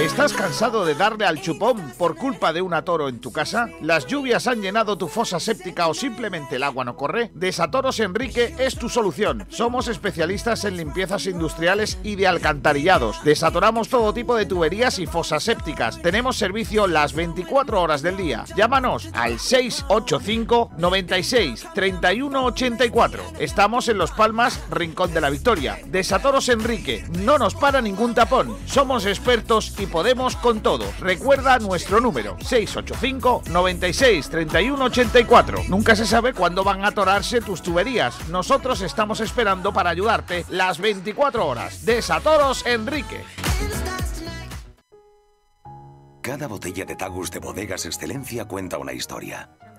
¿Estás cansado de darle al chupón por culpa de un atoro en tu casa? ¿Las lluvias han llenado tu fosa séptica o simplemente el agua no corre? Desatoros Enrique es tu solución. Somos especialistas en limpiezas industriales y de alcantarillados. Desatoramos todo tipo de tuberías y fosas sépticas. Tenemos servicio las 24 horas del día. Llámanos al 685 96 31 84. Estamos en Los Palmas, Rincón de la Victoria. Desatoros Enrique, no nos para ningún tapón. Somos expertos y podemos con todo. Recuerda nuestro número 685 96 31 84. Nunca se sabe cuándo van a atorarse tus tuberías. Nosotros estamos esperando para ayudarte las 24 horas. Desatoros Enrique. Cada botella de Tagus de Bodegas Excelencia cuenta una historia.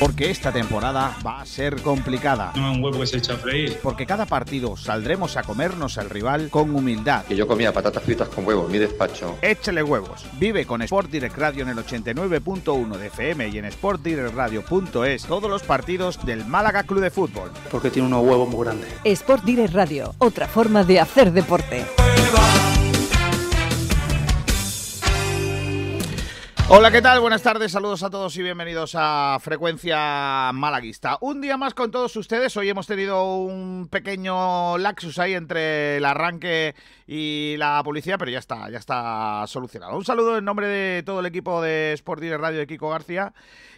Porque esta temporada va a ser complicada. No un huevo que se echa a freír. Porque cada partido saldremos a comernos al rival con humildad. Que yo comía patatas fritas con huevo en mi despacho. Échale huevos. Vive con Sport Direct Radio en el 89.1 de FM y en sportdirectradio.es todos los partidos del Málaga Club de Fútbol. Porque tiene unos huevos muy grandes. Sport Direct Radio, otra forma de hacer deporte. Hola, ¿qué tal? Buenas tardes, saludos a todos y bienvenidos a Frecuencia Malaguista. Un día más con todos ustedes. Hoy hemos tenido un pequeño laxus ahí entre el arranque y la policía, pero ya está, ya está solucionado. Un saludo en nombre de todo el equipo de Sport Direct Radio de Kiko García.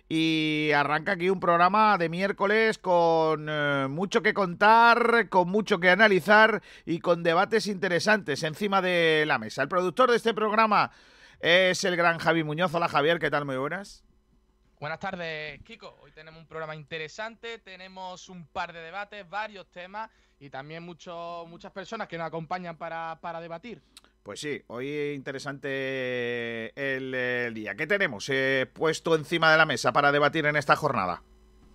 Y arranca aquí un programa de miércoles con eh, mucho que contar, con mucho que analizar y con debates interesantes encima de la mesa. El productor de este programa es el gran Javi Muñoz. Hola Javier, ¿qué tal? Muy buenas. Buenas tardes, Kiko. Hoy tenemos un programa interesante, tenemos un par de debates, varios temas y también mucho, muchas personas que nos acompañan para, para debatir. Pues sí, hoy interesante el, el día. ¿Qué tenemos eh, puesto encima de la mesa para debatir en esta jornada?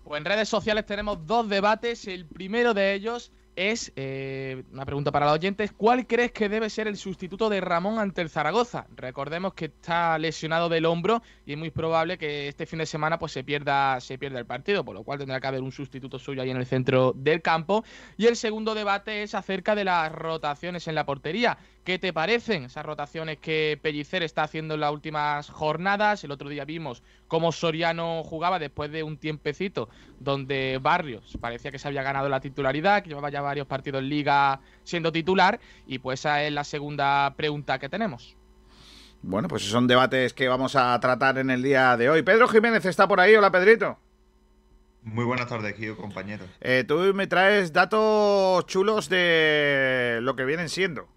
Pues en redes sociales tenemos dos debates. El primero de ellos es eh, una pregunta para los oyentes. ¿Cuál crees que debe ser el sustituto de Ramón ante el Zaragoza? Recordemos que está lesionado del hombro y es muy probable que este fin de semana pues, se, pierda, se pierda el partido, por lo cual tendrá que haber un sustituto suyo ahí en el centro del campo. Y el segundo debate es acerca de las rotaciones en la portería. ¿Qué te parecen esas rotaciones que Pellicer está haciendo en las últimas jornadas? El otro día vimos cómo Soriano jugaba después de un tiempecito donde Barrios parecía que se había ganado la titularidad, que llevaba ya varios partidos en liga siendo titular y pues esa es la segunda pregunta que tenemos. Bueno, pues son debates que vamos a tratar en el día de hoy. Pedro Jiménez está por ahí. Hola, Pedrito. Muy buenas tardes, Gio, compañero. Eh, tú me traes datos chulos de lo que vienen siendo.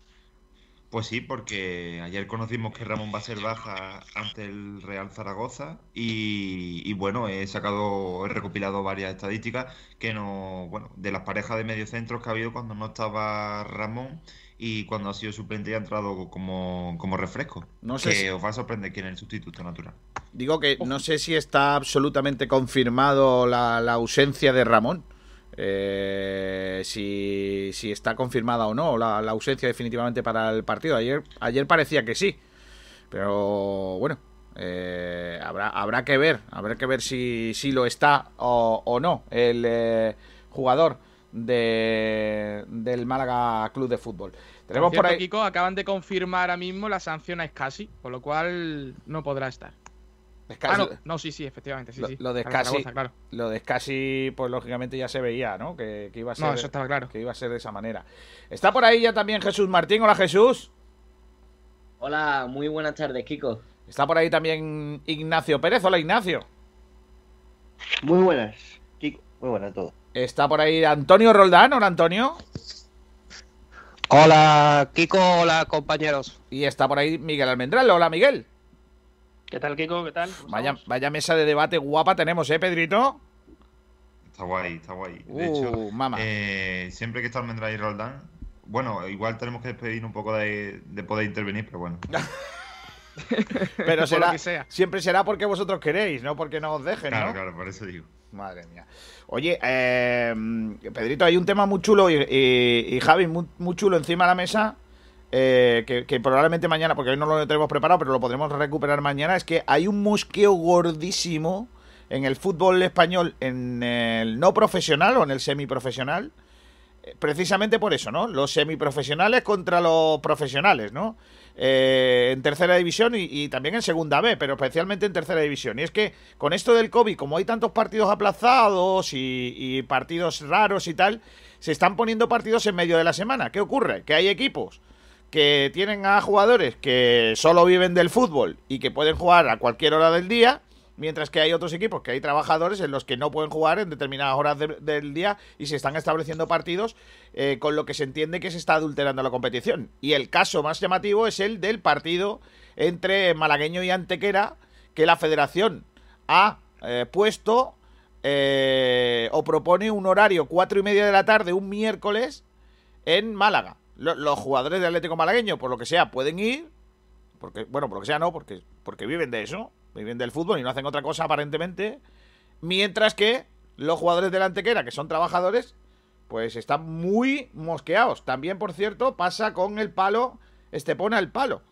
Pues sí, porque ayer conocimos que Ramón va a ser baja ante el Real Zaragoza y, y, bueno, he sacado, he recopilado varias estadísticas que no, bueno, de las parejas de mediocentros que ha habido cuando no estaba Ramón y cuando ha sido suplente y ha entrado como, como refresco. No sé que si... os va a sorprender quién es el sustituto natural. Digo que no sé si está absolutamente confirmado la, la ausencia de Ramón. Eh, si, si, está confirmada o no la, la, ausencia definitivamente para el partido. Ayer, ayer parecía que sí, pero bueno, eh, habrá, habrá que ver, habrá que ver si, si lo está o, o no el eh, jugador de, del Málaga Club de Fútbol. Tenemos por, cierto, por ahí... Kiko, acaban de confirmar ahora mismo la sanción a Scassi, por lo cual no podrá estar. Ah, no, no, sí, sí, efectivamente, sí, lo, sí. Lo de Scassi, claro. lo de Scassi, pues lógicamente ya se veía, ¿no? Que, que, iba a ser, no, eso estaba claro. que iba a ser de esa manera. Está por ahí ya también Jesús Martín. Hola, Jesús. Hola, muy buenas tardes, Kiko. Está por ahí también Ignacio Pérez. Hola, Ignacio. Muy buenas, Kiko. Muy buenas a todos. Está por ahí Antonio Roldán. Hola, Antonio. Hola, Kiko, hola, compañeros. Y está por ahí Miguel Almendral. Hola, Miguel. ¿Qué tal, Kiko? ¿Qué tal? Vaya, vaya mesa de debate guapa tenemos, ¿eh, Pedrito? Está guay, está guay. De Uh, hecho, mama. eh, siempre que está Almendral y Roldán, bueno, igual tenemos que despedir un poco de, de poder intervenir, pero bueno. Pero será, lo que sea. siempre será porque vosotros queréis, no porque no os dejen, Claro, ¿no? claro, por eso digo. Madre mía. Oye, eh, Pedrito, hay un tema muy chulo y, y- y Javi, muy, muy chulo encima de la mesa. Eh, que, probablemente mañana, porque hoy no lo tenemos preparado, pero lo podremos recuperar mañana. Es que hay un mosqueo gordísimo en el fútbol español, en el no profesional o en el semiprofesional. eh, Precisamente por eso, ¿no? Los semiprofesionales contra los profesionales, ¿no? Eh, en tercera división y, y también en segunda B, pero especialmente en tercera división. Y es que con esto del COVID, como hay tantos partidos aplazados y, y partidos raros y tal, se están poniendo partidos en medio de la semana. ¿Qué ocurre? Que hay equipos que tienen a jugadores que solo viven del fútbol y que pueden jugar a cualquier hora del día, mientras que hay otros equipos que hay trabajadores en los que no pueden jugar en determinadas horas de- del día y se están estableciendo partidos eh, con lo que se entiende que se está adulterando la competición. Y el caso más llamativo es el del partido entre Malagueño y Antequera, que la federación ha eh, puesto eh, o propone un horario cuatro y media de la tarde, un miércoles, en Málaga. Lo- los jugadores de Atlético Malagueño, por lo que sea, pueden ir, porque, bueno, por lo que sea no, porque, porque viven de eso, viven del fútbol y no hacen otra cosa aparentemente, mientras que los jugadores de la Antequera, que son trabajadores, pues están muy mosqueados. También, por cierto, pasa con el palo, Estepona el palo,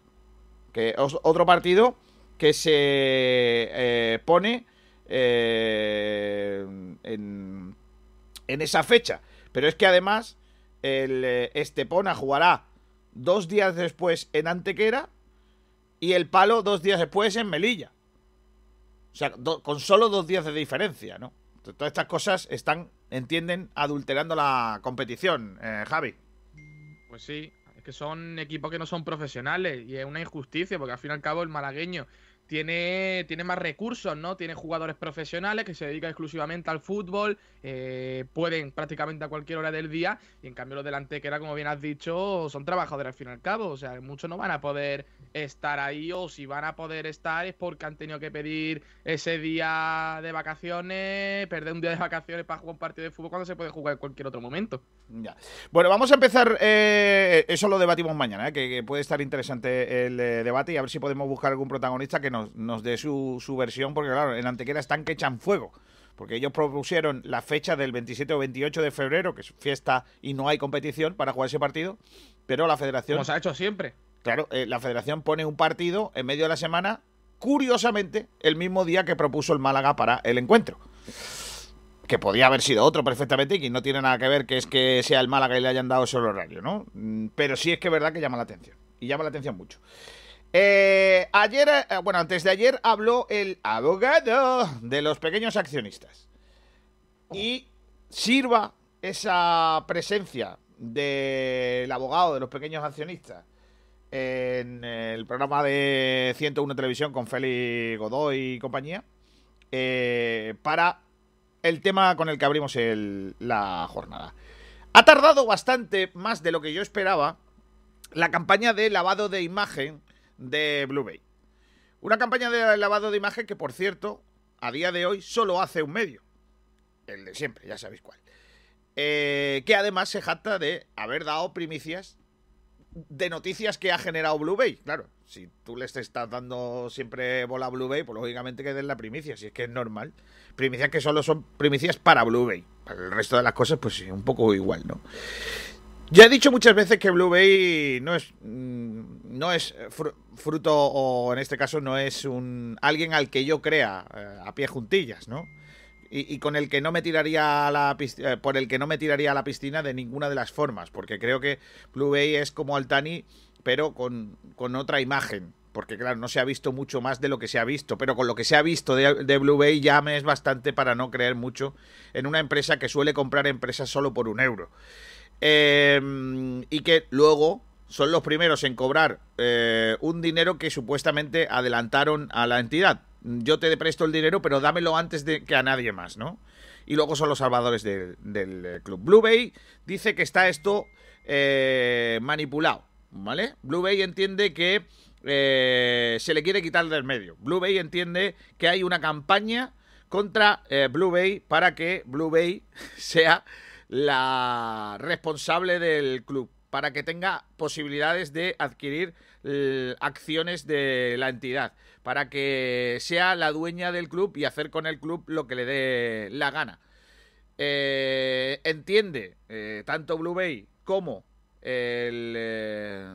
que es otro partido que se eh, pone eh, en, en esa fecha. Pero es que además el eh, Estepona jugará dos días después en Antequera y el palo dos días después en Melilla. O sea, con solo dos días de diferencia, ¿no? Todas estas cosas están, entienden, adulterando la competición, eh, Javi. Pues sí, es que son equipos que no son profesionales y es una injusticia porque al fin y al cabo el malagueño tiene, tiene más recursos, ¿no? Tiene jugadores profesionales que se dedican exclusivamente al fútbol, eh, pueden prácticamente a cualquier hora del día y en cambio los del Antequera, como bien has dicho, son trabajadores al fin y al cabo, o sea, muchos no van a poder estar ahí o si van a poder estar es porque han tenido que pedir ese día de vacaciones, perder un día de vacaciones para jugar un partido de fútbol cuando se puede jugar en cualquier otro momento. Ya. Bueno, vamos a empezar. eh, eso lo debatimos mañana, eh, que, que puede estar interesante el eh, debate y a ver si podemos buscar algún protagonista que nos, nos dé su, su versión, porque claro, en Antequera están que echan fuego. Porque ellos propusieron la fecha del 27 o 28 de febrero, que es fiesta y no hay competición para jugar ese partido, pero la federación. Como se ha hecho siempre. Claro, eh, la federación pone un partido en medio de la semana, curiosamente, el mismo día que propuso el Málaga para el encuentro. Que podía haber sido otro perfectamente y que no tiene nada que ver que es que sea el Málaga y le hayan dado ese horario, ¿no? Mm, Pero sí es que es verdad que llama la atención. Y llama la atención mucho. Eh, ayer, eh, bueno, antes de ayer habló el abogado de los pequeños accionistas. Y sirva esa presencia del abogado de los pequeños accionistas en el programa de 101 Televisión con Félix Godoy y compañía eh, para el tema con el que abrimos la jornada. Ha tardado bastante más de lo que yo esperaba la campaña de lavado de imagen de Blue Bay. Una campaña de lavado de imagen que, por cierto, a día de hoy solo hace un medio. El de siempre, ya sabéis cuál. Eh, que además se jacta de haber dado primicias de noticias que ha generado Blue Bay. Claro, si tú les estás dando siempre bola a Blue Bay, pues lógicamente que den la primicia, si es que es normal. Primicias que solo son primicias para Blue Bay. Para el resto de las cosas, pues sí, un poco igual, ¿no? Ya he dicho muchas veces que Blue Bay no es mm, no es fru- fruto o en este caso no es un alguien al que yo crea eh, a pie juntillas, ¿no? Y, con el que no me tiraría a la pis- eh, por el que no me tiraría a la piscina de ninguna de las formas, porque creo que Blue Bay es como Altani, pero con, con otra imagen. Porque claro, no se ha visto mucho más de lo que se ha visto, pero con lo que se ha visto de, de Blue Bay ya me es bastante para no creer mucho en una empresa que suele comprar empresas solo por un euro. Eh, y que luego son los primeros en cobrar eh, un dinero que supuestamente adelantaron a la entidad. Yo te presto el dinero, pero dámelo antes de que a nadie más, ¿no? Y luego son los salvadores de- del eh, club. Blue Bay dice que está esto eh, manipulado, ¿vale? Blue Bay entiende que eh, se le quiere quitar del medio. Blue Bay entiende que hay una campaña contra Blue Bay para que Blue Bay sea la responsable del club, para que tenga posibilidades de adquirir eh, acciones de la entidad, para que sea la dueña del club y hacer con el club lo que le dé la gana. Eh, entiende eh, tanto Blue Bay como mm,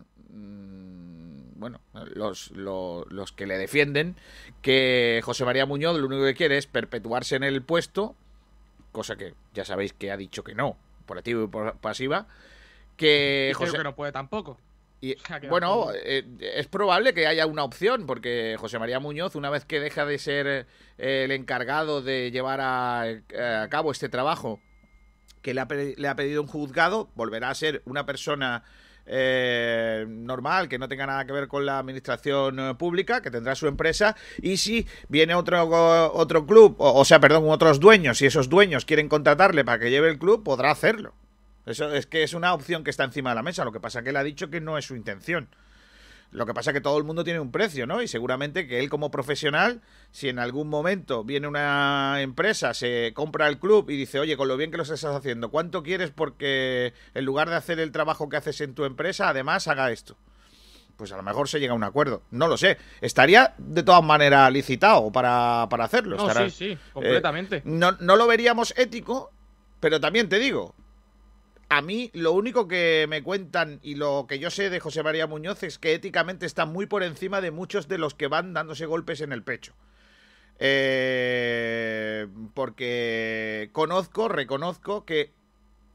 bueno, los, los que le defienden que José María Muñoz lo único que quiere es perpetuarse en el puesto, cosa que ya sabéis que ha dicho que no, por activa y por pasiva, que Y creo José... que no puede tampoco. Y, O sea, que bueno, eh, es probable que haya una opción, porque José María Muñoz, una vez que deja de ser eh, el encargado de llevar a, a cabo este trabajo que le ha, le ha pedido un juzgado, volverá a ser una persona eh, normal, que no tenga nada que ver con la administración eh, pública, que tendrá su empresa, y si viene otro, otro club, o, o sea, perdón, otros dueños, si esos dueños quieren contratarle para que lleve el club, podrá hacerlo. Eso es que es una opción que está encima de la mesa. Lo que pasa que él ha dicho que no es su intención. Lo que pasa es que todo el mundo tiene un precio, ¿no? Y seguramente que él como profesional, si en algún momento viene una empresa, se compra el club y dice, oye, con lo bien que lo estás haciendo, ¿cuánto quieres porque en lugar de hacer el trabajo que haces en tu empresa, además haga esto? Pues a lo mejor se llega a un acuerdo. No lo sé. Estaría de todas maneras licitado para, para hacerlo. No, Estará- sí, sí, completamente. eh, no, no lo veríamos ético, pero también te digo, a mí lo único que me cuentan y lo que yo sé de José María Muñoz es que éticamente está muy por encima de muchos de los que van dándose golpes en el pecho. Eh, porque conozco, reconozco que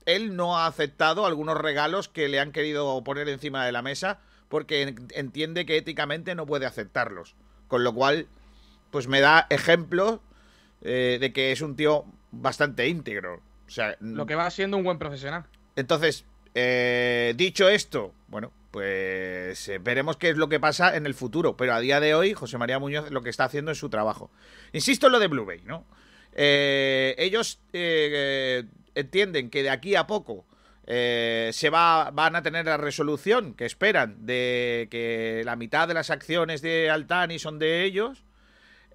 él no ha aceptado algunos regalos que le han querido poner encima de la mesa porque en- entiende que éticamente no puede aceptarlos. Con lo cual, pues me da ejemplo eh, de que es un tío bastante íntegro. O sea, Lo que va siendo un buen profesional. Entonces, eh, dicho esto, bueno, pues eh, veremos qué es lo que pasa en el futuro. Pero a día de hoy, José María Muñoz lo que está haciendo es su trabajo. Insisto en lo de Blue Bay, ¿no? Eh, ellos eh, entienden que de aquí a poco eh, se va, van a tener la resolución que esperan de que la mitad de las acciones de Altani son de ellos.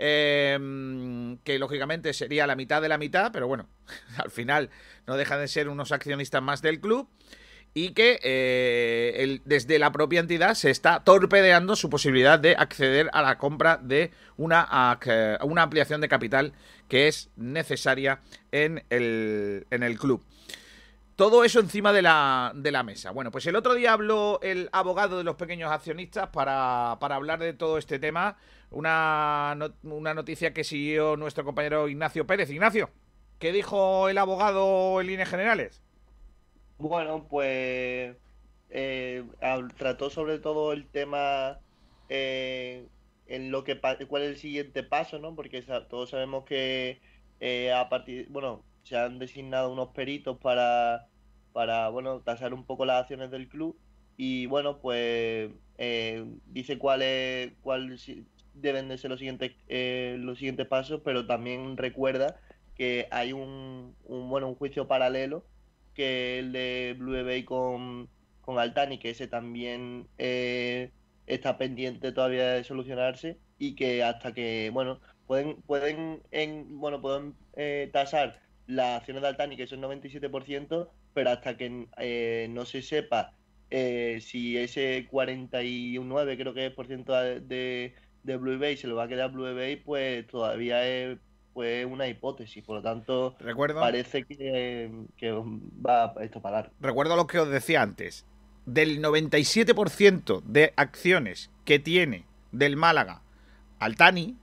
Eh, que lógicamente sería la mitad de la mitad, pero bueno, al final no dejan de ser unos accionistas más del club y que eh, el- desde la propia entidad se está torpedeando su posibilidad de acceder a la compra de una, una ampliación de capital que es necesaria en el, en el club. Todo eso encima de la, de la mesa. Bueno, pues el otro día habló el abogado de los pequeños accionistas para, para hablar de todo este tema. Una, una noticia que siguió nuestro compañero Ignacio Pérez. Ignacio, ¿qué dijo el abogado en líneas generales? Bueno, pues eh, trató sobre todo el tema eh, en lo que cuál es el siguiente paso, ¿no? Porque todos sabemos que eh, a partir, bueno, se han designado unos peritos para, para, bueno, tasar un poco las acciones del club. Y bueno, pues eh, dice cuáles cuál deben de ser los siguientes eh, los siguientes pasos, pero también recuerda que hay un, un bueno un juicio paralelo que el de Blue Bay con, con Altani, que ese también eh, está pendiente todavía de solucionarse y que hasta que, bueno, pueden, pueden, en, bueno, pueden eh, tasar las acciones de Altani, que son 97%, pero hasta que eh, no se sepa eh, si ese 49 creo que es por ciento de, de, Blue Bay se lo va a quedar Blue Bay, pues todavía es pues una hipótesis, por lo tanto Recuerdo, parece que, que va esto para largo. recuerdo lo que os decía antes. Del 97% de acciones que tiene del Málaga Altani,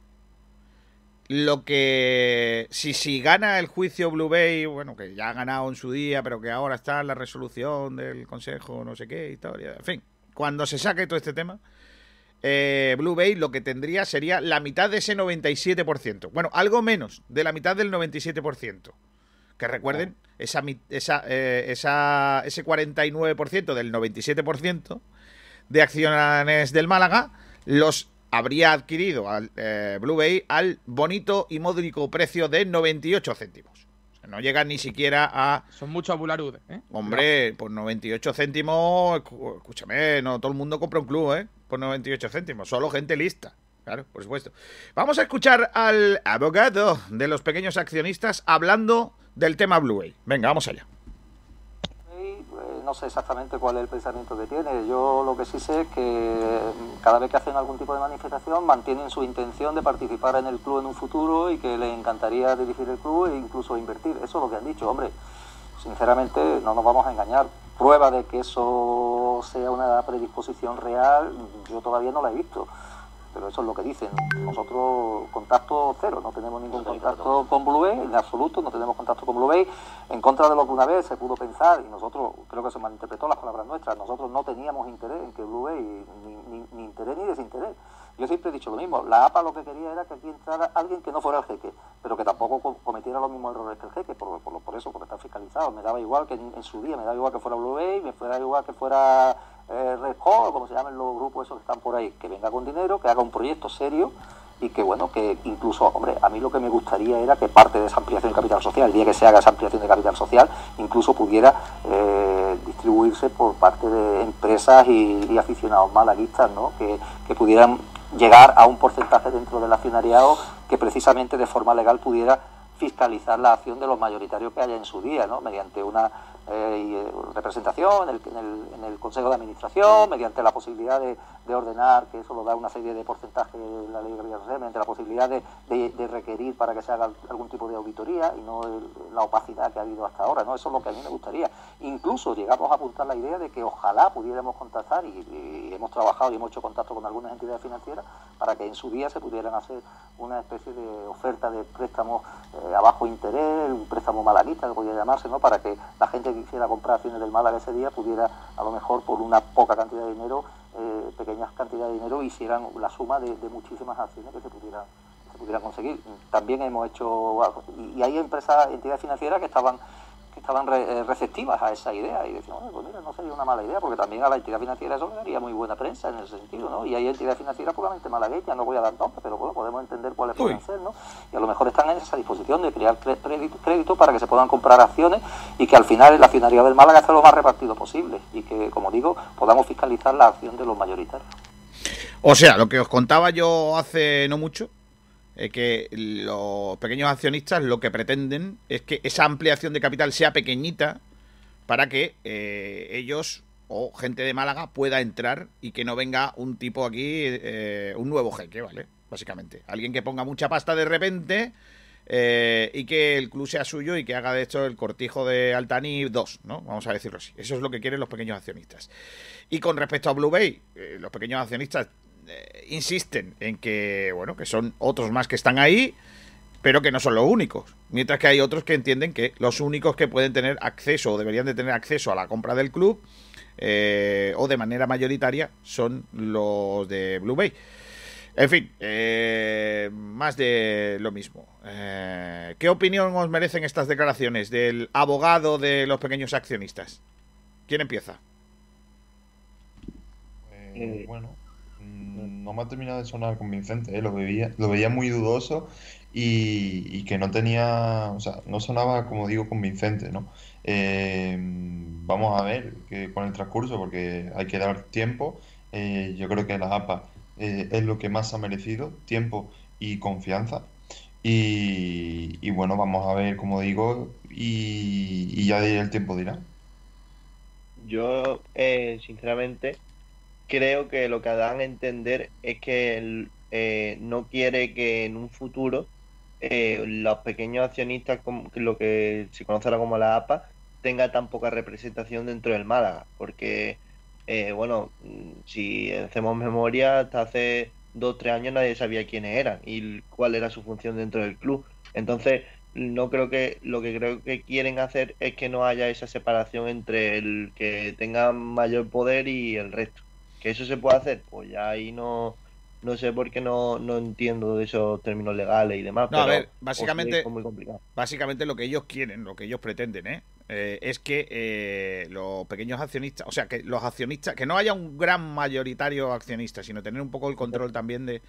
lo que si, si gana el juicio Blue Bay, bueno, que ya ha ganado en su día, pero que ahora está en la resolución del Consejo, no sé qué, historia, en fin, cuando se saque todo este tema, eh, Blue Bay lo que tendría sería la mitad de ese 97%. Bueno, algo menos de la mitad del 97%. Que recuerden, esa, mi- esa, eh, esa, ese 49% del 97% de acciones del Málaga los habría adquirido al, eh, Blue Bay al bonito y módico precio de 98 céntimos. O No llegan ni siquiera a. Son muchos bularudes, ¿eh? Hombre, por 98 céntimos, escúchame, no todo el mundo compra un club, ¿eh? Por 98 céntimos, solo gente lista. Claro, por supuesto. Vamos a escuchar al abogado de los pequeños accionistas hablando del tema Blue Way. Venga, vamos allá no sé exactamente cuál es el pensamiento que tiene. Yo lo que sí sé es que mm, cada vez que hacen algún tipo de manifestación mantienen su intención de participar en el club en un futuro y que les encantaría dirigir el club e incluso invertir. Eso es lo que han dicho, hombre. Sinceramente, no nos vamos a engañar. Prueba de que eso sea una predisposición real, yo todavía no la he visto pero eso es lo que dicen. Nosotros contacto cero, no tenemos ningún contacto con Blue Bay, en absoluto, no tenemos contacto con Blue Bay, en contra de lo que una vez se pudo pensar, y nosotros creo que se malinterpretó las palabras nuestras, nosotros no teníamos interés en que Blue Bay, ni, ni, interés ni desinterés. Yo siempre he dicho lo mismo, la APA lo que quería era que aquí entrara alguien que no fuera el jeque, pero que tampoco cometiera los mismos errores que el jeque, por, por, eso, porque está fiscalizado. Me daba igual que en, su día, me daba igual que fuera Blue Bay, me fuera igual que fuera eh, Red como se llaman los grupos esos que están por ahí, que venga con dinero, que haga un proyecto serio y que bueno, que incluso, hombre, a mí lo que me gustaría era que parte de esa ampliación de capital social, el día que se haga esa ampliación de capital social, incluso pudiera eh, distribuirse por parte de empresas y, aficionados malaguistas, ¿no? Que, pudieran llegar a un porcentaje dentro del accionariado que precisamente de forma legal pudiera fiscalizar la acción de los mayoritarios que haya en su día, ¿no? mediante una eh, eh, representación en el, en, el, Consejo de Administración, mediante la posibilidad de, ordenar, que eso lo da una serie de porcentajes de la ley de mediante la posibilidad de, requerir para que se haga algún tipo de auditoría y no la opacidad que ha habido hasta ahora. ¿no? Eso es lo que a mí me gustaría. Incluso llegamos a apuntar la idea de que ojalá pudiéramos contactar, y, hemos trabajado y hemos hecho contacto con algunas entidades financieras, para que en su día se pudieran hacer una especie de oferta de préstamos eh, a bajo interés, un préstamo malanista, que podría llamarse, ¿no? para que la gente que quisiera comprar acciones del Málaga ese día pudiera, a lo mejor por una poca cantidad de dinero, eh, pequeñas cantidades de dinero, hicieran la suma de, muchísimas acciones que se pudieran se pudieran conseguir. También hemos hecho, y hay empresas, entidades financieras que estaban que estaban eh, receptivas a esa idea y decían, pues mira, no sería una mala idea, porque también a la entidad financiera eso le daría muy buena prensa en ese sentido, ¿no? Y hay entidades financieras puramente malagueñas, no voy a dar nombres, pero bueno, podemos entender cuáles pueden ser, ¿no? Y a lo mejor están en esa disposición de crear crédito, para que se puedan comprar acciones y que al final la accionariado del Málaga esté lo más repartido posible y que, como digo, podamos fiscalizar la acción de los mayoritarios. O sea, lo que os contaba yo hace no mucho, que los pequeños accionistas lo que pretenden es que esa ampliación de capital sea pequeñita para que eh, ellos o gente de Málaga pueda entrar y que no venga un tipo aquí, eh, un nuevo jeque, ¿vale? Básicamente. Alguien que ponga mucha pasta de repente eh, y que el club sea suyo y que haga de hecho el cortijo de Altani 2, ¿no? Vamos a decirlo así. Eso es lo que quieren los pequeños accionistas. Y con respecto a Blue Bay, los pequeños accionistas eh, insisten en que, bueno, que son otros más que están ahí, pero que no son los únicos. Mientras que hay otros que entienden que los únicos que pueden tener acceso o deberían de tener acceso a la compra del club eh, o de manera mayoritaria son los de Blue Bay. En fin, eh, más de lo mismo. ¿Qué opinión os merecen estas declaraciones del abogado de los pequeños accionistas? ¿Quién empieza? bueno, no me ha terminado de sonar convincente, ¿eh? lo, veía, lo veía muy dudoso y, que no tenía, o sea, no sonaba, como digo, convincente, ¿no? Eh, vamos a ver que, con el transcurso, porque hay que dar tiempo. Eh, yo creo que la APA es lo que más ha merecido, tiempo y confianza. Y, bueno, vamos a ver, como digo, y, y ya el tiempo dirá. Yo, sinceramente, creo que lo que dan a entender es que eh, no quiere que en un futuro eh, los pequeños accionistas, como, lo que se conocerá como la APA, tenga tan poca representación dentro del Málaga. Porque, eh, bueno, si hacemos memoria, hasta hace dos o tres años nadie sabía quiénes eran y cuál era su función dentro del club. Entonces, no creo que lo que creo que quieren hacer es que no haya esa separación entre el que tenga mayor poder y el resto. ¿Que eso se puede hacer? Pues ya ahí no, no sé por qué no, no entiendo de esos términos legales y demás. No, a ver, básicamente, muy complicado. básicamente lo que ellos quieren, lo que ellos pretenden, ¿eh? eh es que eh, los pequeños accionistas, o sea, que los accionistas, que no haya un gran mayoritario accionista, sino tener un poco el control también de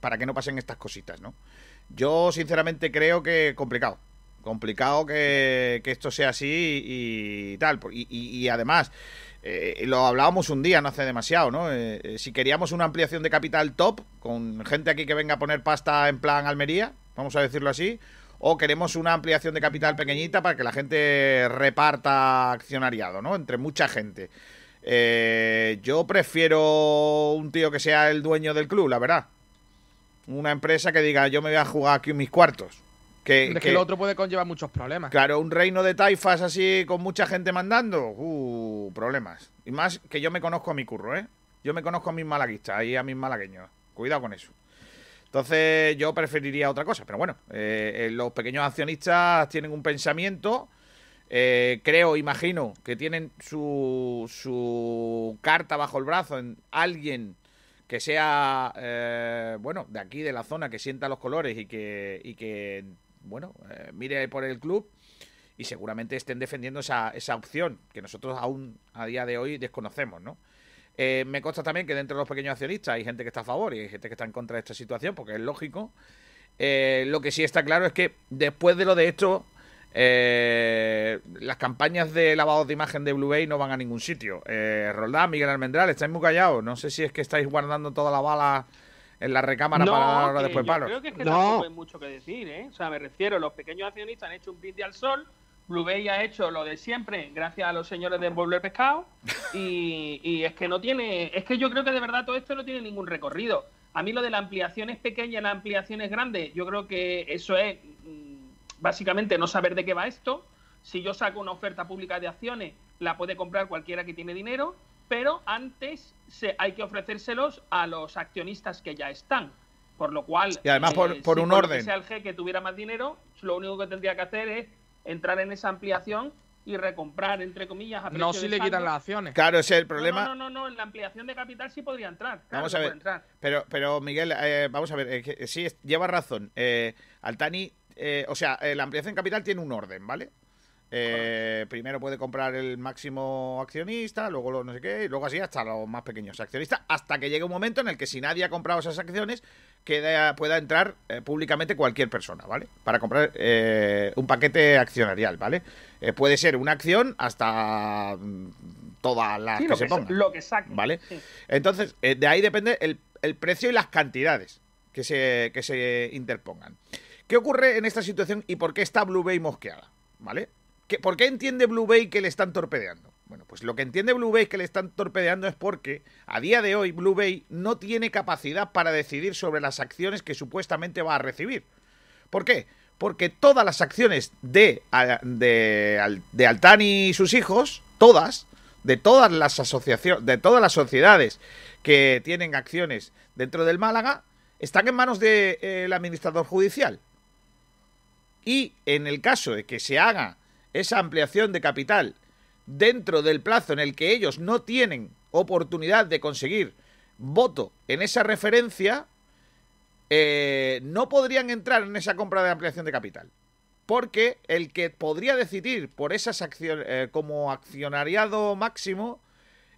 para que no pasen estas cositas, ¿no? Yo sinceramente creo que complicado, Complicado que, esto sea así y, tal. Y, además, eh, lo hablábamos un día, no hace demasiado, ¿no? Eh, eh, si queríamos una ampliación de capital top, con gente aquí que venga a poner pasta en plan Almería, vamos a decirlo así, o queremos una ampliación de capital pequeñita para que la gente reparta accionariado, ¿no? Entre mucha gente. yo prefiero un tío que sea el dueño del club, la verdad. Una empresa que diga, yo me voy a jugar aquí mis cuartos. Que, es que, el otro puede conllevar muchos problemas. Claro, un reino de taifas así con mucha gente mandando, uh, problemas. Y más que yo me conozco a mi curro, ¿eh? Yo me conozco a mis malaguistas y a mis malagueños. Cuidado con eso. Entonces yo preferiría otra cosa. Pero bueno, eh, eh, los pequeños accionistas tienen un pensamiento. Eh, creo, imagino, que tienen su, su carta bajo el brazo en alguien que sea, bueno, de aquí, de la zona, que sienta los colores y que, y que bueno, eh, mire por el club y seguramente estén defendiendo esa, esa opción que nosotros aún a día de hoy desconocemos, ¿no? Eh, me consta también que dentro de los pequeños accionistas hay gente que está a favor y hay gente que está en contra de esta situación, porque es lógico. Eh, lo que sí está claro es que después de lo de esto, las campañas de lavado de imagen de Blue Bay no van a ningún sitio. Roldán, Miguel Almendral, estáis muy callados. No sé si es que estáis guardando toda la bala en la recámara para ahora después palo. Creo que es que no. hay mucho que decir, ¿eh? O sea, me refiero, los pequeños accionistas han hecho un brindis al sol, Blue Bay ha hecho lo de siempre, gracias a los señores de Envolver Pescado, y, y, es que no tiene, es que yo creo que de verdad todo esto no tiene ningún recorrido. A mí lo de la ampliación es pequeña, la ampliación es grande, yo creo que eso es mm, básicamente no saber de qué va esto. Si yo saco una oferta pública de acciones, la puede comprar cualquiera que tiene dinero pero antes se, hay que ofrecérselos a los accionistas que ya están. Por lo cual, y además por, eh, por un orden. Si sea el G que tuviera más dinero, lo único que tendría que hacer es entrar en esa ampliación y recomprar, entre comillas, a No si le quitan las acciones. Claro, ese es el problema. No, no, no, en la ampliación de capital sí podría entrar. vamos a ver. Pero, pero Miguel, eh, vamos a ver, sí, lleva razón. Eh, Altani, o sea, la ampliación de capital tiene un orden, ¿vale? Eh, primero puede comprar el máximo accionista, luego lo no sé qué, y luego así hasta los más pequeños accionistas, hasta que llegue un momento en el que si nadie ha comprado esas acciones, pueda entrar eh, públicamente cualquier persona, ¿vale? Para comprar eh, un paquete accionarial, ¿vale? puede ser una acción hasta mm, todas las que, se pongan. Lo que ¿Vale? Entonces, de ahí depende el, el, precio y las cantidades que se, que se interpongan. ¿Qué ocurre en esta situación y por qué está Blue Bay mosqueada? ¿Vale? ¿Por qué entiende Blue Bay que le están torpedeando? Bueno, pues lo que entiende Blue Bay que le están torpedeando es porque a día de hoy Blue Bay no tiene capacidad para decidir sobre las acciones que supuestamente va a recibir. ¿Por qué? Porque todas las acciones de, de, Altani y sus hijos, todas, de todas las asociaciones, de todas las sociedades que tienen acciones dentro del Málaga, están en manos del administrador judicial. Y en el caso de que se haga esa ampliación de capital dentro del plazo en el que ellos no tienen oportunidad de conseguir voto en esa referencia, eh, no podrían entrar en esa compra de ampliación de capital. Porque el que podría decidir por esas acciones eh, como accionariado máximo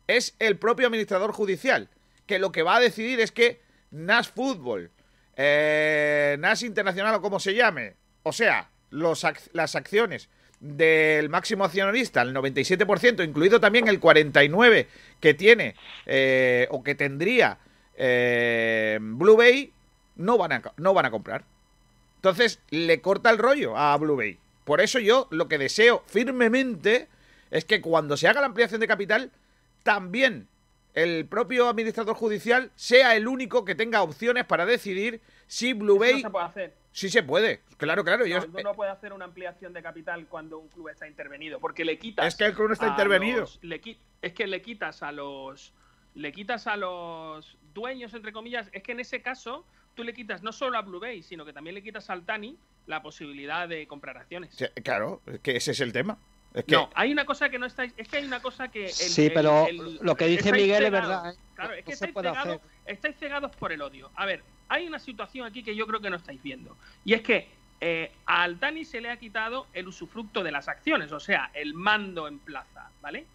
es el propio administrador judicial, que lo que va a decidir es que NAS Fútbol, eh, NAS Internacional o como se llame, o sea, las acciones del máximo accionista, el 97%, incluido también el 49% que tiene eh, o que tendría eh, Blue Bay, no van, a, no van a comprar. Entonces le corta el rollo a Blue Bay. Por eso yo lo que deseo firmemente es que cuando se haga la ampliación de capital, también el propio administrador judicial sea el único que tenga opciones para decidir si Blue Bay... se puede hacer. Sí se puede, claro, claro. No, yo... no puede hacer una ampliación de capital cuando un club está intervenido, porque le quitas. Es que el club no está intervenido. es que le quitas a los, le quitas a los dueños entre comillas. Es que en ese caso tú le quitas no solo a Blue Bay, sino que también le quitas al Tani la posibilidad de comprar acciones. claro, es que ese es el tema. Es que... No, hay una cosa que no estáis. Es que hay una cosa que. sí, pero lo que dice Miguel es verdad. ¿eh? Claro, es que estáis, estáis cegados por el odio. A ver, hay una situación aquí que yo creo que no estáis viendo. Y es que eh, a Altani se le ha quitado el usufructo de las acciones, o sea, el mando en plaza, ¿vale?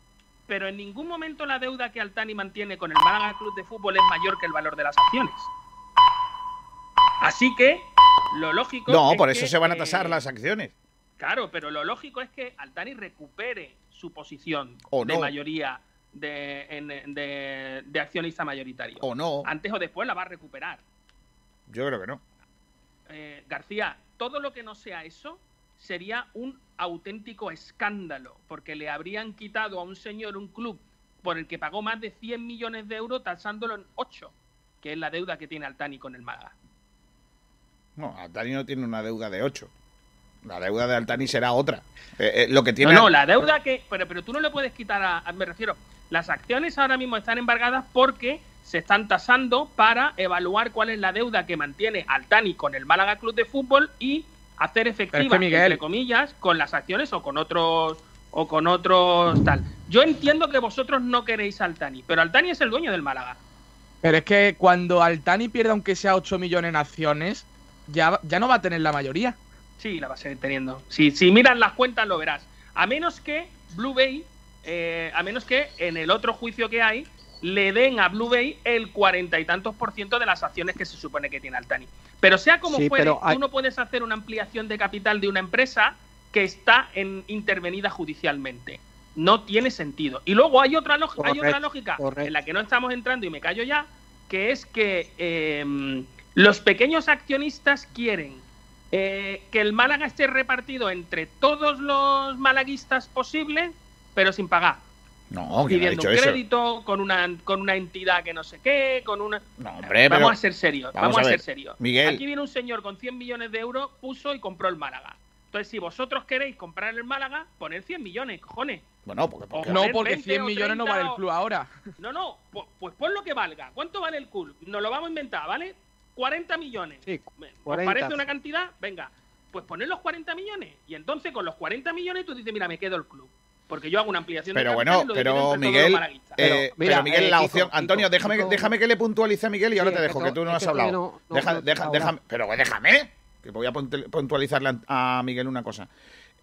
Pero en ningún momento la deuda que Altani mantiene con el Málaga Club de Fútbol es mayor que el valor de las acciones. Así que lo lógico. No, por eso se van a tasar las acciones. Claro, pero lo lógico es que Altani recupere su posición O de mayoría de, en- de- de accionista mayoritario. O no. Antes o después la va a recuperar. Yo creo que no. Eh, García, todo lo que no sea eso sería un auténtico escándalo, porque le habrían quitado a un señor un club por el que pagó más de 100 millones de euros tasándolo en 8, que es la deuda que tiene Altani con el Málaga. No, Altani no tiene una deuda de 8. La deuda de Altani será otra. Eh, eh, lo que tiene. No, no, la deuda que. Pero, pero tú no le puedes quitar a, a- Me refiero. Las acciones ahora mismo están embargadas porque se están tasando para evaluar cuál es la deuda que mantiene Altani con el Málaga Club de Fútbol y hacer efectiva, Miguel- entre comillas, con las acciones o con otros o con otros tal. Yo entiendo que vosotros no queréis a Altani, pero Altani es el dueño del Málaga. Pero es que cuando Altani pierda aunque sea 8 millones en acciones, ya, ya no va a tener la mayoría. Sí, la va a seguir teniendo. Si, si miras las cuentas lo verás. A menos que Blue Bay, eh, a menos que en el otro juicio que hay, le den a Blue Bay el cuarenta y tantos por ciento de las acciones que se supone que tiene Altani. Pero sea como Sí, fuere, hay- tú no puedes hacer una ampliación de capital de una empresa que está en, intervenida judicialmente. No tiene sentido. Y luego hay otra, log- hay otra lógica en la que no estamos entrando y me callo ya, que es que eh, los pequeños accionistas quieren eh, que el Málaga esté repartido entre todos los malaguistas posibles, pero sin pagar. No, ¿quién ha pidiendo dicho un eso? crédito, con una, con una entidad que no sé qué, con una... No, hombre, vamos pero- a ser serios, vamos vamos, a ser serios. Miguel. Aquí viene un señor con 100 millones de euros, puso y compró el Málaga. Entonces, si vosotros queréis comprar el Málaga, poned 100 millones, cojones. Bueno, porque, O No, porque 20 100 o millones no 30 vale el club ahora. No, no, pu- pues pon lo que valga. ¿Cuánto vale el club? Nos lo vamos a inventar, ¿vale? 40 millones. Sí, ¿Os 40. parece una cantidad? Venga, pues poner los 40 millones. Y entonces con los 40 millones tú dices, mira, me quedo el club. Porque yo hago una ampliación Pero de bueno, pero los Miguel, eh, Pero, mira, pero Miguel, eh, la Kiko, opción. Kiko, Antonio, déjame, Kiko. déjame que le puntualice a Miguel y ahora Sí, te dejo, que tú no has hablado. no- no- Deja- no- deja- ahora. déjame, pero déjame, que voy a puntu- puntualizarle a Miguel una cosa.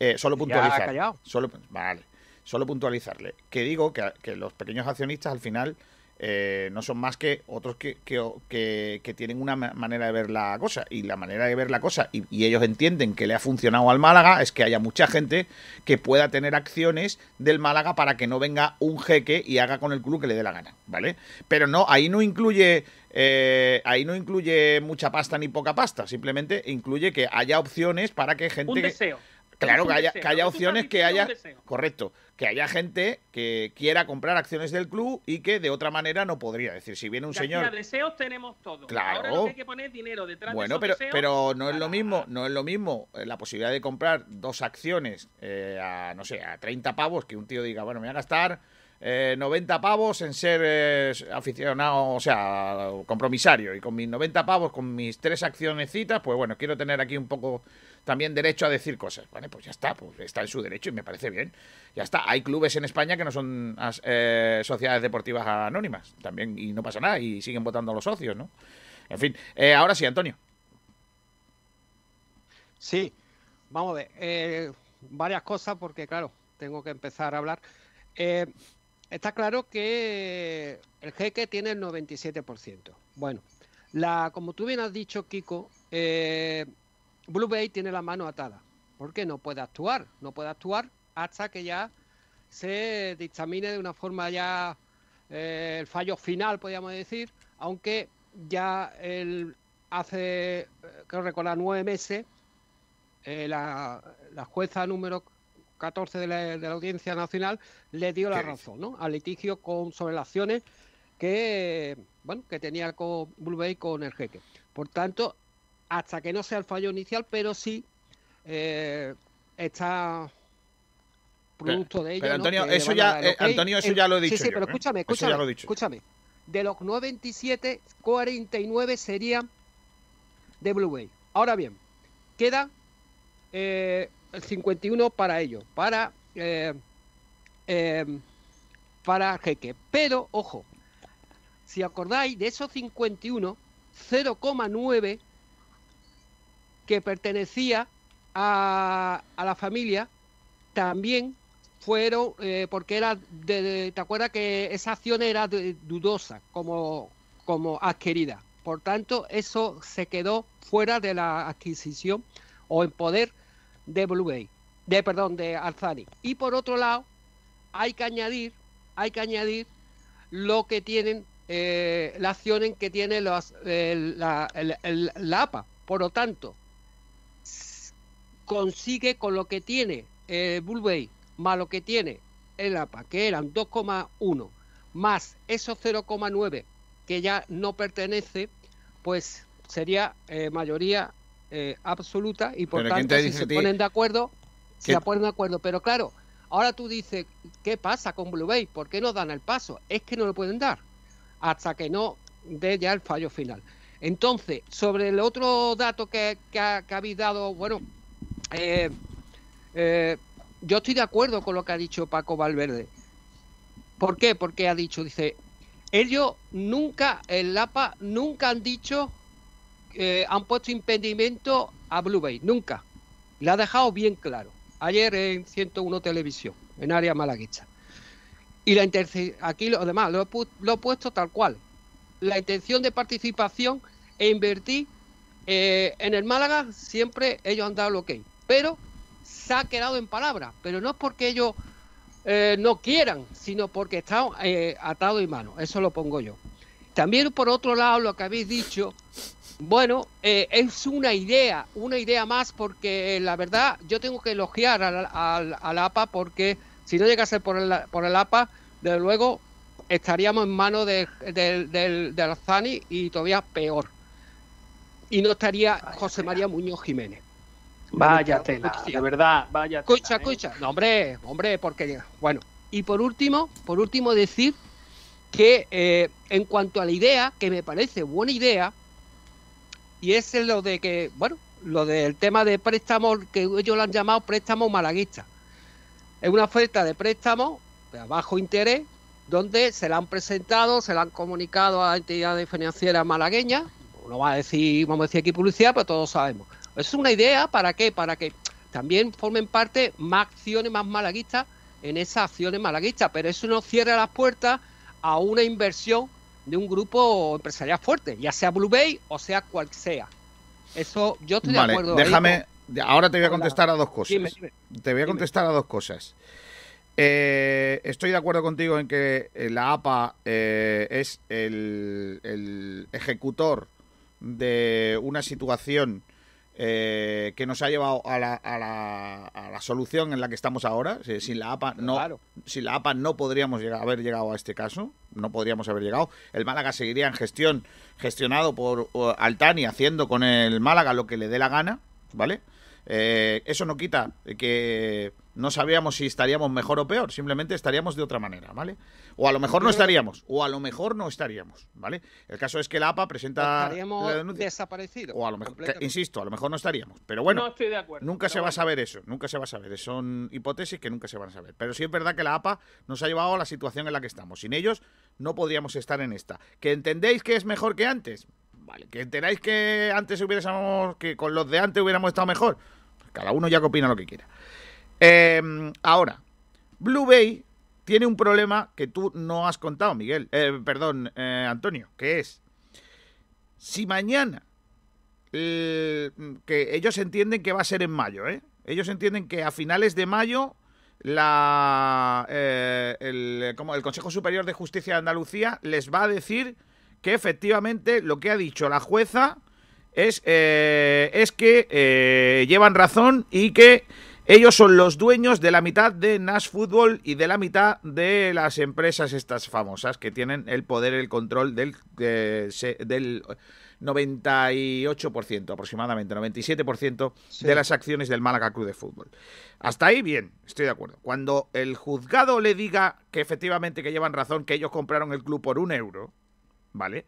Eh, solo Ya, puntualizar. callado. Solo, vale, solo puntualizarle. Que digo que, que los pequeños accionistas al final eh, no son más que otros que, que, que- que tienen una ma- manera de ver la cosa. Y la manera de ver la cosa, y, y ellos entienden que le ha funcionado al Málaga, es que haya mucha gente que pueda tener acciones del Málaga para que no venga un jeque y haga con el club que le dé la gana, ¿vale? Pero no, ahí no incluye. eh, ahí no incluye mucha pasta ni poca pasta, simplemente incluye que haya opciones para que gente un que- deseo. Claro, que haya, que haya opciones que haya. Correcto. Que haya gente que quiera comprar acciones del club y que de otra manera no podría. Es decir, si viene un señor. deseos tenemos todos. Claro. Ahora lo que hay que poner dinero detrás Bueno, de pero, deseos pero no es lo mismo, no es lo mismo eh, la posibilidad de comprar dos acciones eh, a, no sé, a 30 pavos que un tío diga, bueno, me voy a gastar eh, 90 pavos en ser eh, aficionado, o sea, compromisario. Y con mis 90 pavos, con mis tres accionecitas, pues bueno, quiero tener aquí un poco también derecho a decir cosas. Vale, pues ya está, pues está en su derecho y me parece bien. Ya está. Hay clubes en España que no son eh, sociedades deportivas anónimas también y no pasa nada y siguen votando a los socios, ¿no? En fin, eh, ahora sí, Antonio. Sí, vamos a ver. eh, varias cosas porque, claro, tengo que empezar a hablar. Está claro que el jeque tiene el 97%. Bueno, la, como tú bien has dicho, Kiko, eh, Blue Bay tiene la mano atada. porque no puede actuar? No puede actuar hasta que ya se dictamine de una forma ya eh, el fallo final, podríamos decir, aunque ya el, hace, eh, creo recordar, nueve meses, eh, la, la jueza número 14 de la, de la Audiencia Nacional le dio la razón ¿no? al litigio con, sobre las acciones que, bueno, que tenía con Blue Bay con el jeque. Por tanto, hasta que no sea el fallo inicial, pero sí eh, está producto de ello. pero, ¿no? Antonio, eso ya- a dar eh. Antonio, eso ya lo he Sí, dicho sí, yo, pero ¿eh? escúchame, escúchame. lo. Escúchame. De los 927, 49 serían de Blue Bay. Ahora bien, queda eh, el 51 para ellos, para eh, eh, para Jeque. Pero, ojo, si acordáis, de esos 51, 0,9 que pertenecía a, a la familia también fueron, eh, porque era, de, ¿te acuerdas que esa acción era dudosa como, como adquirida? Por tanto, eso se quedó fuera de la adquisición o en poder de Blue Bay. de perdón, de Alzani. Y por otro lado, hay que añadir, hay que añadir lo que tienen eh, las acciones que tiene los, el- la, el- la APA. Por lo tanto, consigue con lo que tiene eh, Bulbey más lo que tiene el APA, que eran 2,1 más esos 0,9 que ya no pertenece, pues sería eh, mayoría eh, absoluta y por Pero ¿quién tanto si se ponen de acuerdo, se ponen de acuerdo. Pero claro, ahora tú dices, ¿qué pasa con Blue Bay? ¿Por qué no dan el paso? Es que no lo pueden dar hasta que no dé ya el fallo final. Entonces, sobre el otro dato que, que, que habéis dado, bueno, eh, eh, yo estoy de acuerdo con lo que ha dicho Paco Valverde. ¿Por qué? Porque ha dicho, dice, ellos nunca, el APA, nunca han dicho, eh, han puesto impedimento a Blue Bay, nunca. Le ha dejado bien claro. Ayer en 101 Televisión, en área malaguista. Y la aquí lo demás lo he, lo puesto tal cual. La intención de participación e invertir eh, en el Málaga siempre ellos han dado lo que pero se ha quedado en palabras. Pero no es porque ellos eh, no quieran, sino porque están eh, atados y manos. Eso lo pongo yo. También por otro lado, lo que habéis dicho, bueno, eh, es una idea, una idea más, porque la verdad yo tengo que elogiar al, al, al APA, porque si no llegase por el, por el APA, desde luego estaríamos en manos de, del Alzani y todavía peor. Y no estaría José María Muñoz Jiménez. Vaya tela, de verdad, vaya tela. Escucha, ¿eh? escucha. No, hombre, hombre, porque. Bueno, y por último, por último, decir que eh, en cuanto a la idea, que me parece buena idea, y es lo de que, bueno, lo del tema de préstamos, que ellos lo han llamado préstamo malaguista. Es una oferta de préstamo a bajo interés, donde se la han presentado, se la han comunicado a entidades financieras malagueñas, no va a decir, vamos a decir aquí publicidad, pero todos sabemos. Es una idea para qué, para que también formen parte más acciones más malaguistas en esas acciones malaguistas, pero eso no cierra las puertas a una inversión de un grupo empresarial fuerte, ya sea Blue Bay o sea cual sea. Eso yo estoy de acuerdo. ahí déjame. con- Ahora te voy a contestar a dos cosas. Dime, dime. Te voy a contestar a dos cosas. Eh, estoy de acuerdo contigo en que la APA eh, es el, el ejecutor de una situación eh, que nos ha llevado a la, a, la, a la solución en la que estamos ahora. Si- Sin la APA no, Claro. sin la APA no podríamos llegar- haber llegado a este caso, no podríamos haber llegado. El Málaga seguiría en gestión, gestionado por Altani, haciendo con el Málaga lo que le dé la gana, ¿vale? Eh, eso no quita que no sabíamos si estaríamos mejor o peor, simplemente estaríamos de otra manera, ¿vale? O a lo mejor no estaríamos, o a lo mejor no estaríamos, ¿vale? El caso es que la APA presenta Estaríamos la denuncia, desaparecidos. o a lo mejor, que- insisto, a lo mejor no estaríamos, pero bueno, No estoy de acuerdo. Nunca pero se va a saber eso, nunca se va a saber. Son hipótesis que nunca se van a saber. Pero sí es verdad que la APA nos ha llevado a la situación en la que estamos. Sin ellos no podríamos estar en esta. ¿Que entendéis que es mejor que antes? Vale. ¿Que enteráis que antes hubiésemos, que con los de antes hubiéramos estado mejor? Cada uno ya que opina lo que quiera. Eh, ahora, Blue Bay tiene un problema que tú no has contado, Miguel. Eh, perdón, eh, Antonio, que es si mañana eh, que ellos entienden que va a ser en mayo, ¿eh? Ellos entienden que a finales de mayo la, eh, el, como el Consejo Superior de Justicia de Andalucía les va a decir que efectivamente lo que ha dicho la jueza es, es que llevan razón y que ellos son los dueños de la mitad de Nash Football y de la mitad de las empresas estas famosas que tienen el poder, el control del, eh, se- del 98% aproximadamente, 97% de las acciones del Málaga Club de Fútbol. Hasta ahí bien, estoy de acuerdo. Cuando el juzgado le diga que efectivamente que llevan razón, que ellos compraron el club por un euro, ¿vale?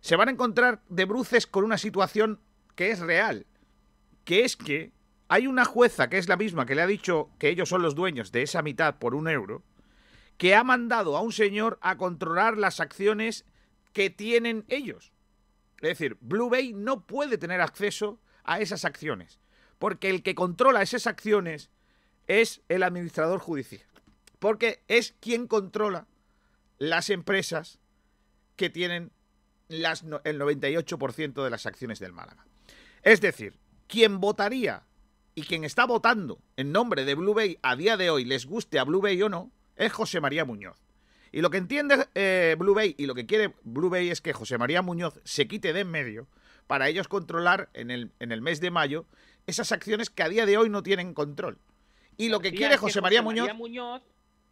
Se van a encontrar de bruces con una situación que es real, que es que hay una jueza que es la misma que le ha dicho que ellos son los dueños de esa mitad por un euro, que ha mandado a un señor a controlar las acciones que tienen ellos. Es decir, Blue Bay no puede tener acceso a esas acciones, porque el que controla esas acciones es el administrador judicial, porque es quien controla las empresas que tienen el 98% de las acciones del Málaga. Es decir, quien votaría y quien está votando en nombre de Blue Bay a día de hoy, les guste a Blue Bay o no, es José María Muñoz. Y lo que entiende eh, Blue Bay y lo que quiere Blue Bay es que José María Muñoz se quite de en medio para ellos controlar en el, en el mes de mayo esas acciones que a día de hoy no tienen control. Y lo que quiere José María Muñoz Muñoz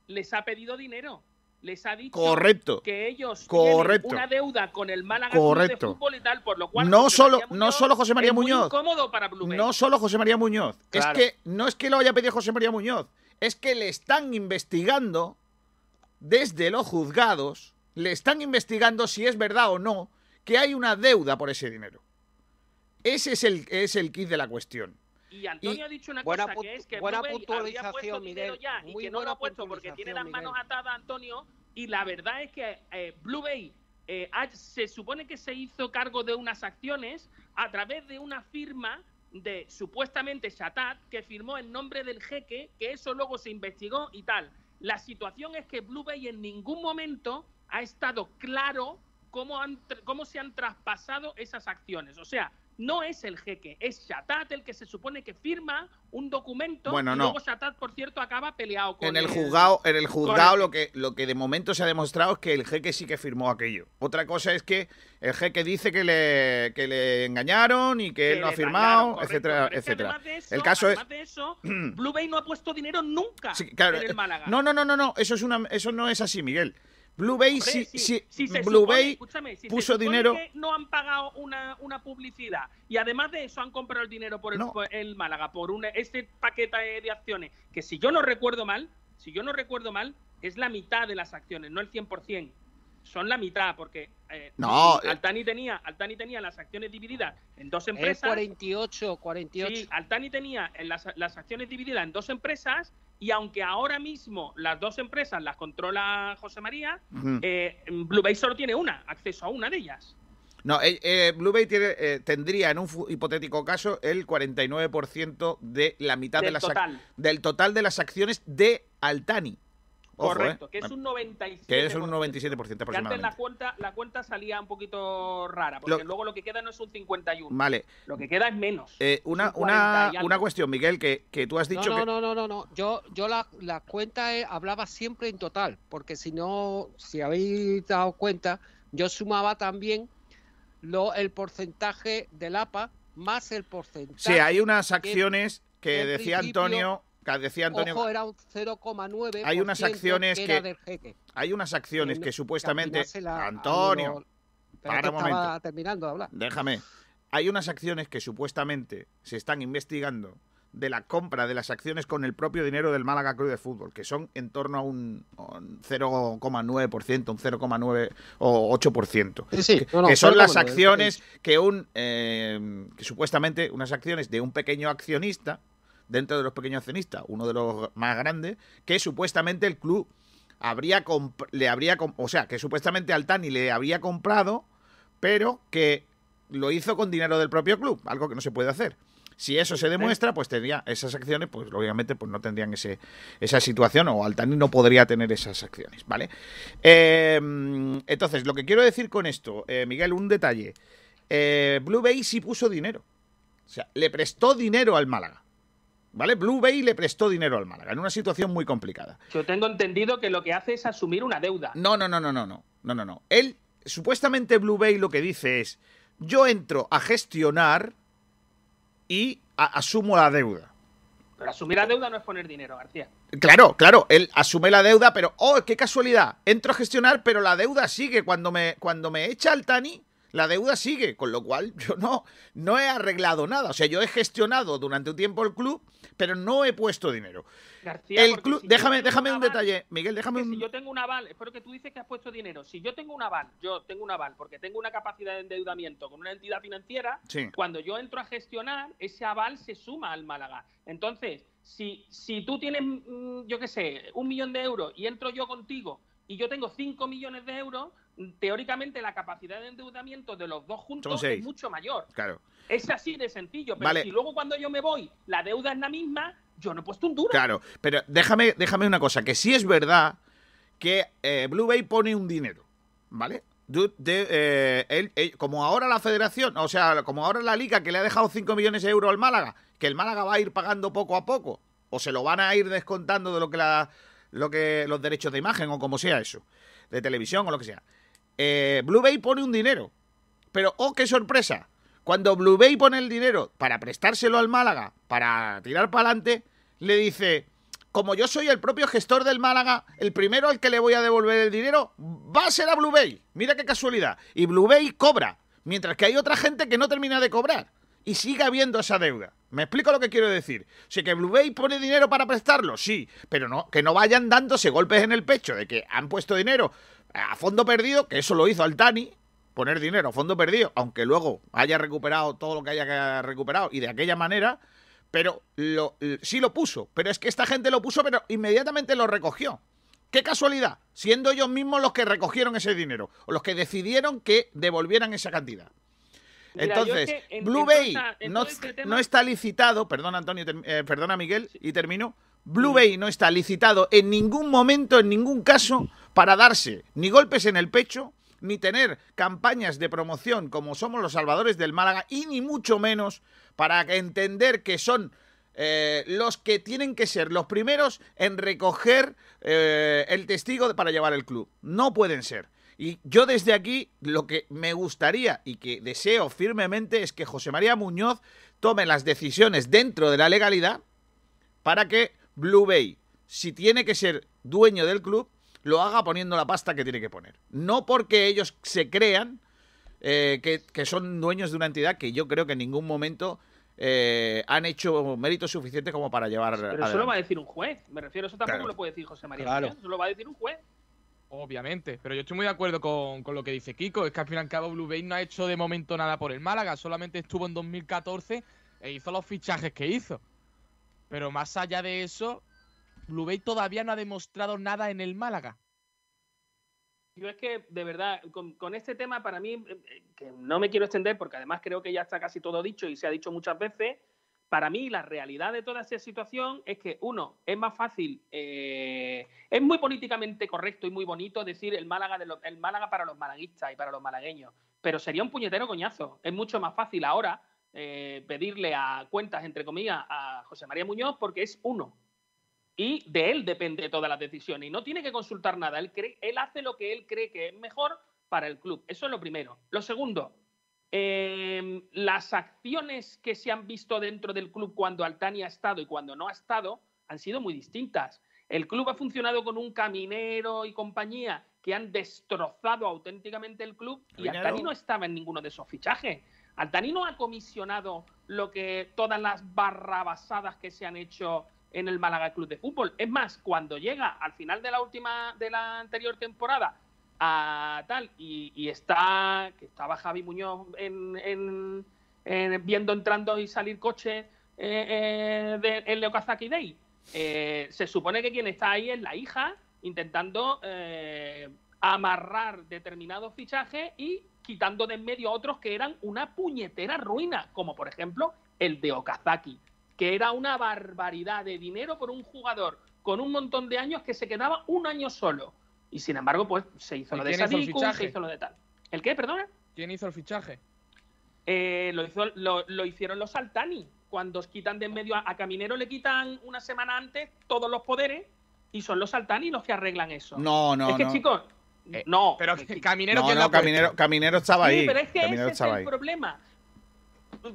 les ha pedido dinero. Les ha dicho Correcto. que ellos Correcto. tienen una deuda con el Málaga Correcto. de fútbol y tal, por lo cual no José solo, no solo José María es Muñoz. para. No solo José María Muñoz. Claro. Es que no es que lo haya pedido José María Muñoz. Es que le están investigando desde los juzgados. Le están investigando si es verdad o no que hay una deuda por ese dinero. Ese es el, es el kit de la cuestión. Y Antonio ha dicho una buena cosa que es que buena Blue Bay había puntualización, puesto dinero Miguel. ya y que no lo ha puesto porque tiene las puntualización, manos atadas Antonio y la verdad es que eh, Blue Bay eh, se supone que se hizo cargo de unas acciones a través de una firma de supuestamente Shatat que firmó en nombre del jeque, que eso luego se investigó y tal. La situación es que Blue Bay en ningún momento ha estado claro cómo, han cómo se han traspasado esas acciones. O sea, no es el jeque, es Shatat el que se supone que firma un documento Bueno, y no. luego Shatat, por cierto, acaba peleado con En el el- juzgado, en el juzgado el- lo que, lo que de momento se ha demostrado es que el jeque sí que firmó aquello. Otra cosa es que el jeque dice que le, que le engañaron y que él no ha firmado, correcto. etcétera, etcétera. además de eso- el caso es de eso, Blue Bay no ha puesto dinero nunca Sí, claro, en el eh, Málaga. No, no, no, no, no, eso es una eso no es así, Miguel. Blue Bay Hombre, si- si se Blue supone- Bay si puso dinero. que no han pagado una, una publicidad y además de eso han comprado el dinero por el, No. por el Málaga por un, este paquete de acciones que si yo no recuerdo mal, si yo no recuerdo mal, es la mitad de las acciones, no el 100%. Son la mitad porque eh, No, eh. Altani tenía Altani tenía las acciones divididas en dos Es empresas. 48, 48. Sí, Altani tenía en las, las acciones divididas en dos empresas y aunque ahora mismo las dos empresas las controla José María, eh, Blue Bay solo tiene una, acceso a una de ellas. No, eh, eh, Blue Bay tiene, eh, tendría en un hipotético caso el 49% de la mitad de Del las ac- total. del total de las acciones de Altani. Ojo, Correcto, eh. que es un 97%. Que es un 97% Que antes aproximadamente. la cuenta, la cuenta salía un poquito rara, porque Lo- luego lo que queda no es un 51. Vale. Lo que queda es menos. Eh, una, un 40 una, una cuestión, Miguel, que, que tú has dicho no, que. no, no, no, no, no. Yo, yo la, la cuenta eh, hablaba siempre en total, porque si no, si habéis dado cuenta, yo sumaba también lo, el porcentaje del APA más el porcentaje. Sí, hay unas acciones que decía Antonio. Decía Antonio. Ojo, era un 0,9. Hay unas acciones que, era que- del jeque. Hay unas acciones Que no- que que supuestamente. Antonio, para un momento. terminando de hablar. Déjame. Hay unas acciones que supuestamente se están investigando de la compra de las acciones con el propio dinero del Málaga Club de Fútbol, que son en torno a un, a un 0,9%, un 0,9 o 8%. Sí, sí, que, no, no, que son las 0,9, acciones que un eh, que supuestamente unas acciones de un pequeño accionista dentro de los pequeños accionistas, uno de los más grandes, que supuestamente el club habría le habría o sea, que supuestamente Altani le habría comprado, pero que lo hizo con dinero del propio club, algo que no se puede hacer. Si eso se demuestra, pues tendría esas acciones, pues obviamente pues no tendrían ese, esa situación o Altani no podría tener esas acciones, ¿vale? Eh, entonces, lo que quiero decir con esto, eh, Miguel, un detalle. Eh, Blue Bay sí puso dinero. O sea, le prestó dinero al Málaga. ¿Vale? Blue Bay le prestó dinero al Málaga en una situación muy complicada. Yo tengo entendido que lo que hace es asumir una deuda. No, no, no, no, no, no. No, no, no. Él, supuestamente Blue Bay lo que dice es, yo entro a gestionar y a- asumo la deuda. Pero asumir la deuda no es poner dinero, García. Claro, claro, él asume la deuda, pero ¡oh, qué casualidad! Entro a gestionar, pero la deuda sigue. Cuando me, cuando me echa el Tani, la deuda sigue. Con lo cual, yo no, no he arreglado nada. O sea, yo he gestionado durante un tiempo el club, pero no he puesto dinero. García, El club, si déjame, déjame un aval- detalle, Miguel, déjame un. si yo tengo un aval, espero que tú dices que has puesto dinero. Si yo tengo un aval, yo tengo un aval porque tengo una capacidad de endeudamiento con una entidad financiera, Sí. cuando yo entro a gestionar, ese aval se suma al Málaga. Entonces, si, si tú tienes, mm, yo qué sé, un millón de euros y entro yo contigo y yo tengo cinco millones de euros, teóricamente la capacidad de endeudamiento de los dos juntos es mucho mayor. Claro. Es así de sencillo. Pero Vale. si luego cuando yo me voy, la deuda es la misma, yo no he puesto un duro. Claro, pero déjame, déjame una cosa, que sí es verdad que eh, Blue Bay pone un dinero, ¿vale? De, eh, él- él- como ahora la federación, o sea, como ahora la liga que le ha dejado 5 millones de euros al Málaga, que el Málaga va a ir pagando poco a poco, o se lo van a ir descontando de lo que, la, lo que los derechos de imagen, o como sea eso, de televisión o lo que sea. Eh, Blue Bay pone un dinero, pero oh, qué sorpresa. Cuando Blue Bay pone el dinero para prestárselo al Málaga, para tirar para adelante, le dice, como yo soy el propio gestor del Málaga, el primero al que le voy a devolver el dinero va a ser a Blue Bay. Mira qué casualidad. Y Blue Bay cobra, mientras que hay otra gente que no termina de cobrar. Y sigue habiendo esa deuda. ¿Me explico lo que quiero decir? O que Blue Bay pone dinero para prestarlo, sí, pero no, que no vayan dándose golpes en el pecho de que han puesto dinero a fondo perdido, que eso lo hizo Altani, poner dinero a fondo perdido, aunque luego haya recuperado todo lo que haya recuperado y de aquella manera, pero lo, sí lo puso. Pero es que esta gente lo puso, pero inmediatamente lo recogió. Qué casualidad, siendo ellos mismos los que recogieron ese dinero, o los que decidieron que devolvieran esa cantidad. Mira, Entonces, es que en- Blue en Bay en no, este tema- no está licitado, perdona Antonio, eh, perdona Miguel, y termino. Blue Bay no está licitado en ningún momento, en ningún caso, para darse ni golpes en el pecho, ni tener campañas de promoción como somos los salvadores del Málaga, y ni mucho menos para entender que son eh, los que tienen que ser los primeros en recoger eh, el testigo para llevar el club. No pueden ser. Y yo desde aquí lo que me gustaría y que deseo firmemente es que José María Muñoz tome las decisiones dentro de la legalidad para que Blue Bay, si tiene que ser dueño del club, lo haga poniendo la pasta que tiene que poner. No porque ellos se crean eh, que, que son dueños de una entidad que yo creo que en ningún momento eh, han hecho méritos suficientes como para llevar Pero eso lo va a decir un juez. Me refiero, eso tampoco Claro. lo puede decir José María. Claro. Eso lo va a decir un juez. Obviamente, pero yo estoy muy de acuerdo con, con lo que dice Kiko. Es que al fin y al cabo Blue Bay no ha hecho de momento nada por el Málaga. Solamente estuvo en 2014 e hizo los fichajes que hizo. Pero más allá de eso, Blue todavía no ha demostrado nada en el Málaga. Yo es que, de verdad, con, este tema, para mí, eh, eh, que no me quiero extender porque además creo que ya está casi todo dicho y se ha dicho muchas veces, para mí la realidad de toda esa situación es que, uno, es más fácil, eh, es muy políticamente correcto y muy bonito decir el Málaga, de los- el Málaga para los malaguistas y para los malagueños, pero sería un puñetero coñazo. Es mucho más fácil ahora pedirle a cuentas, entre comillas, a José María Muñoz porque es uno y de él depende todas las decisiones y no tiene que consultar nada. Él, cree, él hace lo que él cree que es mejor para el club. Eso es lo primero. Lo segundo, eh, las acciones que se han visto dentro del club cuando Altani ha estado y cuando no ha estado han sido muy distintas. El club ha funcionado con un caminero y compañía que han destrozado auténticamente el club y. Altani no estaba en ninguno de esos fichajes. Altani no ha comisionado lo que todas las barrabasadas que se han hecho en el Málaga Club de Fútbol. Es más, cuando llega al final de la última, de la anterior temporada a tal y, está que estaba Javi Muñoz en, en- en- viendo entrando y salir coche eh, eh, de, en Leokazaki Day. eh, se supone que quien está ahí es la hija intentando eh, amarrar determinados fichajes y quitando de en medio otros que eran una puñetera ruina, como por ejemplo el de Okazaki, que era una barbaridad de dinero por un jugador con un montón de años que se quedaba un año solo. Y sin embargo, pues se hizo ¿Y lo de Sadiku, se hizo lo de tal. ¿El qué, perdona? ¿Quién hizo el fichaje? Eh, lo, hizo- lo- lo hicieron los Altani. Cuando os quitan de en medio a, a Caminero le quitan una semana antes todos los poderes y son los Altani los que arreglan eso. No, no, es que no. chicos, no. Eh, Pero Caminero, No, ¿quién no? Caminero, Caminero estaba Sí, ahí. pero es que Caminero ese es el ahí. problema.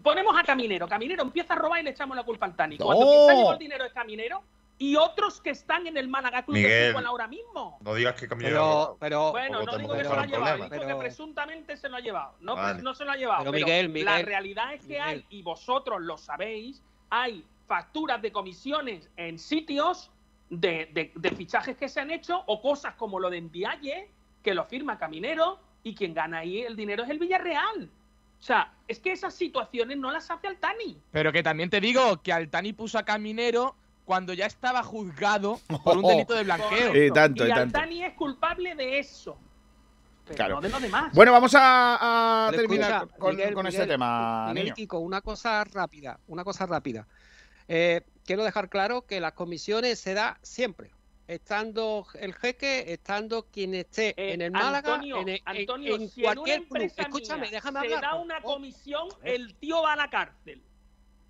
Ponemos a Caminero. Caminero empieza a robar y le echamos la culpa al Tani. Cuando ¡No! ha llevado el dinero es Caminero y otros que están en el Málaga Club de Miguel. Fútbol ahora mismo. No digas que Caminero Pero, Bueno, no digo que se lo ha llevado, problema. digo Pero- que presuntamente se lo ha llevado. No, Vale. pues no se lo ha llevado. Pero Pero, Miguel, la Miguel, realidad es que Miguel. hay, y vosotros lo sabéis, hay facturas de comisiones en sitios de, de- de fichajes que se han hecho o cosas como lo de Ndiaye, que lo firma Caminero y quien gana ahí el dinero es el Villarreal. O sea, es que esas situaciones no las hace Altani. Pero que también te digo que Altani puso a Caminero cuando ya estaba juzgado por un delito de blanqueo. Y tanto, y tanto. Altani es culpable de eso. Pero Claro. no de lo demás. Bueno, vamos a, terminar escucha, con, Miguel, con este Miguel, tema, Miguel niño. Kiko, una cosa rápida, una cosa rápida. Eh, quiero dejar claro que las comisiones se da siempre, estando el jeque, estando quien esté en el Málaga, Eh, Antonio, en, Antonio, en si en una cualquier club. empresa Escúchame, mía déjame se hablar. da por una comisión, el tío va a la cárcel.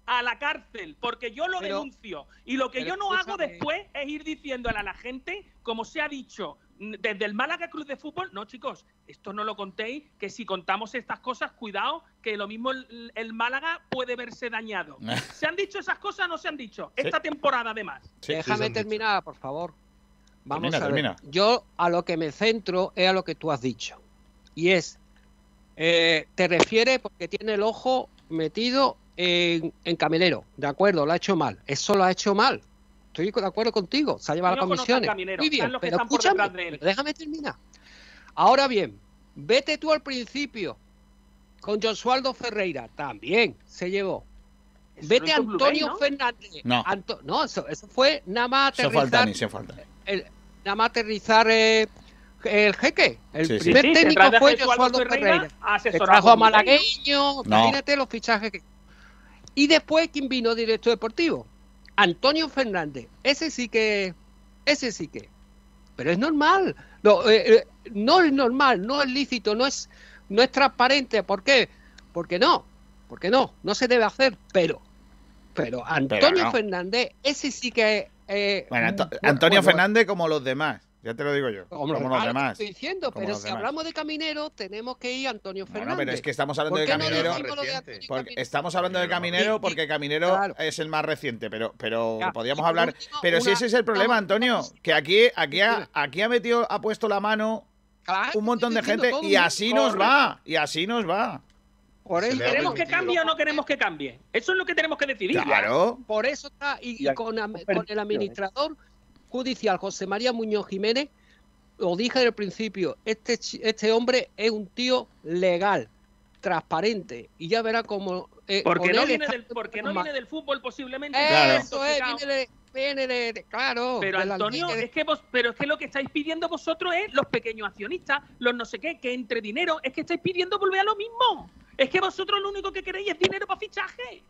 A la cárcel, porque yo lo Pero- denuncio. Y lo que yo no hago después es ir diciéndole a la gente, como se ha dicho desde el Málaga Club de Fútbol, no chicos, esto no lo contéis, que si contamos estas cosas, cuidado, que lo mismo el, el Málaga puede verse dañado. ¿Se han dicho esas cosas o no se han dicho? Sí. Esta temporada además. Déjame terminar, por favor. Vamos Termina, a ver. termina. Yo a lo que me centro es a lo que tú has dicho. Y es, eh, te refieres porque tiene el ojo metido en, en Caminero. De acuerdo, lo ha hecho mal. Eso lo ha hecho mal. Estoy de acuerdo contigo. Se ha llevado las comisiones. Caminero, Muy bien, saben los que pero escúchame, de él. pero déjame terminar. Ahora bien, vete tú al principio con Josualdo Ferreira. También se llevó. Vete a Antonio ¿no? Fernández. No. Anto- no, eso, eso fue nada más Eso falta, aterrizar ni se falta. el- nada más aterrizar eh, el jeque. El Sí, primer Sí, técnico fue Josualdo Ferreira, asesorado trajo a. Malagueño, No. imagínate los fichajes que... Y después, ¿quién vino director deportivo? Antonio Fernández. Ese sí que... Ese sí que... Pero es normal. No, eh, eh, no es normal, no es lícito, no es, no es transparente. ¿Por qué? Porque no. Porque no. No se debe hacer. Pero... Pero Antonio no. Fernández, ese sí que... eh, Bueno, Anto- bueno, Antonio bueno, Fernández como los demás. Ya te lo digo yo. como Como los demás, demás. estoy diciendo, Como pero si demás. hablamos de Caminero, tenemos que ir a Antonio Fernández. Bueno, pero es que estamos hablando ¿Por de no Caminero. lo de Antonio Porque Caminero? estamos hablando de Caminero porque Caminero Claro. es el más reciente, pero, pero Ya, podíamos hablar. último, Pero si una- ese es el problema, una- Antonio, que aquí, aquí, ha, aquí ha metido, ha puesto la mano Claro, un montón de gente y así nos va, y así nos va. Por eso, ¿Queremos que cambie o no queremos que cambie? Eso es lo que tenemos que decidir. Claro. por eso está, y, con, el administrador judicial José María Muñoz Jiménez, lo dije el principio, este, chi- este hombre es un tío legal, transparente, y ya verá cómo... eh, Porque no viene está del, porque no normal. viene del fútbol posiblemente. Claro. Eso es, viene de- claro. Pero Antonio, es que vos, pero es que lo que estáis pidiendo vosotros es los pequeños accionistas, los no sé qué, que entre dinero, es que estáis pidiendo volver a lo mismo. Es que vosotros lo único que queréis es dinero para fichaje.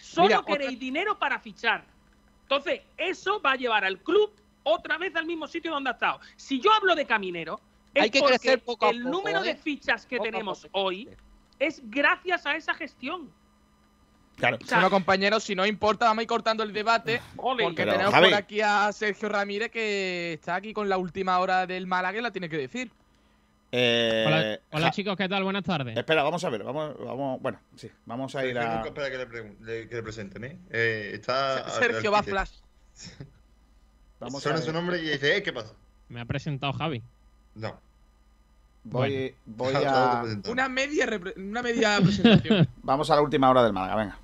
Solo Mira, otra- queréis dinero para fichar. Entonces, eso va a llevar al club otra vez al mismo sitio donde ha estado. Si yo hablo de caminero, es Hay que porque crecer poco a el poco, número de ¿eh? fichas que Poco tenemos hoy es gracias a esa gestión. Claro. O sea, Bueno, compañeros, si no importa, vamos a ir cortando el debate. ole. Porque Pero, tenemos Javi. por aquí a Sergio Ramírez que está aquí con la última hora del Málaga y la tiene que decir. Eh, Hola, chicos, ¿qué tal? Buenas tardes. Espera, vamos a ver, vamos, vamos, bueno, sí, vamos a ir a. nunca espera que le, pregun- le- que le presenten, ¿eh? Eh, está. Sergio va flash. Vamos Suena su nombre y dice, eh, ¿qué pasa? Me ha presentado Javi. No. Voy, voy a. Una media, una media presentación. Vamos a la última hora del Málaga, venga.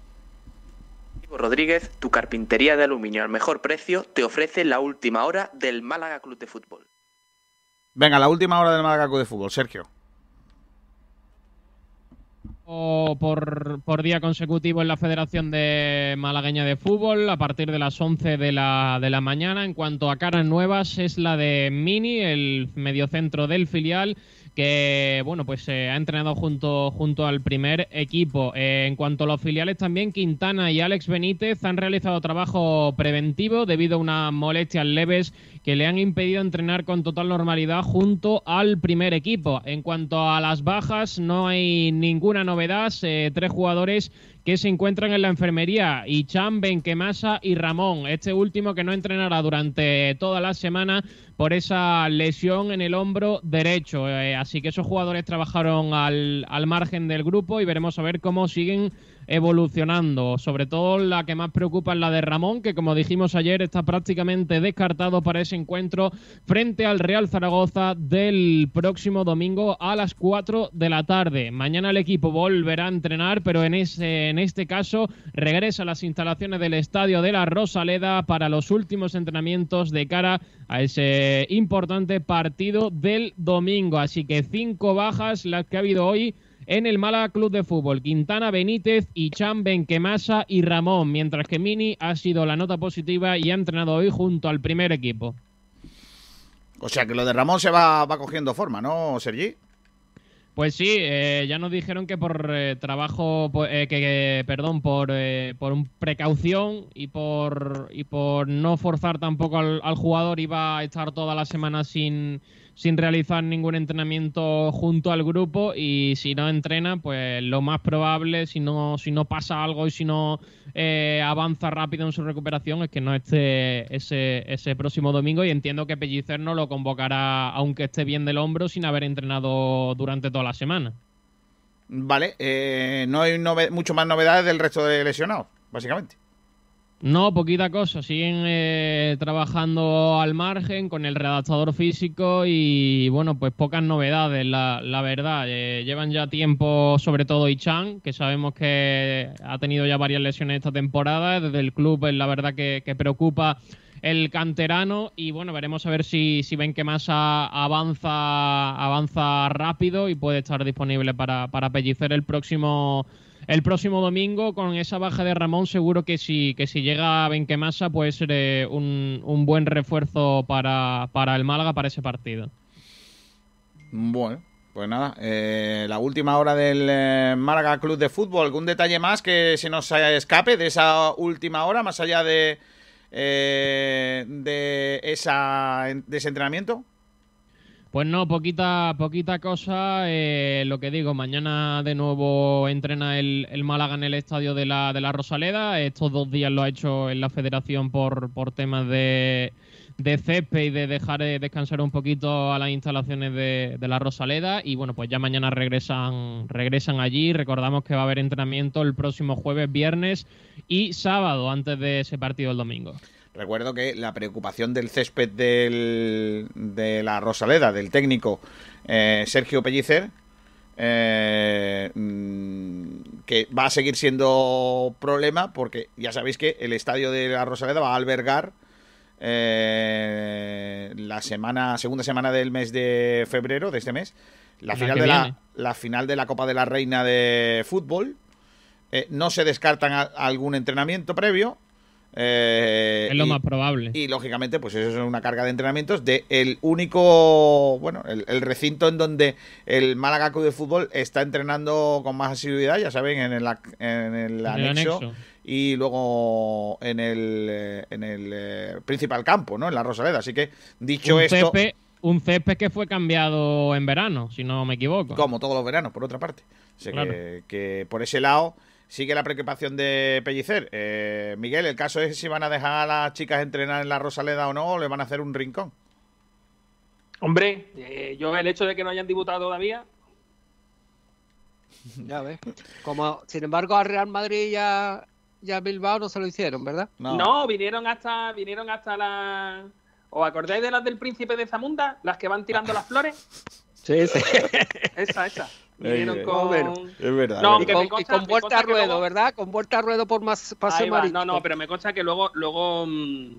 Rodríguez, tu carpintería de aluminio al mejor precio, te ofrece la última hora del Málaga Club de Fútbol. Venga, la última hora del Málaga Club de Fútbol, Sergio. O por, por día consecutivo en la Federación de Malagueña de Fútbol a partir de las 11 de la, de la mañana. En cuanto a caras nuevas, es la de Mini, el mediocentro del filial, que bueno, pues eh, ha entrenado junto, junto al primer equipo. Eh, en cuanto a los filiales también, Quintana y Alex Benítez han realizado trabajo preventivo debido a unas molestias leves que le han impedido entrenar con total normalidad junto al primer equipo. En cuanto a las bajas, no hay ninguna novedad. Eh, tres jugadores que se encuentran en la enfermería, Icham, Benquemasa y Ramón. Este último que no entrenará durante toda la semana por esa lesión en el hombro derecho. Eh, así que esos jugadores trabajaron al, al margen del grupo y veremos a ver cómo siguen evolucionando. Sobre todo la que más preocupa es la de Ramón, que como dijimos ayer está prácticamente descartado para ese encuentro frente al Real Zaragoza del próximo domingo a las 4 de la tarde. Mañana el equipo volverá a entrenar, pero en, ese, en este caso regresa a las instalaciones del Estadio de la Rosaleda para los últimos entrenamientos de cara a ese importante partido del domingo. Así que cinco bajas las que ha habido hoy en el Málaga Club de Fútbol. Quintana, Benítez, Icham, Benquemasa y Ramón, mientras que Mini ha sido la nota positiva y ha entrenado hoy junto al primer equipo. O sea que lo de Ramón se va, va cogiendo forma, ¿no, Sergi? Pues sí, eh, ya nos dijeron que por eh, trabajo, eh, que, perdón, por, por un precaución y por, y por no forzar tampoco al, al jugador iba a estar toda la semana sin, sin realizar ningún entrenamiento junto al grupo y si no entrena, pues lo más probable, si no, si no pasa algo y si no eh, avanza rápido en su recuperación, es que no esté ese, ese próximo domingo y entiendo que Pellicer no lo convocará aunque esté bien del hombro sin haber entrenado durante toda la semana. Vale, eh, no hay mucho más novedades del resto de lesionados, básicamente. No, poquita cosa. Siguen eh, trabajando al margen con el redactador físico y bueno, pues pocas novedades, la, la verdad. Eh, llevan ya tiempo, sobre todo Ichan, que sabemos que ha tenido ya varias lesiones esta temporada. Desde el club, es la verdad que, que preocupa el canterano y bueno, veremos a ver si, si Benquemasa avanza, avanza rápido y puede estar disponible para, para pellicer el próximo el próximo domingo con esa baja de Ramón seguro que si, que si llega Benquemasa puede ser eh, un, un buen refuerzo para, para el Málaga para ese partido. Bueno, pues nada, eh, la última hora del eh, Málaga Club de Fútbol. ¿Algún detalle más que se nos escape de esa última hora, más allá de, de, esa, de ese entrenamiento? Pues no, poquita, poquita cosa. eh, lo que digo, mañana de nuevo entrena el, el Málaga en el estadio de la, de la Rosaleda. Estos dos días lo ha hecho en la federación por, por temas de, de césped y de dejar eh, descansar un poquito a las instalaciones de, de la Rosaleda. Y bueno, pues ya mañana regresan, regresan allí. Recordamos que va a haber entrenamiento el próximo jueves, viernes y sábado antes de ese partido el domingo. Recuerdo que la preocupación del césped del, de la Rosaleda, del técnico eh, Sergio Pellicer, eh, mm, que va a seguir siendo problema porque ya sabéis que el estadio de la Rosaleda va a albergar eh, la semana segunda semana del mes de febrero de este mes la La final de la, la final de la Copa de la Reina de fútbol. Eh, no se descartan a- algún entrenamiento previo eh, Es lo y- más probable. y lógicamente, pues eso es una carga de entrenamientos de el único, bueno, el, el recinto en donde el Málaga Club de Fútbol está entrenando con más asiduidad, ya saben, en el, en el el anexo, y luego en el, en el eh, principal campo, ¿no? En la Rosaleda. Así que, dicho un esto, un césped que fue cambiado en verano, si no me equivoco. como todos los veranos, por otra parte. Claro. que, que por ese lado sigue la preocupación de Pellicer. Eh, Miguel, el caso es si van a dejar a las chicas entrenar en la Rosaleda o no, o le van a hacer un rincón. Hombre, eh, yo el hecho de que no hayan debutado todavía, Ya ves. Como, sin embargo, al Real Madrid y a, y a Bilbao no se lo hicieron, ¿verdad? no, vinieron hasta vinieron hasta la ¿Os acordáis de las del príncipe de Zamunda? Las que van tirando las flores. Sí, sí. Esa, esa. Vinieron Eh, con... Es verdad. No, es que verdad. me y consta- con vuelta a ruedo, luego- ¿verdad? Con vuelta a ruedo por más marítimo. No, no, pero me consta que luego, luego mm,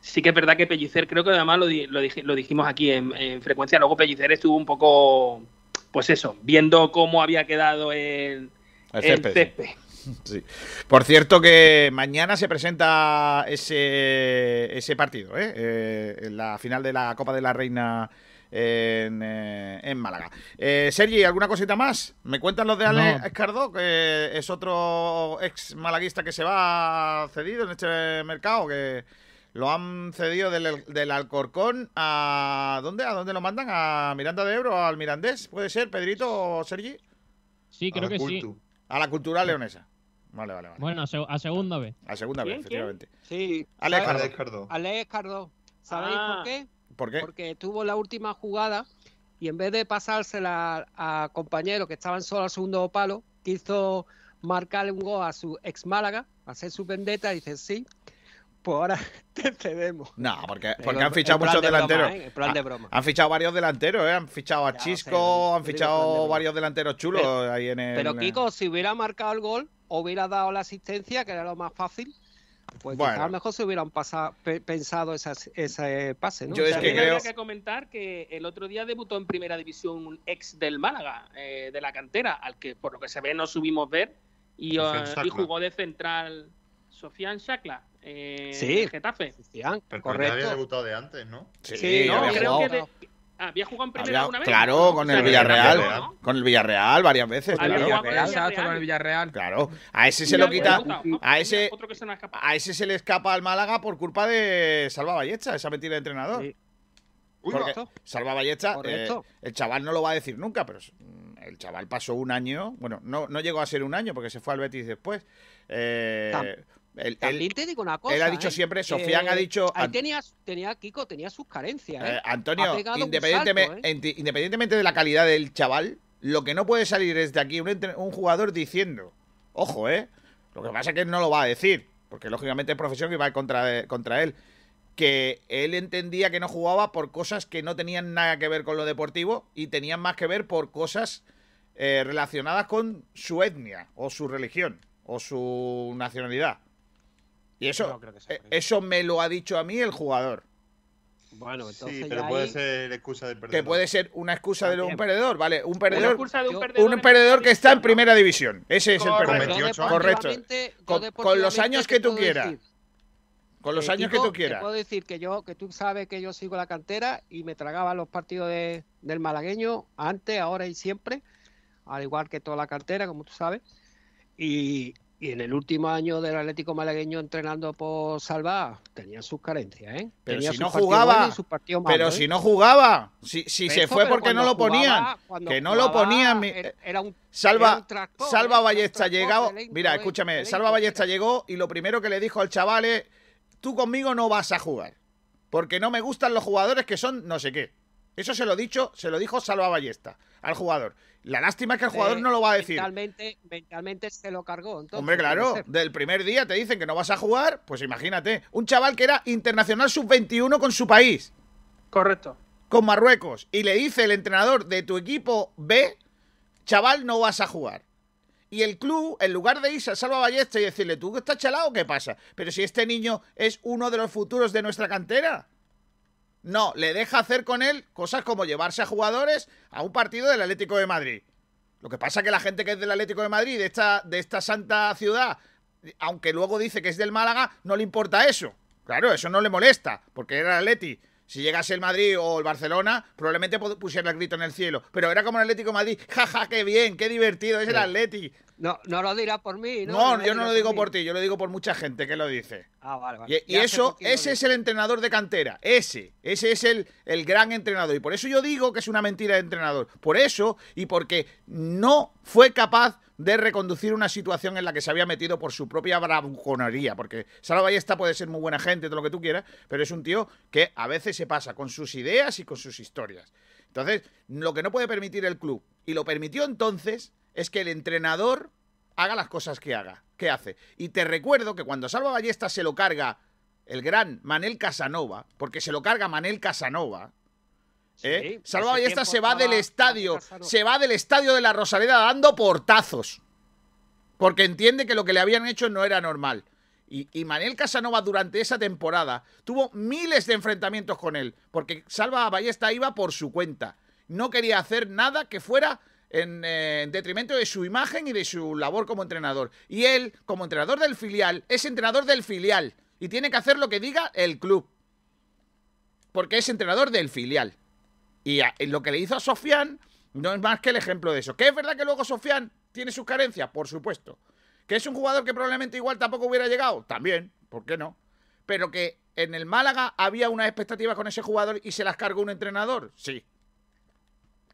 sí que es verdad que Pellicer, creo que además lo, di- lo, dij- lo dijimos aquí en, en frecuencia, luego Pellicer estuvo un poco, pues eso, viendo cómo había quedado el, El el césped, sí. césped. Sí. Por cierto que mañana se presenta ese, ese partido, ¿eh? Eh, la final de la Copa de la Reina en, eh, en Málaga. Eh, Sergi, ¿alguna cosita más? ¿Me cuentan los de Ale No. Escardó, que es otro ex malaguista que se va cedido en este mercado, que lo han cedido del, del Alcorcón a... ¿Dónde? ¿A dónde lo mandan? ¿A Miranda de Ebro? ¿Al Mirandés? ¿Puede ser, Pedrito o Sergi? Sí, creo que sí. A la Cultural Leonesa. Vale, vale, vale. Bueno, a, seg- a segunda vez. A segunda vez, efectivamente. Sí. Alex. Cardó. Alex Cardó. ¿Sabéis Ah. por qué? ¿Por qué? Porque tuvo la última jugada y en vez de pasársela a compañeros que estaban solo al segundo palo, quiso marcarle un gol a su ex Málaga, hacer su vendetta y dice, sí, pues ahora te cedemos. No, porque, porque han fichado muchos de broma, delanteros. En plan de broma. Han fichado varios delanteros, ¿eh? Han fichado a Ya, Chisco, han fichado de varios delanteros chulos Pero- ahí en el. Pero Kiko, si hubiera marcado el gol, hubiera dado la asistencia, que era lo más fácil, pues Bueno. quizás a lo mejor se hubieran pasado, pe- pensado esas- ese pase, ¿no? Yo O es que creo- habría que comentar que el otro día debutó en primera división un ex del Málaga, eh, de la cantera, al que por lo que se ve no subimos ver, y, Shakla. jugó de central Sofian Shakla, eh, Sí. Getafe. Cristian, Pero ya correcto. había debutado de antes, ¿no? Sí, Sí, No, creo jugado. que, de- ¿Había jugado en primera Había- vez? claro, No, con o sea, el Villarreal. Villarreal, ¿no? Con el Villarreal varias veces. Había claro. jugado con el Exacto, Villarreal. con el Villarreal. Claro, a ese se lo alguien quita. A ese, Otro que se nos ha escapado. a ese se le escapa al Málaga por culpa de Salva Ballesta, esa mentira de entrenador. Sí. Porque Correcto. Salva Ballesta, Correcto. eh, el chaval no lo va a decir nunca, pero mm, el chaval pasó un año, bueno, no, no llegó a ser un año porque se fue al Betis después. Eh, Tam- él- él- También te digo una cosa. él ha dicho ¿eh? siempre, Sofian ha dicho- Ahí tenía, Kiko, tenía sus carencias. ¿eh? Eh, Antonio, independientemente- salto, enti- independientemente de la calidad del chaval, lo que no puede salir es de aquí un, jugador diciendo, ojo, ¿eh? Lo que pasa es que él no lo va a decir, porque lógicamente es profesión y va contra, contra él, que él entendía que no jugaba por cosas que no tenían nada que ver con lo deportivo y tenían más que ver por cosas eh, relacionadas con su etnia o su religión o su nacionalidad. Y eso, No creo que sea eh, eso. eso me lo ha dicho a mí el jugador. Bueno, entonces Sí, pero ya puede ahí- ser excusa del Que perdedor. puede ser una excusa de un perdedor, ¿vale? Un Una perdedor, excusa de un perdedor un perdedor que está en primera división. Ese es el perdedor. Yo 28 Correcto. Con, con los deportivamente años que tú quieras. decir, Con los eh, años que tú Te quieras. puedo decir que yo, que tú sabes que yo sigo la cantera y me tragaba los partidos de- del malagueño antes, ahora y siempre, al igual que toda la cantera, como tú sabes. Y, y en el último año del Atlético Malagueño entrenando por Salva, tenía sus carencias, ¿eh? Pero Tenía si no jugaba, y sus Pero malos, si ¿eh? no jugaba, si, si se fue porque no lo ponían, jugaba- que no lo ponían. Era, un, era Salva, un tractor, ¿eh? Salva Era un Ballesta tractor llegó. de lento, Mira, ¿eh? escúchame, Salva Ballesta llegó y lo primero que le dijo al chaval es: Tú conmigo no vas a jugar. Porque no me gustan los jugadores que son no sé qué. Eso se lo dicho, se lo dijo Salva Ballesta al jugador. La lástima es que el jugador Eh, no lo va a decir. Mentalmente, mentalmente se lo cargó. entonces, Hombre, claro, del primer día te dicen que no vas a jugar, pues imagínate, un chaval que era internacional sub-21 con su país, Correcto. con Marruecos, y le dice el entrenador de tu equipo B, chaval, no vas a jugar. Y el club, en lugar de irse a Salva Ballesta y decirle, ¿tú estás chalado? ¿Qué pasa? Pero si este niño es uno de los futuros de nuestra cantera. No, le deja hacer con él cosas como llevarse a jugadores a un partido del Atlético de Madrid. Lo que pasa que la gente que es del Atlético de Madrid, de esta, de esta santa ciudad, aunque luego dice que es del Málaga, no le importa eso. Claro, eso no le molesta, porque era Atleti. Si llegase el Madrid o el Barcelona, probablemente pu- pusiera el grito en el cielo. Pero era como el Atlético de Madrid, jaja, qué bien, qué divertido es el. Atleti. No, no lo dirá por mí, ¿no? No, yo no lo digo por ti, yo lo digo por mucha gente que lo dice. Ah, vale, vale. Y, y eso, ese es el entrenador de cantera. Ese. Ese es el, el gran entrenador. Y por eso yo digo que es una mentira de entrenador. Por eso y porque no fue capaz de reconducir una situación en la que se había metido por su propia bravuconería. Porque Salva Ballesta puede ser muy buena gente, todo lo que tú quieras, pero es un tío que a veces se pasa con sus ideas y con sus historias. Entonces, lo que no puede permitir el club, y lo permitió entonces, es que el entrenador haga las cosas que haga, que hace. Y te recuerdo que cuando Salva Ballesta se lo carga el gran Manel Casanova, porque se lo carga Manel Casanova, ¿eh? Sí, Salva Ballesta se va del estadio, se va del estadio de la Rosaleda dando portazos, porque entiende que lo que le habían hecho no era normal. Y, y Manel Casanova durante esa temporada tuvo miles de enfrentamientos con él, porque Salva Ballesta iba por su cuenta. No quería hacer nada que fuera en, eh, en detrimento de su imagen y de su labor como entrenador. Y él, como entrenador del filial, es entrenador del filial y tiene que hacer lo que diga el club. Porque es entrenador del filial. Y a- lo que le hizo a Sofian no es más que el ejemplo de eso. ¿Que es verdad que luego Sofian tiene sus carencias? Por supuesto. ¿Que es un jugador que probablemente igual tampoco hubiera llegado? También, ¿por qué no? Pero que en el Málaga había unas expectativas con ese jugador y se las cargó un entrenador, sí.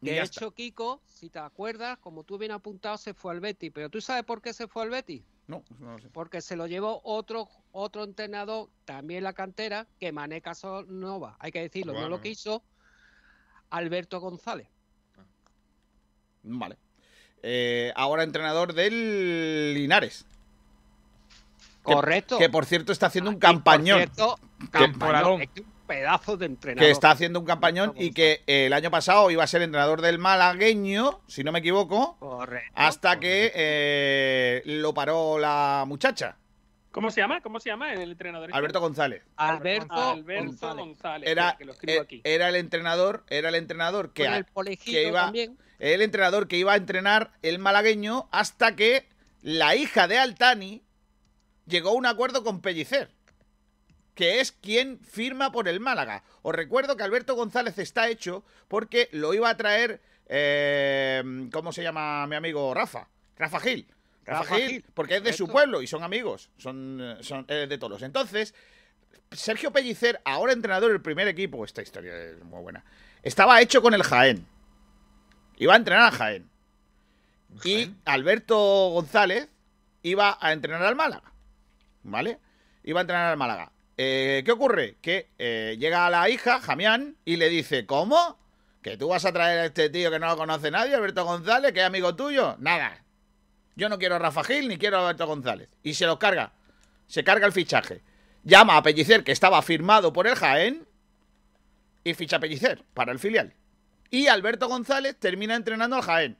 Y De hecho, Kiko, si te acuerdas, como tú bien apuntado, se fue al Betis. Pero ¿tú sabes por qué se fue al Betis? No, no lo sé. Porque se lo llevó otro otro entrenador, también la cantera, que Mané Casanova. Hay que decirlo, no lo quiso. Alberto González. Vale. Eh, ahora entrenador del Linares. Que- Correcto. Que, por cierto está haciendo un por campañón. cierto, Que- campañón, es que un pedazo de entrenador. que está haciendo un campañón y que eh, el año pasado iba a ser entrenador del malagueño, si no me equivoco, Correcto. hasta que eh, lo paró la muchacha, ¿Cómo se llama? ¿Cómo se llama el entrenador? este? Alberto González. Alberto, Alberto González. González. Era, que lo escribo eh, aquí. era el entrenador, era el entrenador que, Con el Polejito que iba, también. el entrenador que iba a entrenar el malagueño hasta que la hija de Altani llegó a un acuerdo con Pellicer. que es quien firma por el Málaga. Os recuerdo que Alberto González está hecho porque lo iba a traer, eh, ¿cómo se llama mi amigo Rafa? Rafa Gil. Rafa, Rafa Gil, Gil, porque es de su pueblo y son amigos, son, eh, son eh, de todos. Entonces, Sergio Pellicer, ahora entrenador del primer equipo, esta historia es muy buena, estaba hecho con el Jaén. Iba a entrenar a Jaén. Y Alberto González iba a entrenar al Málaga. ¿Vale? Iba a entrenar al Málaga. Eh, ¿Qué ocurre? Que eh, llega la hija, Jamián, y le dice, ¿cómo? ¿Que tú vas a traer a este tío que no lo conoce nadie, Alberto González, que es amigo tuyo? Nada. Yo no quiero a Rafa Gil ni quiero a Alberto González. Y se los carga. Se carga el fichaje. Llama a Pellicer, que estaba firmado por el Jaén, y ficha a Pellicer para el filial. Y Alberto González termina entrenando al Jaén.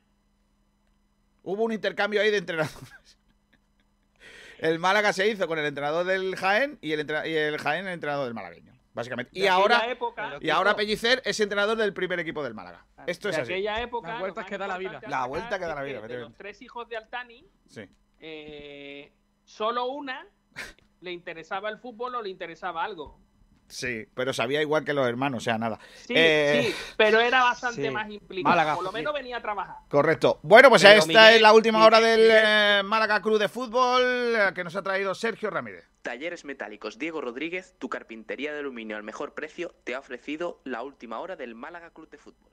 Hubo un intercambio ahí de entrenadores. El Málaga se hizo con el entrenador del Jaén y el, y el Jaén el entrenador del malagueño, básicamente. Y ahora, época, y ahora Pellicer es entrenador del primer equipo del Málaga. Esto es de así. aquella época. Las vueltas que da la vida. La vuelta que da es la vida, De los tres hijos de Altani, Sí. eh, solo una le interesaba el fútbol o le interesaba algo. Sí, pero sabía igual que los hermanos, o sea, nada. Sí, Eh, sí, pero era bastante sí. más implicado. Málaga, Por lo sí. menos venía a trabajar. Correcto. Bueno, pues Pero esta Miguel- es la última hora del Miguel- eh, Málaga Club de Fútbol eh, que nos ha traído Sergio Ramírez. Talleres Metálicos Diego Rodríguez, tu carpintería de aluminio al mejor precio, te ha ofrecido la última hora del Málaga Club de Fútbol.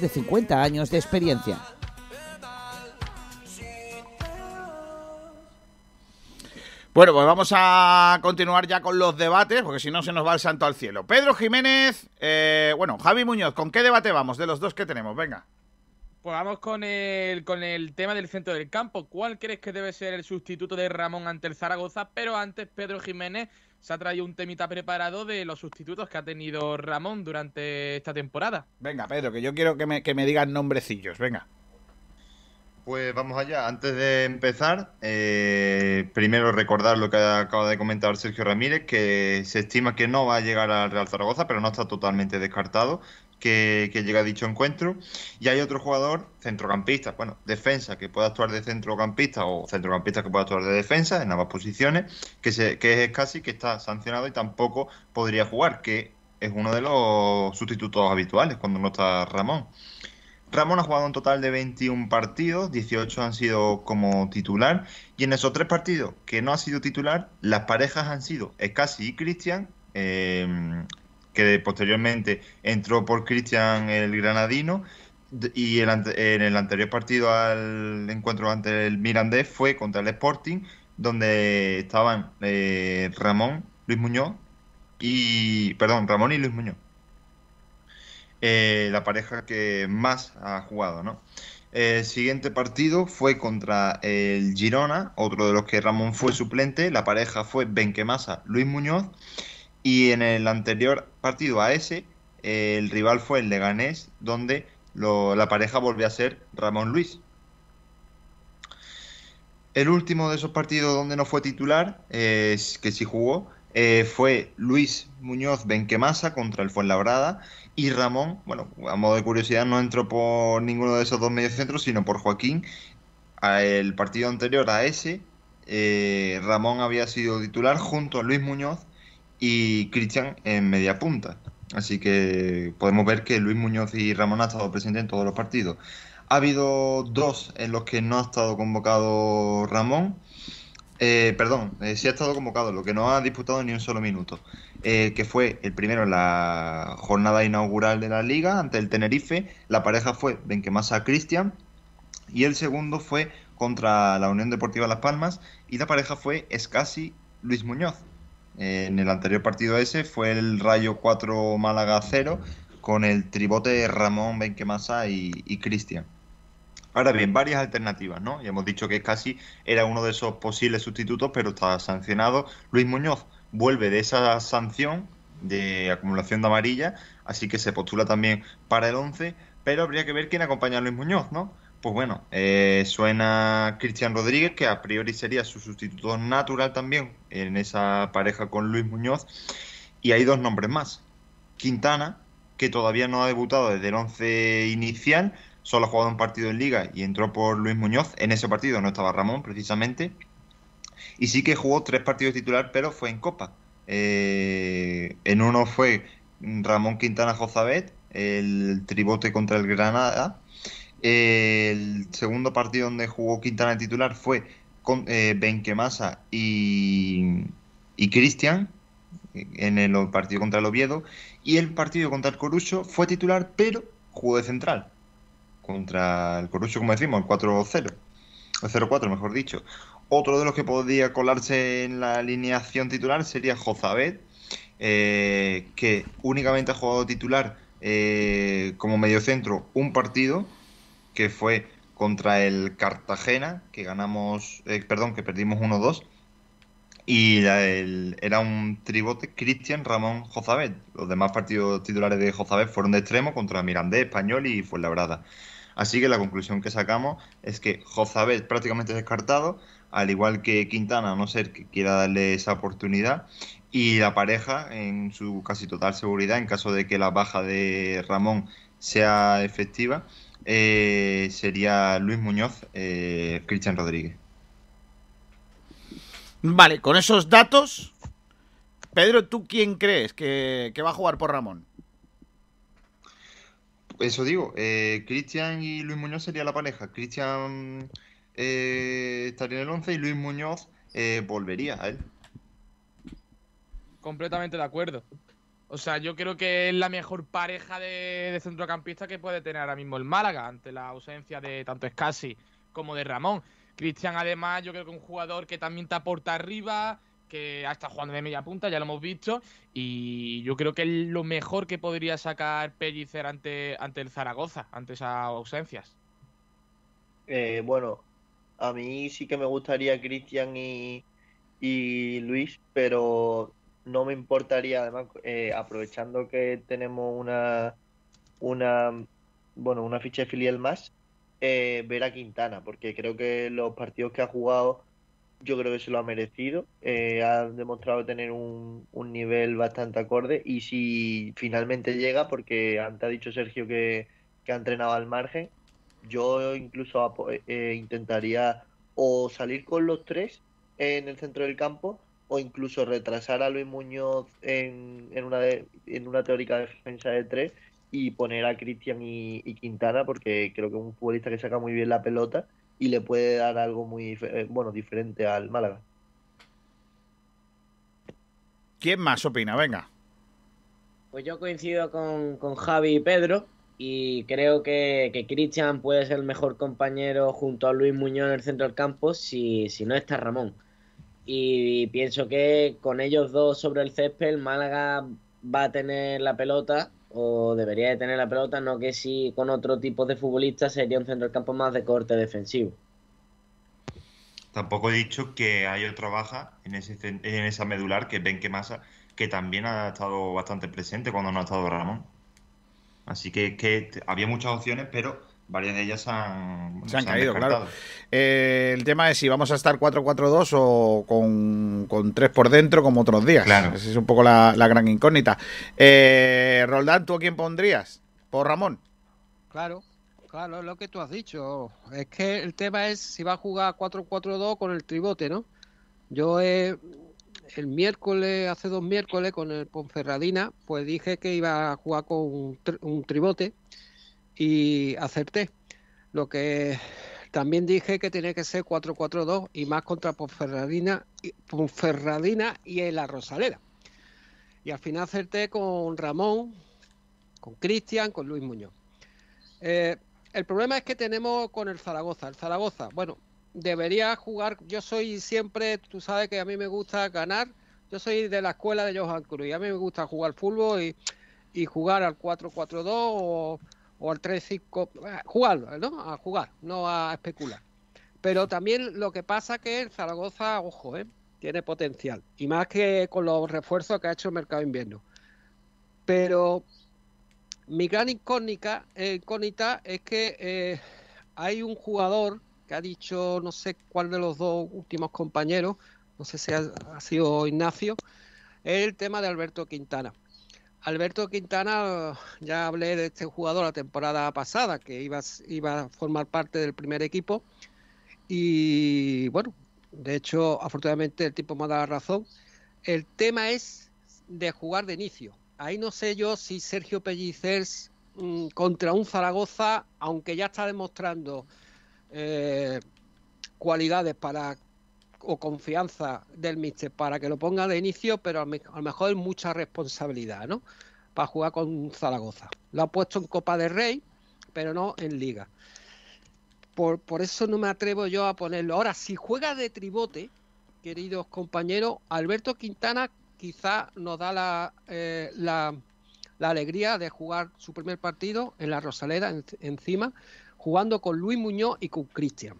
de 50 años de experiencia. Bueno, pues vamos a continuar ya con los debates, porque si no se nos va el santo al cielo. Pedro Jiménez, eh, bueno, Javi Muñoz, ¿con qué debate vamos de los dos que tenemos? Venga. Pues vamos con el, con el tema del centro del campo. ¿Cuál crees que debe ser el sustituto de Ramón ante el Zaragoza? Pero antes, Pedro Jiménez se ha traído un temita preparado de los sustitutos que ha tenido Ramón durante esta temporada. Venga, Pedro, que yo quiero que me, que me digan nombrecillos, venga. Pues vamos allá. Antes de empezar, eh, primero recordar lo que acaba de comentar Sergio Ramírez, que se estima que no va a llegar al Real Zaragoza, pero no está totalmente descartado que, llegue a dicho encuentro. Y hay otro jugador, centrocampista, bueno, defensa, que pueda actuar de centrocampista o centrocampista que pueda actuar de defensa en ambas posiciones, que es casi que está sancionado y tampoco podría jugar, que es uno de los sustitutos habituales cuando no está Ramón. Ramón ha jugado un total de 21 partidos, 18 han sido como titular, y en esos tres partidos que no ha sido titular, las parejas han sido Escasi y Cristian, eh, que posteriormente entró por Cristian el granadino, y el en el anterior partido al encuentro ante el Mirandés fue contra el Sporting, donde estaban eh, Ramón, Luis Muñoz y. Perdón, Ramón y Luis Muñoz eh, la pareja que más ha jugado, ¿no? El siguiente partido fue contra el Girona, otro de los que Ramón fue suplente. La pareja fue Benquemasa, Luis Muñoz. Y en el anterior partido a ese, el rival fue el Leganés, donde lo- la pareja volvió a ser Ramón Luis. El último de esos partidos donde no fue titular, que sí jugó, eh, fue Luis Muñoz Benquemasa contra el Fuenlabrada y Ramón, bueno, a modo de curiosidad, no entró por ninguno de esos dos mediocentros, sino por Joaquín. El partido anterior a ese, eh, Ramón había sido titular junto a Luis Muñoz y Cristian en media punta. Así que podemos ver que Luis Muñoz y Ramón han estado presentes en todos los partidos. Ha habido dos en los que no ha estado convocado Ramón. Eh, perdón, eh, sí ha estado convocado, lo que no ha disputado ni un solo minuto. Eh, que fue el primero en la jornada inaugural de la liga ante el Tenerife. La pareja fue Benquemasa Cristian. Y el segundo fue contra la Unión Deportiva Las Palmas. Y la pareja fue Escasi Luis Muñoz. En el anterior partido ese fue el Rayo 4 Málaga 0 con el tribote Ramón Benquemasa y, y Cristian. Ahora bien, varias alternativas, ¿no? Ya hemos dicho que casi era uno de esos posibles sustitutos, pero está sancionado. Luis Muñoz vuelve de esa sanción de acumulación de amarilla, así que se postula también para el 11, pero habría que ver quién acompaña a Luis Muñoz, ¿no? Pues bueno, eh, suena Cristian Rodríguez, que a priori sería su sustituto natural también en esa pareja con Luis Muñoz, y hay dos nombres más. Quintana, que todavía no ha debutado desde el 11 inicial, solo ha jugado un partido en liga y entró por Luis Muñoz. En ese partido no estaba Ramón, precisamente. Y sí que jugó tres partidos titular, pero fue en Copa. Eh, en uno fue Ramón Quintana Jozabet, el tribote contra el Granada. El segundo partido donde jugó Quintana titular fue con eh, Benquemasa y, y Cristian en el partido contra el Oviedo. Y el partido contra el Corucho fue titular, pero jugó de central. Contra el Corucho, como decimos, el 4-0. El 0-4, mejor dicho. Otro de los que podría colarse en la alineación titular sería Jozabet, eh, que únicamente ha jugado titular eh, como mediocentro un partido, que fue contra el Cartagena, que ganamos, eh, perdón, que perdimos 1-2. Y era un tribote Cristian Ramón Jozabet. Los demás partidos titulares de Jozabet fueron de extremo contra Mirandés, Español y Fuenlabrada. Así que la conclusión que sacamos es que Jozabet prácticamente descartado, al igual que Quintana, a no ser que quiera darle esa oportunidad. Y la pareja, en su casi total seguridad, en caso de que la baja de Ramón sea efectiva, eh, sería Luis Muñoz, eh, Cristian Rodríguez. Vale, con esos datos, Pedro, ¿tú quién crees que, va a jugar por Ramón? Eso digo, eh, Cristian y Luis Muñoz sería la pareja. Cristian eh, estaría en el 11 y Luis Muñoz eh, volvería a él. Completamente de acuerdo. O sea, yo creo que es la mejor pareja de, centrocampista que puede tener ahora mismo el Málaga, ante la ausencia de tanto Escasi como de Ramón. Cristian, además, yo creo que es un jugador que también te aporta arriba, que ha estado jugando de media punta, ya lo hemos visto. Y yo creo que es lo mejor que podría sacar Pellicer ante, ante el Zaragoza, ante esas ausencias. Eh, bueno, a mí sí que me gustaría Cristian y Luis, pero no me importaría, además, eh, aprovechando que tenemos una, una, bueno, una ficha de filial más, eh, ver a Quintana, porque creo que los partidos que ha jugado, yo creo que se lo ha merecido. Eh, ha demostrado tener un, nivel bastante acorde y si finalmente llega, porque antes ha dicho Sergio que, ha entrenado al margen, yo incluso intentaría o salir con los tres en el centro del campo o incluso retrasar a Luis Muñoz en, en, una, en una teórica defensa de tres y poner a Cristian y, Quintana porque creo que es un futbolista que saca muy bien la pelota y le puede dar algo muy eh, bueno diferente al Málaga. ¿Quién más opina? Venga. Pues yo coincido con, Javi y Pedro y creo que, que Cristian puede ser el mejor compañero junto a Luis Muñoz en el centro del campo si, si no está Ramón. Y pienso que con ellos dos sobre el césped, el Málaga va a tener la pelota o debería de tener la pelota, no que si con otro tipo de futbolista sería un centro del campo más de corte defensivo. Tampoco he dicho que hay otra baja en, ese, en esa medular, que Ben Masa, que también ha estado bastante presente cuando no ha estado Ramón. Así que, que había muchas opciones, pero varias de ellas han, se han, caído, claro. Eh, el tema es si vamos a estar 4-4-2 o con, con 3 por dentro como otros días. Claro. Esa es un poco la, gran incógnita. Eh, Roldán, ¿tú a quién pondrías? ¿Por Ramón? Claro, claro, es lo que tú has dicho. Es que el tema es si va a jugar 4-4-2 con el tribote, ¿no? Yo el miércoles, hace dos miércoles, con el Ponferradina, pues dije que iba a jugar con un, un tribote y acerté. Lo que también dije que tenía que ser 4-4-2 y más contra Ponferradina, y en la Rosalera. Y al final acerté con Ramón, con Cristian, con Luis Muñoz. Eh, el problema es que tenemos con el Zaragoza. El Zaragoza, bueno, debería jugar. Yo soy siempre, tú sabes que a mí me gusta ganar. Yo soy de la escuela de Johan Cruz y a mí me gusta jugar fútbol y, y jugar al 4-4-2 o, o al 3-5, eh, jugarlo, ¿no? A jugar, no a especular. Pero también lo que pasa que el Zaragoza, ojo, ¿eh? tiene potencial. Y más que con los refuerzos que ha hecho el mercado invierno. Pero mi gran incógnita, eh, incógnita es que eh, hay un jugador que ha dicho, no sé cuál de los dos últimos compañeros, no sé si ha, ha sido Ignacio, el tema de Alberto Quintana. Alberto Quintana, ya hablé de este jugador la temporada pasada, que iba, iba a formar parte del primer equipo. Y bueno, de hecho, afortunadamente el tipo me ha dado la razón. El tema es de jugar de inicio. Ahí no sé yo si Sergio Pellicers mm, contra un Zaragoza, aunque ya está demostrando eh, cualidades para o confianza del míster para que lo ponga de inicio, pero a, lo mejor es mucha responsabilidad, ¿no? Para jugar con Zaragoza. Lo ha puesto en Copa de Rey, pero no en Liga. Por, por eso no me atrevo yo a ponerlo. Ahora, si juega de tribote, queridos compañeros, Alberto Quintana quizá nos da la, eh, la, la alegría de jugar su primer partido en la Rosaleda, en- encima, jugando con Luis Muñoz y con Cristian.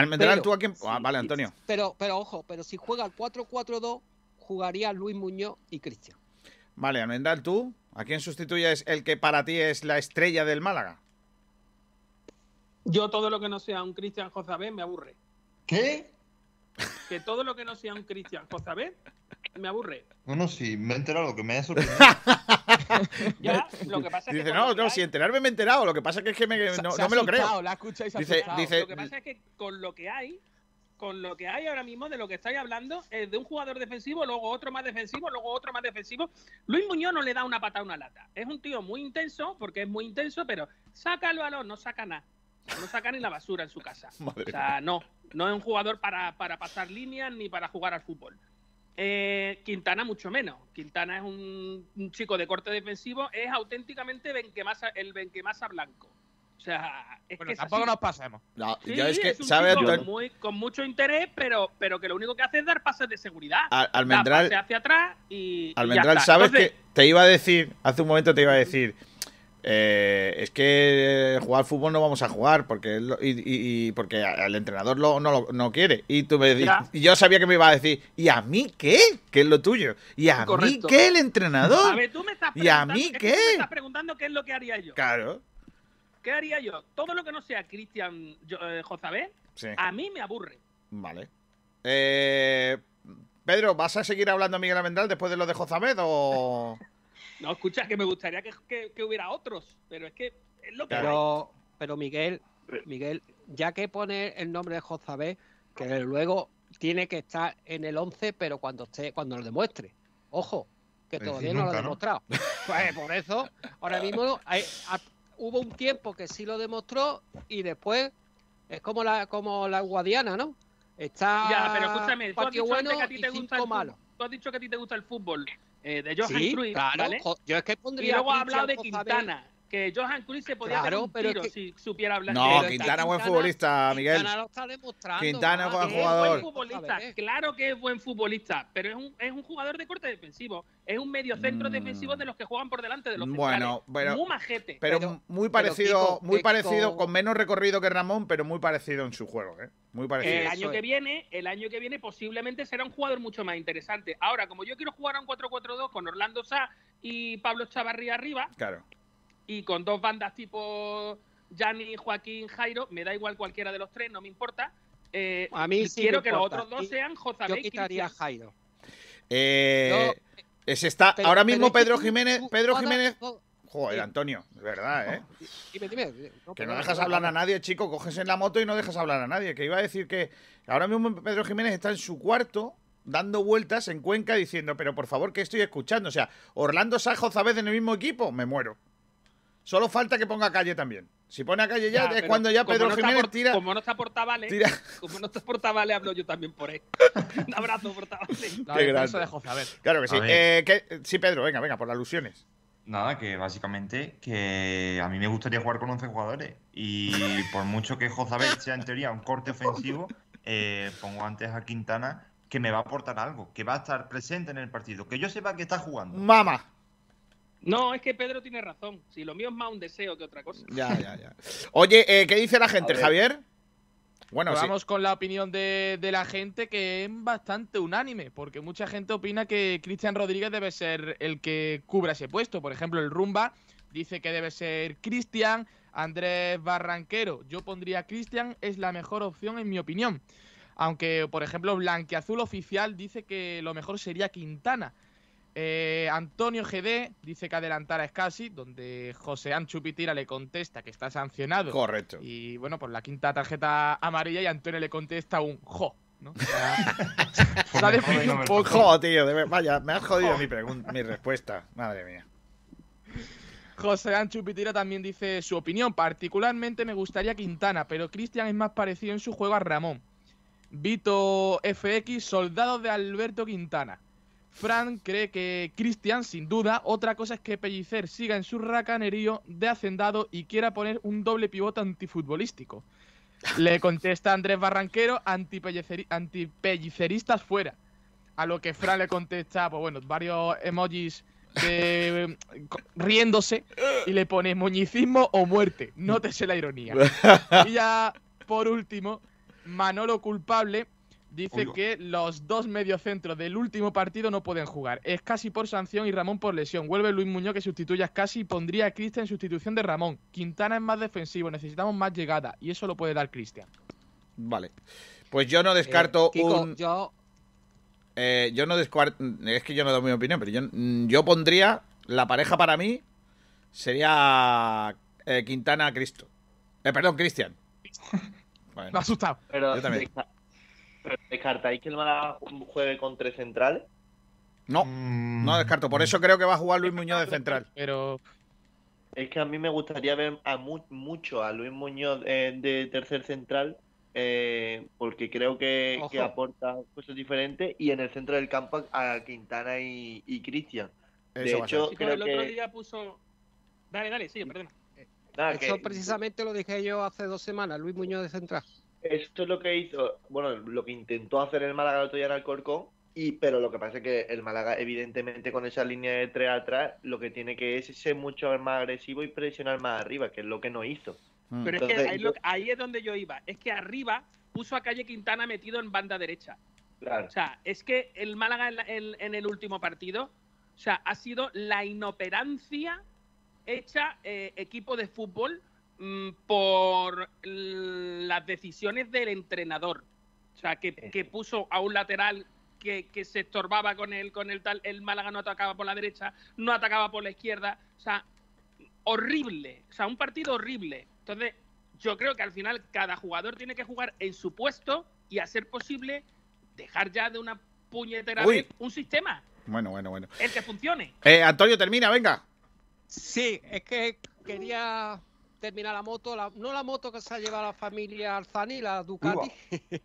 Almendral, Pero- tú a quién. Ah, vale, Antonio. Pero, pero ojo, pero si juega al 4-4-2, jugaría Luis Muñoz y Cristian. Vale, Almendral, tú. ¿A quién sustituyes el que para ti es la estrella del Málaga? Yo todo lo que no sea un Cristian Jozabé me aburre. ¿Qué? Que todo lo que no sea un Cristian Jozabé me aburre. Bueno, sí, me he enterado lo que me ha sorprendido. Ya, lo que pasa es que Dice, no, no, hay- si enterarme me he enterado. Lo que pasa es que me- no, se no ha me lo creo. la escucha y se ha Dice, dice, Lo que pasa es que con lo que hay, con lo que hay ahora mismo de lo que estáis hablando, es de un jugador defensivo, luego otro más defensivo, luego otro más defensivo. Luis Muñoz no le da una patada a una lata. Es un tío muy intenso, porque es muy intenso, pero saca el balón, no saca nada. No saca ni la basura en su casa. Madre o sea, no. No es un jugador para, para pasar líneas ni para jugar al fútbol. Eh, Quintana mucho menos. Quintana es un, un chico de corte defensivo, es auténticamente Benquemasa, el Benquemasa blanco. O sea, es Bueno, que tampoco nos pasemos. No, Sí, yo es que, un ¿sabe, chico Antonio? muy- con mucho interés, pero, pero que lo único que hace es dar pases de seguridad. Al- Da Almendral- pase hacia atrás y. y ya Almendral, está. ¿sabes Entonces, que te iba a decir, hace un momento te iba a decir, eh, es que jugar fútbol no vamos a jugar porque lo- y, y- y porque el entrenador lo- no, lo- no quiere. Y tú me di- Ya. y yo sabía que me iba a decir, ¿y a mí qué? ¿Qué es lo tuyo? ¿Y a Correcto. mí qué el entrenador? A ver, tú me estás ¿Y a mí qué? tú me estás preguntando qué es lo que haría yo. Claro. ¿Qué haría yo? Todo lo que no sea Cristian eh, Jozabé, Sí. a mí me aburre. Vale. Eh, Pedro, ¿vas a seguir hablando a Miguel Almendral después de lo de Jozamed o...? No, escucha, que me gustaría que, que- que hubiera otros, pero es que es lo que hay. Pero, pero Miguel, Miguel, ya que pone el nombre de Jozabé, que luego tiene que estar en el 11, pero cuando esté, cuando lo demuestre. Ojo, que Pero todavía no lo ha demostrado. Pues por eso, ahora mismo hay- hubo un tiempo que sí lo demostró y después es como la, como la Guadiana, ¿no? Está Ya, pero escúchame, tú has dicho bueno que a ti y te cinco gusta el fútbol. Tú has dicho que a ti te gusta el fútbol eh, de Johan Sí, Cruyff, claro, ¿vale? yo es que Y luego ha hablado de. Quintana, que Johan Cruyff se podía Claro, hacer un pero tiro que- si supiera hablar. No, Pero es Quintana buen Quintana- futbolista, Miguel. Quintana lo está demostrando. Quintana buen Es jugador. buen futbolista, claro que es buen futbolista, pero es un, es un jugador de corte defensivo. Es un medio centro Mm. defensivo de los que juegan por delante de los Bueno, centrales. pero- Muy majete. Pero, Pero- muy pero, parecido, Kiko, muy parecido, con- con menos recorrido que Ramón, pero muy parecido en su juego, ¿eh? Muy parecido. el año es. que viene, el año que viene posiblemente será un jugador mucho más interesante. Ahora, como yo quiero jugar a un 4-4-2 con Orlando Sá y Pablo Chavarría arriba Claro. Y con dos bandas tipo Gianni, Joaquín, Jairo, me da igual cualquiera de los tres, no me importa. Eh, A mí sí quiero que los otros dos sean Yo Jozabé y quitaría. Jairo. Eh, ese está, Pero- ahora mismo es que Pedro Jiménez, Pedro Jiménez, joder. Antonio, de verdad, ¿eh? Dime, dime. No, Que no dejas hablar a nadie, chico, coges en la moto y no dejas hablar a nadie. Que iba a decir que ahora mismo Pedro Jiménez está en su cuarto dando vueltas en Cuenca diciendo, pero por favor, ¿qué estoy escuchando? O sea, Orlando Sajo vez en el mismo equipo, me muero. Solo falta que ponga calle también. Si pone a calle ya, es cuando ya Pedro no Jiménez por- tira. Como no está Portavales, tira- como no está Portavales, hablo yo también por él. Un abrazo, Portavales. Qué grande. de José, a ver. Claro que sí. Eh, que- sí, Pedro, venga, venga, por las alusiones. Nada, que básicamente que a mí me gustaría jugar con 11 jugadores y por mucho que Jozabet sea en teoría un corte ofensivo, eh, pongo antes a Quintana que me va a aportar algo, que va a estar presente en el partido, que yo sepa que está jugando. Mama. No, es que Pedro tiene razón. Si lo mío es más un deseo que otra cosa. Ya, ya, ya. Oye, eh, ¿qué dice la gente. Javier? Bueno, sí. vamos con la opinión de, de la gente que es bastante unánime, porque mucha gente opina que Cristian Rodríguez debe ser el que cubra ese puesto. Por ejemplo, el Rumba dice que debe ser Cristian, Andrés Barranquero. Yo pondría Cristian, es la mejor opción en mi opinión. Aunque, por ejemplo, Blanquiazul Oficial dice que lo mejor sería Quintana. Eh, Antonio GD dice que adelantara a Scassi, donde José Anchupitira le contesta que está sancionado. Correcto. Y bueno, pues la quinta tarjeta amarilla y Antonio le contesta un jo. ¿no? O sea, se ha definido un poco. Jo, tío, vaya, me has jodido Jo. mi, mi respuesta. Madre mía. José Anchupitira también dice su opinión. Particularmente me gustaría Quintana, pero Cristian es más parecido en su juego a Ramón. Vito FX, soldado de Alberto Quintana. Fran cree que Cristian, sin duda, otra cosa es que Pellicer siga en su racanerío de hacendado y quiera poner un doble pivote antifutbolístico. Le contesta Andrés Barranquero, antipelliceri- antipelliceristas fuera. A lo que Fran le contesta, pues bueno, varios emojis de, riéndose y le pone moñicismo o muerte. Nótese la ironía. Y ya, por último, Manolo Culpable dice que los dos mediocentros del último partido no pueden jugar. Es casi por sanción y Ramón por lesión. Vuelve Luis Muñoz que sustituye a Casi y pondría a Cristian en sustitución de Ramón. Quintana es más defensivo, necesitamos más llegada y eso lo puede dar Cristian. Vale. Pues yo no descarto Eh, Kiko, un. yo eh, yo no descarto. Es que yo no doy mi opinión, pero yo, mm, yo pondría. La pareja para mí sería eh, Quintana Cristo. Eh, perdón, Cristian. Bueno, Me ha asustado. Pero, Yo también. Pero ¿descartáis que el Málaga juegue con tres centrales? no, Mm, no descarto. Por eso creo que va a jugar Luis Muñoz de central. Pero Es que a mí me gustaría ver a mu- mucho a Luis Muñoz eh, de tercer central, eh, porque creo que, aporta cosas diferentes, y en el centro del campo a Quintana y, y Cristian. De Eso hecho, Chicos, creo el otro que... día puso. Dale, dale, perdona. nada, eso que- precisamente lo dije yo hace dos semanas, Luis Muñoz de Central. Esto es lo que hizo, bueno, lo que intentó hacer el Málaga el otro día en Alcorcón, y, pero lo que pasa es que el Málaga, evidentemente, con esa línea de tres atrás, lo que tiene que es ser mucho más agresivo y presionar más arriba, que es lo que no hizo. Mm. Pero es que Entonces, ahí, lo- ahí es donde yo iba. Es que arriba puso a Calle Quintana metido en banda derecha. Claro. O sea, es que el Málaga en, la- en- en el último partido, o sea, ha sido la inoperancia hecha eh, equipo de fútbol por l- las decisiones del entrenador. O sea, que, que puso a un lateral que, que se estorbaba con el, con el tal, el Málaga no atacaba por la derecha, no atacaba por la izquierda. O sea, horrible. O sea, un partido horrible. Entonces, yo creo que al final cada jugador tiene que jugar en su puesto y a ser posible dejar ya de una puñetera Uy. vez un sistema, Bueno, bueno, bueno. el que funcione. Eh, Antonio, termina, venga. Sí, es que quería terminar la moto, la- no la moto que se ha llevado la familia Alzani, la Ducati,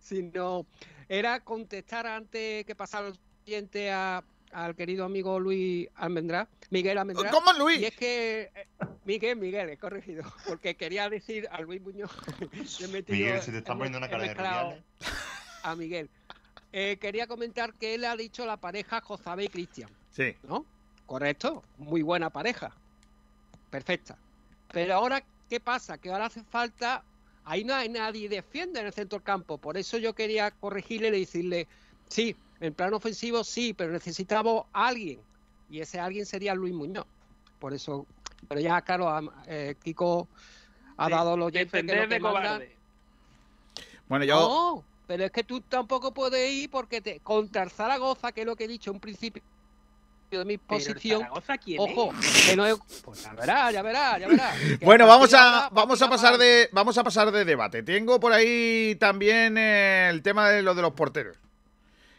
sino era contestar antes que pasara el siguiente a- al querido amigo Luis Almendrá, Miguel Almendrá. ¿Cómo, Luis? Y es que eh, Miguel, Miguel, he corregido, porque quería decir a Luis Muñoz. Miguel, se te está poniendo una cara de mezclado Rubiales. A Miguel. Eh, quería comentar que él ha dicho la pareja Josabé y Cristian. Sí. ¿no? Correcto, muy buena pareja. Perfecta. Pero ahora, ¿qué pasa? Que ahora hace falta. Ahí no hay nadie defiende en el centro del campo. Por eso yo quería corregirle y decirle: sí, en plan ofensivo sí, pero necesitamos a alguien. Y ese alguien sería Luis Muñoz. Por eso. Pero ya, claro, eh, Kiko ha dado los oyentes que lo que de cobarde. Bueno, yo. no, pero es que tú tampoco puedes ir porque te, contra el Zaragoza, que es lo que he dicho en principio de mi posición. Zaragoza, ¿quién Ojo, es? que no es. Pues ya verás, ya verás, ya verás. Que Bueno, vamos a, vamos a pasar de vamos a pasar de debate. Tengo por ahí también el tema de lo de los porteros.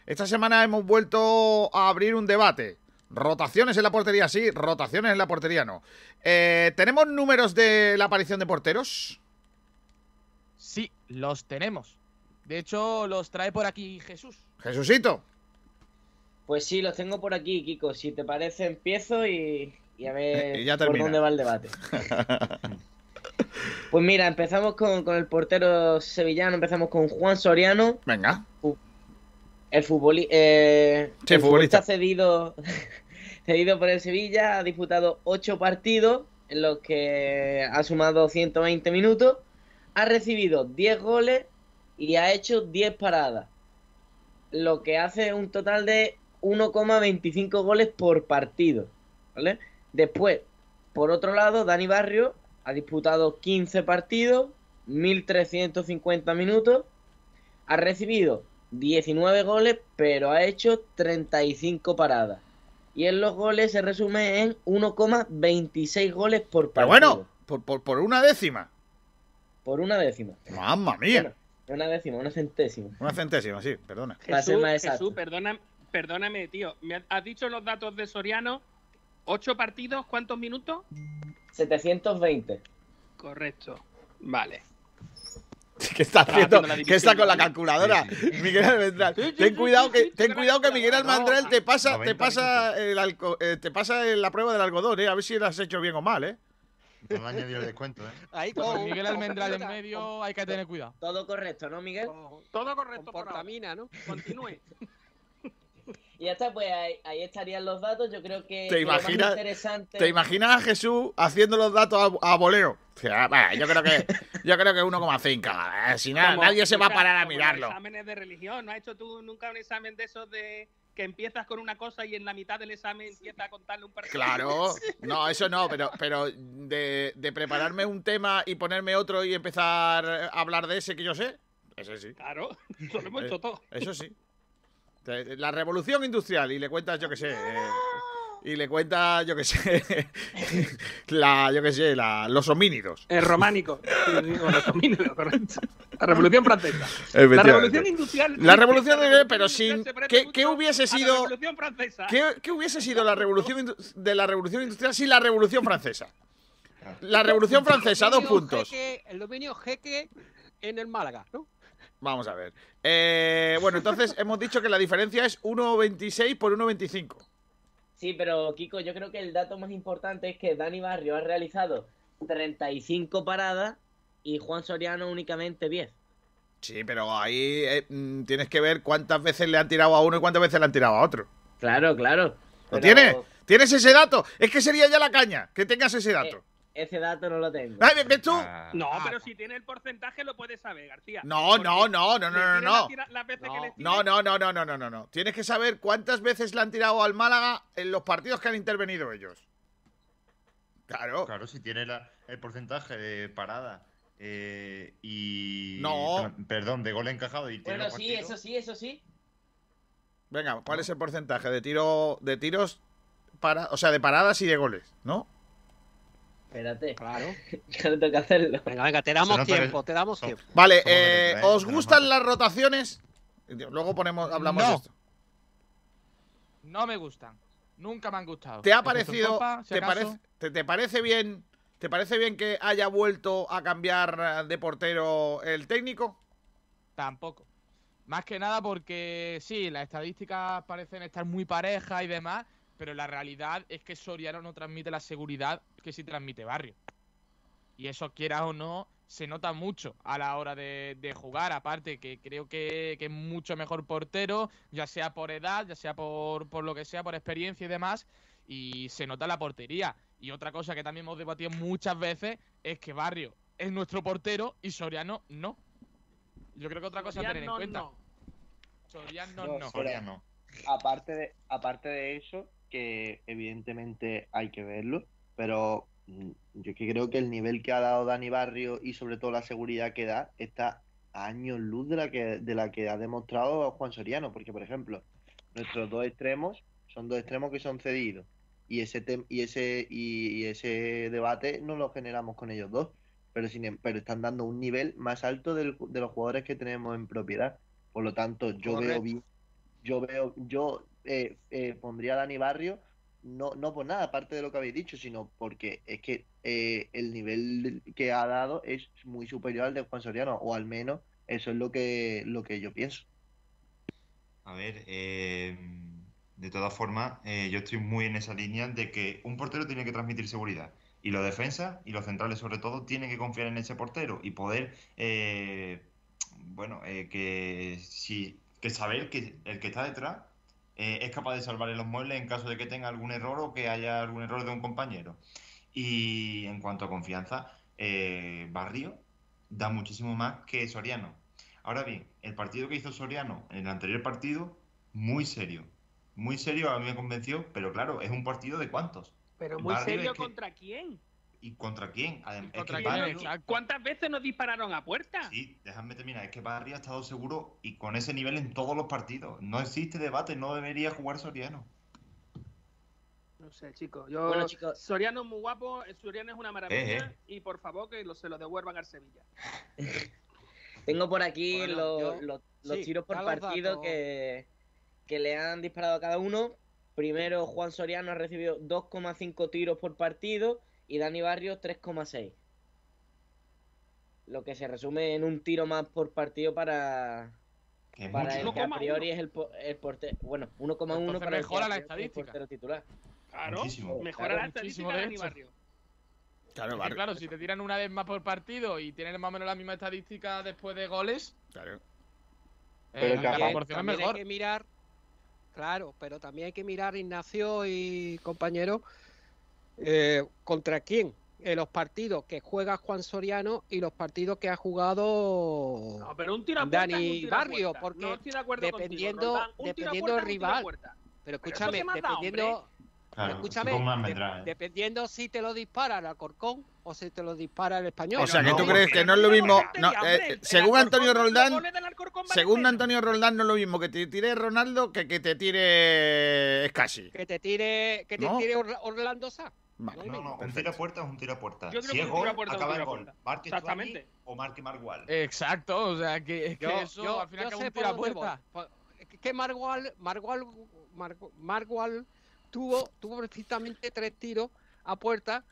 Esta semana hemos vuelto a abrir un debate. Rotaciones en la portería sí, rotaciones en la portería no. Eh, ¿Tenemos números de la aparición de porteros? sí, los tenemos. De hecho, los trae por aquí Jesús. Jesucito. Pues sí, los tengo por aquí, Kiko. Si te parece, empiezo y, y a ver Y ya por dónde va el debate. Pues mira, empezamos con, con el portero sevillano, empezamos con Juan Soriano, Venga. el, futboli- eh, Sí, el futbolista. cedido, cedido por el Sevilla, ha disputado ocho partidos en los que ha sumado 120 minutos, ha recibido 10 goles y ha hecho 10 paradas. Lo que hace un total de 1,25 goles por partido. ¿Vale? Después, por otro lado, Dani Barrio ha disputado 15 partidos, 1.350 minutos, ha recibido 19 goles, pero ha hecho 35 paradas. Y en los goles se resume en 1,26 goles por partido. Pero bueno, por, por, por una décima. Por una décima. Mamma mía. Bueno, una décima, una centésima. Una centésima, sí, perdona. Jesús. Jesús, perdona- perdóname, tío. ¿Me has- dicho los datos de Soriano? ¿Ocho partidos? ¿Cuántos minutos? 720. Correcto. Vale. ¿Qué está haciendo? haciendo la ¿Qué está con la calculadora? Miguel Almendral. Sí, sí, ten sí, cuidado sí, que, sí, ten sí, cuidado que Miguel no, Almendral te pasa, te 90 pasa el alco- eh, te pasa la prueba del algodón, eh. A ver si lo has hecho bien o mal, eh. No añadido el descuento, ¿eh? Ahí Con con Miguel Almendral en medio hay que tener cuidado. Todo correcto, ¿no, Miguel? Todo correcto portamina, ¿no? Continúe. Y ya está, pues ahí, ahí estarían los datos. Yo creo que, ¿Te lo más imaginas- interesante. ¿Te imaginas a Jesús haciendo los datos a, a voleo? O sea, bah, yo creo que yo creo que 1,5. Eh, si nada, Como- nadie se va a parar a mirarlo. exámenes de religión. ¿No has hecho tú nunca un examen de esos de que empiezas con una cosa y en la mitad del examen empieza a contarle un partido? Claro, no, eso no, pero, pero de, de prepararme un tema y ponerme otro y empezar a hablar de ese que yo sé, ese sí. Claro, eso lo hemos hecho Eh, todo. Eso sí. La revolución industrial y le cuentas, yo qué sé. eh, y le cuentas, yo qué sé. la, yo qué sé, la, los homínidos. El románico. Los homínidos, correcto. La revolución francesa. La revolución industrial. La revolución pero sin. ¿Qué, qué hubiese la sido. revolución francesa. ¿Qué, qué hubiese sido la revolución de la revolución industrial sin la revolución francesa? La revolución francesa, dos puntos. Jeque- el dominio jeque en el Málaga, ¿no? Vamos a ver. Eh, bueno, entonces hemos dicho que la diferencia es 1,26 por 1,25. Sí, pero Kiko, yo creo que el dato más importante es que Dani Barrio ha realizado 35 paradas y Juan Soriano únicamente 10. Sí, pero ahí eh, mm, tienes que ver cuántas veces le han tirado a uno y cuántas veces le han tirado a otro. Claro, claro. ¿Lo Pero tienes? ¿Tienes ese dato? Es que sería ya la caña, que tengas ese dato. Ese dato no lo tengo. Ay, ¿Ves tú? No, pero si tiene el porcentaje lo puedes saber, García. No, no, no, no, no, no, no. la No, no, no, no, no, no, no, no. Tienes que saber cuántas veces le han tirado al Málaga en los partidos que han intervenido ellos. Claro. Claro, si tiene la- el porcentaje de parada eh, y. No. Perdón, de gol encajado y tiene Bueno, sí, partidos. eso sí, eso sí. Venga, ¿cuál es el porcentaje de tiro de tiros para, o sea, de paradas y de goles, ¿no? Espérate. Claro. que tengo que hacerlo. Venga, venga, te damos tiempo, que te damos tiempo. Vale, eh. ¿os gustan las rotaciones? Luego ponemos, hablamos de No. esto. No me gustan. Nunca me han gustado. ¿Te ha parecido, Copa, si te, acaso. parece, te, te parece bien, te parece bien que haya vuelto a cambiar de portero el técnico? Tampoco. Más que nada porque sí, las estadísticas parecen estar muy parejas y demás, pero la realidad es que Soriano no transmite la seguridad que sí transmite Barrio. Y eso, quieras o no, se nota mucho a la hora de, de jugar. Aparte que creo que, que es mucho mejor portero, ya sea por edad, ya sea por, por lo que sea, por experiencia y demás. Y se nota la portería. Y otra cosa que también hemos debatido muchas veces es que Barrio es nuestro portero y Soriano no. Yo creo que otra cosa a tener en Soriano cuenta. no. Soriano No, no. pero Aparte de, aparte de eso, que evidentemente hay que verlo, pero mm, yo que creo que el nivel que ha dado Dani Barrio y sobre todo la seguridad que da está a años luz de la que, de la que ha demostrado Juan Soriano, porque por ejemplo, nuestros dos extremos son dos extremos que son cedidos y ese tem- y ese y, y ese debate no lo generamos con ellos dos, pero sin em- pero están dando un nivel más alto del- de los jugadores que tenemos en propiedad. Por lo tanto, yo veo bien yo veo, yo eh, eh, pondría a Dani Barrio, no, no por nada, aparte de lo que habéis dicho, sino porque es que eh, el nivel que ha dado es muy superior al de Juan Soriano, o al menos eso es lo que, lo que yo pienso. A ver, eh, de todas formas, yo estoy muy en esa línea de que un portero tiene que transmitir seguridad. Y los defensas y los centrales, sobre todo, tienen que confiar en ese portero y poder, bueno, que, si, que saber que el que está detrás eh, es capaz de salvarle los muebles en caso de que tenga algún error o que haya algún error de un compañero. Y en cuanto a confianza, eh, Barrio da muchísimo más que Soriano. Ahora bien, el partido que hizo Soriano en el anterior partido, muy serio. Muy serio, a mí me convenció, pero claro, es un partido de cuántos. Pero muy Barrio serio que- contra quién. ¿Y contra quién? ¿Cuántas veces nos dispararon a puerta? Sí, déjame terminar. Es que Barrio ha estado seguro y con ese nivel en todos los partidos. No existe debate, no debería jugar Soriano. No sé, chicos. Yo, Bueno, chicos. Soriano es muy guapo, eh, Soriano es una maravilla. Eh, Y por favor que lo- se lo devuelvan al Sevilla. Tengo por aquí Bueno, los, yo- los- los sí, tiros por partido que le han disparado a cada uno. Primero, Juan Soriano ha recibido 2,5 tiros por partido y Dani Barrios 3,6. Lo que se resume en un tiro más por partido para, para el que a priori es el, el portero. Bueno, 1,1 Entonces para el mejora a la el estadística. portero titular. Claro, Muchísimo. mejora Claro, la muchísimo, estadística de Dani hecho. Barrio. Claro, Es que, Bar- claro, si te tiran una vez más por partido y tienen más o menos la misma estadística después de goles, claro. eh, También- la proporción es mejor. hay que mirar, claro, pero también hay que mirar, Ignacio y compañeros, eh, contra quién. En los partidos que juega Juan Soriano y los partidos que ha jugado No, pero un un Dani Barrio, puerta. porque No estoy de acuerdo dependiendo, contigo. Un dependiendo del rival. Pero escúchame, dependiendo. Claro, escúchame, de- Medrano. dependiendo si te lo dispara el Alcorcón o si te lo dispara el español. O sea, que no, tú crees que no es lo mismo. no, eh, según Antonio Roldán, según Antonio Roldán, no es lo mismo que te tire Ronaldo que que te tire Scassi. Que te tire, que te ¿No? tire Orla- Orlando Sá. Vale, No, no, un perfecto. tiro a puerta es un tiro a puerta. Yo creo si que es un gol, puerta un acaba en gol. Marque Exactamente. Chuani o marque Margual. Exacto, o sea, que, es que Yo- eso yo- al final sé un por tiro a dónde puerta. Que Margual, Margual, Margu- Margual tuvo, tuvo precisamente tres tiros a puerta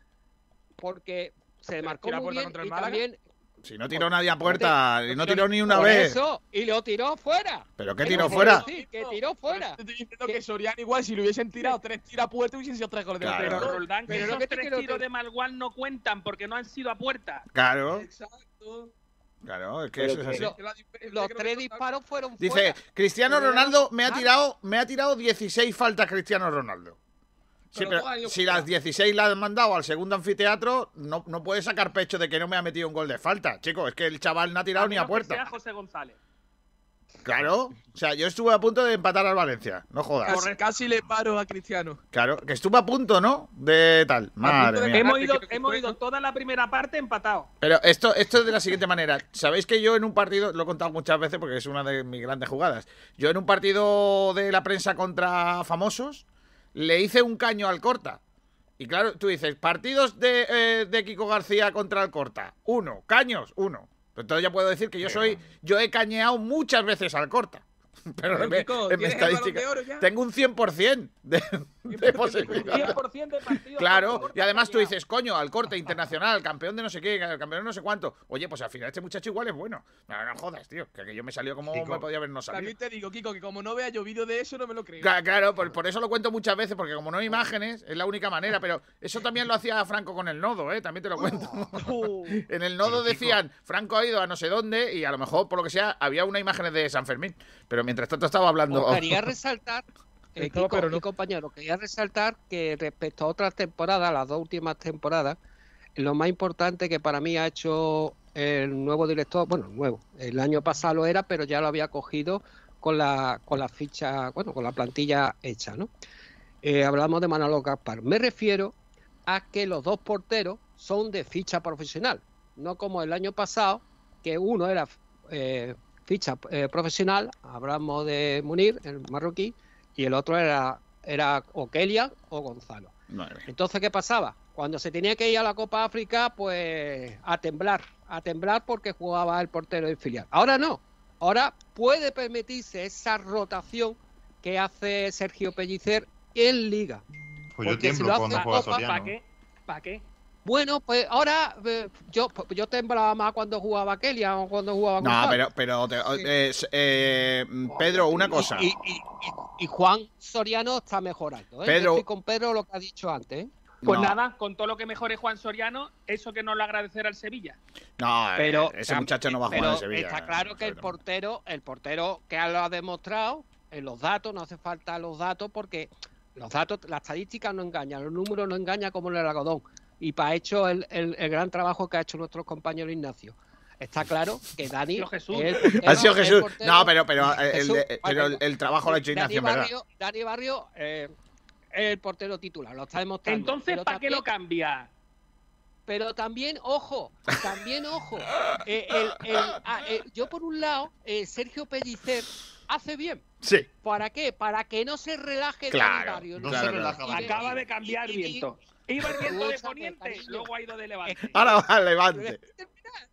porque se marcó muy puerta bien contra el y también Si no tiró nadie a puerta, no tiró ni una por vez. eso, y lo tiró fuera. ¿Pero qué tiró fuera? decir, que tiró fuera. Estoy diciendo que Soriano igual, si le hubiesen tirado tres tiros a puerta, hubiesen sido tres goles de Claro. Pero Pero Roldán, que Pero esos que tres tiros de Malgual no cuentan porque no han sido a puerta. Claro, Exacto. claro, es que Pero eso es así. Lo- Los tres disparos fueron Dice, fuera. Cristiano Ronaldo me ha tirado, me ha tirado 16 faltas Cristiano Ronaldo. Sí, Pero pero dos años si las 16 las han mandado al segundo anfiteatro, no, no puede sacar pecho de que no me ha metido un gol de falta. Chicos, es que el chaval no ha tirado ni a menos que puerta. sea José González. Claro, o sea, yo estuve a punto de empatar al Valencia, no jodas. Casi, casi le paro a Cristiano. Claro, que estuve a punto, ¿no? De tal. Madre mía. Hemos ido, hemos ido toda la primera parte empatado. Pero esto, esto es de la siguiente manera. Sabéis que yo en un partido, lo he contado muchas veces porque es una de mis grandes jugadas. Yo en un partido de la prensa contra famosos le hice un caño al corta. Y claro, tú dices, partidos de, eh, de Kiko García contra el corta. Uno, caños, uno. Pero entonces ya puedo decir que yo soy, yo he cañeado muchas veces al corta. Pero en, mi- Kiko, en tengo un 100% de, de posibilidad. 100% de partidos. Claro, y además tú dices, coño, al corte internacional, campeón de no sé qué, campeón de no sé cuánto. Oye, pues al final este muchacho igual es bueno. No, no jodas, tío, que, que yo me salió como me podía haber no salido. También te digo, Kiko, que como no vea yo vídeo de eso, no me lo creo. Cla- Claro, por, por eso lo cuento muchas veces, porque como no hay imágenes, es la única manera, pero eso también lo hacía Franco con el nodo, ¿eh? También te lo cuento. en el nodo Sí, decían, Franco ha ido a no sé dónde, y a lo mejor, por lo que sea, había una imagen de San Fermín. Pero mientras tanto estaba hablando. Quería resaltar, eh, Estaba, Kiko pero no. y compañeros, quería resaltar que respecto a otras temporadas, las dos últimas temporadas, lo más importante que para mí ha hecho el nuevo director, bueno, nuevo, el año pasado lo era, pero ya lo había cogido con la, con la ficha, bueno, con la plantilla hecha, ¿no? Eh, hablamos de Manolo Gaspar. Me refiero a que los dos porteros son de ficha profesional, no como el año pasado, que uno era eh, ficha eh, profesional, hablamos de Munir, el marroquí, y el otro era, era o Kelia o Gonzalo. Entonces, ¿qué pasaba? Cuando se tenía que ir a la Copa África, pues a temblar, a temblar porque jugaba el portero del filial. Ahora no, ahora puede permitirse esa rotación que hace Sergio Pellicer en Liga. Pues yo Porque si tiemblo lo cuando hace juega Copa. ¿Para qué? ¿Para qué? Bueno, pues ahora eh, yo, yo temblaba más cuando jugaba Kelia o cuando jugaba No, Gonzalo. pero, pero te- eh, eh, Pedro, una cosa. Y, y- y- y Juan Soriano está mejorando. ¿eh? Pedro- estoy con Pedro lo que ha dicho antes. ¿eh? Pues No. nada, con todo lo que mejore Juan Soriano, eso que no lo agradecerá al Sevilla. No, eh, Pero ese muchacho no va a jugar en Sevilla. Está claro que el portero, el portero que lo ha demostrado en los datos, no hace falta los datos porque los datos, las estadísticas no engañan, los números no engañan como en el algodón. Y para hecho el, el- el gran trabajo que ha hecho nuestro compañero Ignacio. Está claro que Dani. sido Jesús. es- Ha es sido el Jesús. portero- No, pero, pero, eh, el, Jesús, pero el, el trabajo lo ha hecho Dani Ignacio, ¿verdad? Barrio, Dani Barrio eh, es el portero titular, lo está demostrando. Entonces, ¿para qué lo cambia? Pero también, ojo, también, ojo. eh, el- el- ah, eh, yo, por un lado, eh, Sergio Pellicer hace bien. Sí. ¿Para qué? Para que no se relaje Claro, Dani Barrio. no se Y- relaja y- Dani Acaba de cambiar viento. Iba el viento de poniente, luego ha ido de levante. Ahora va al levante.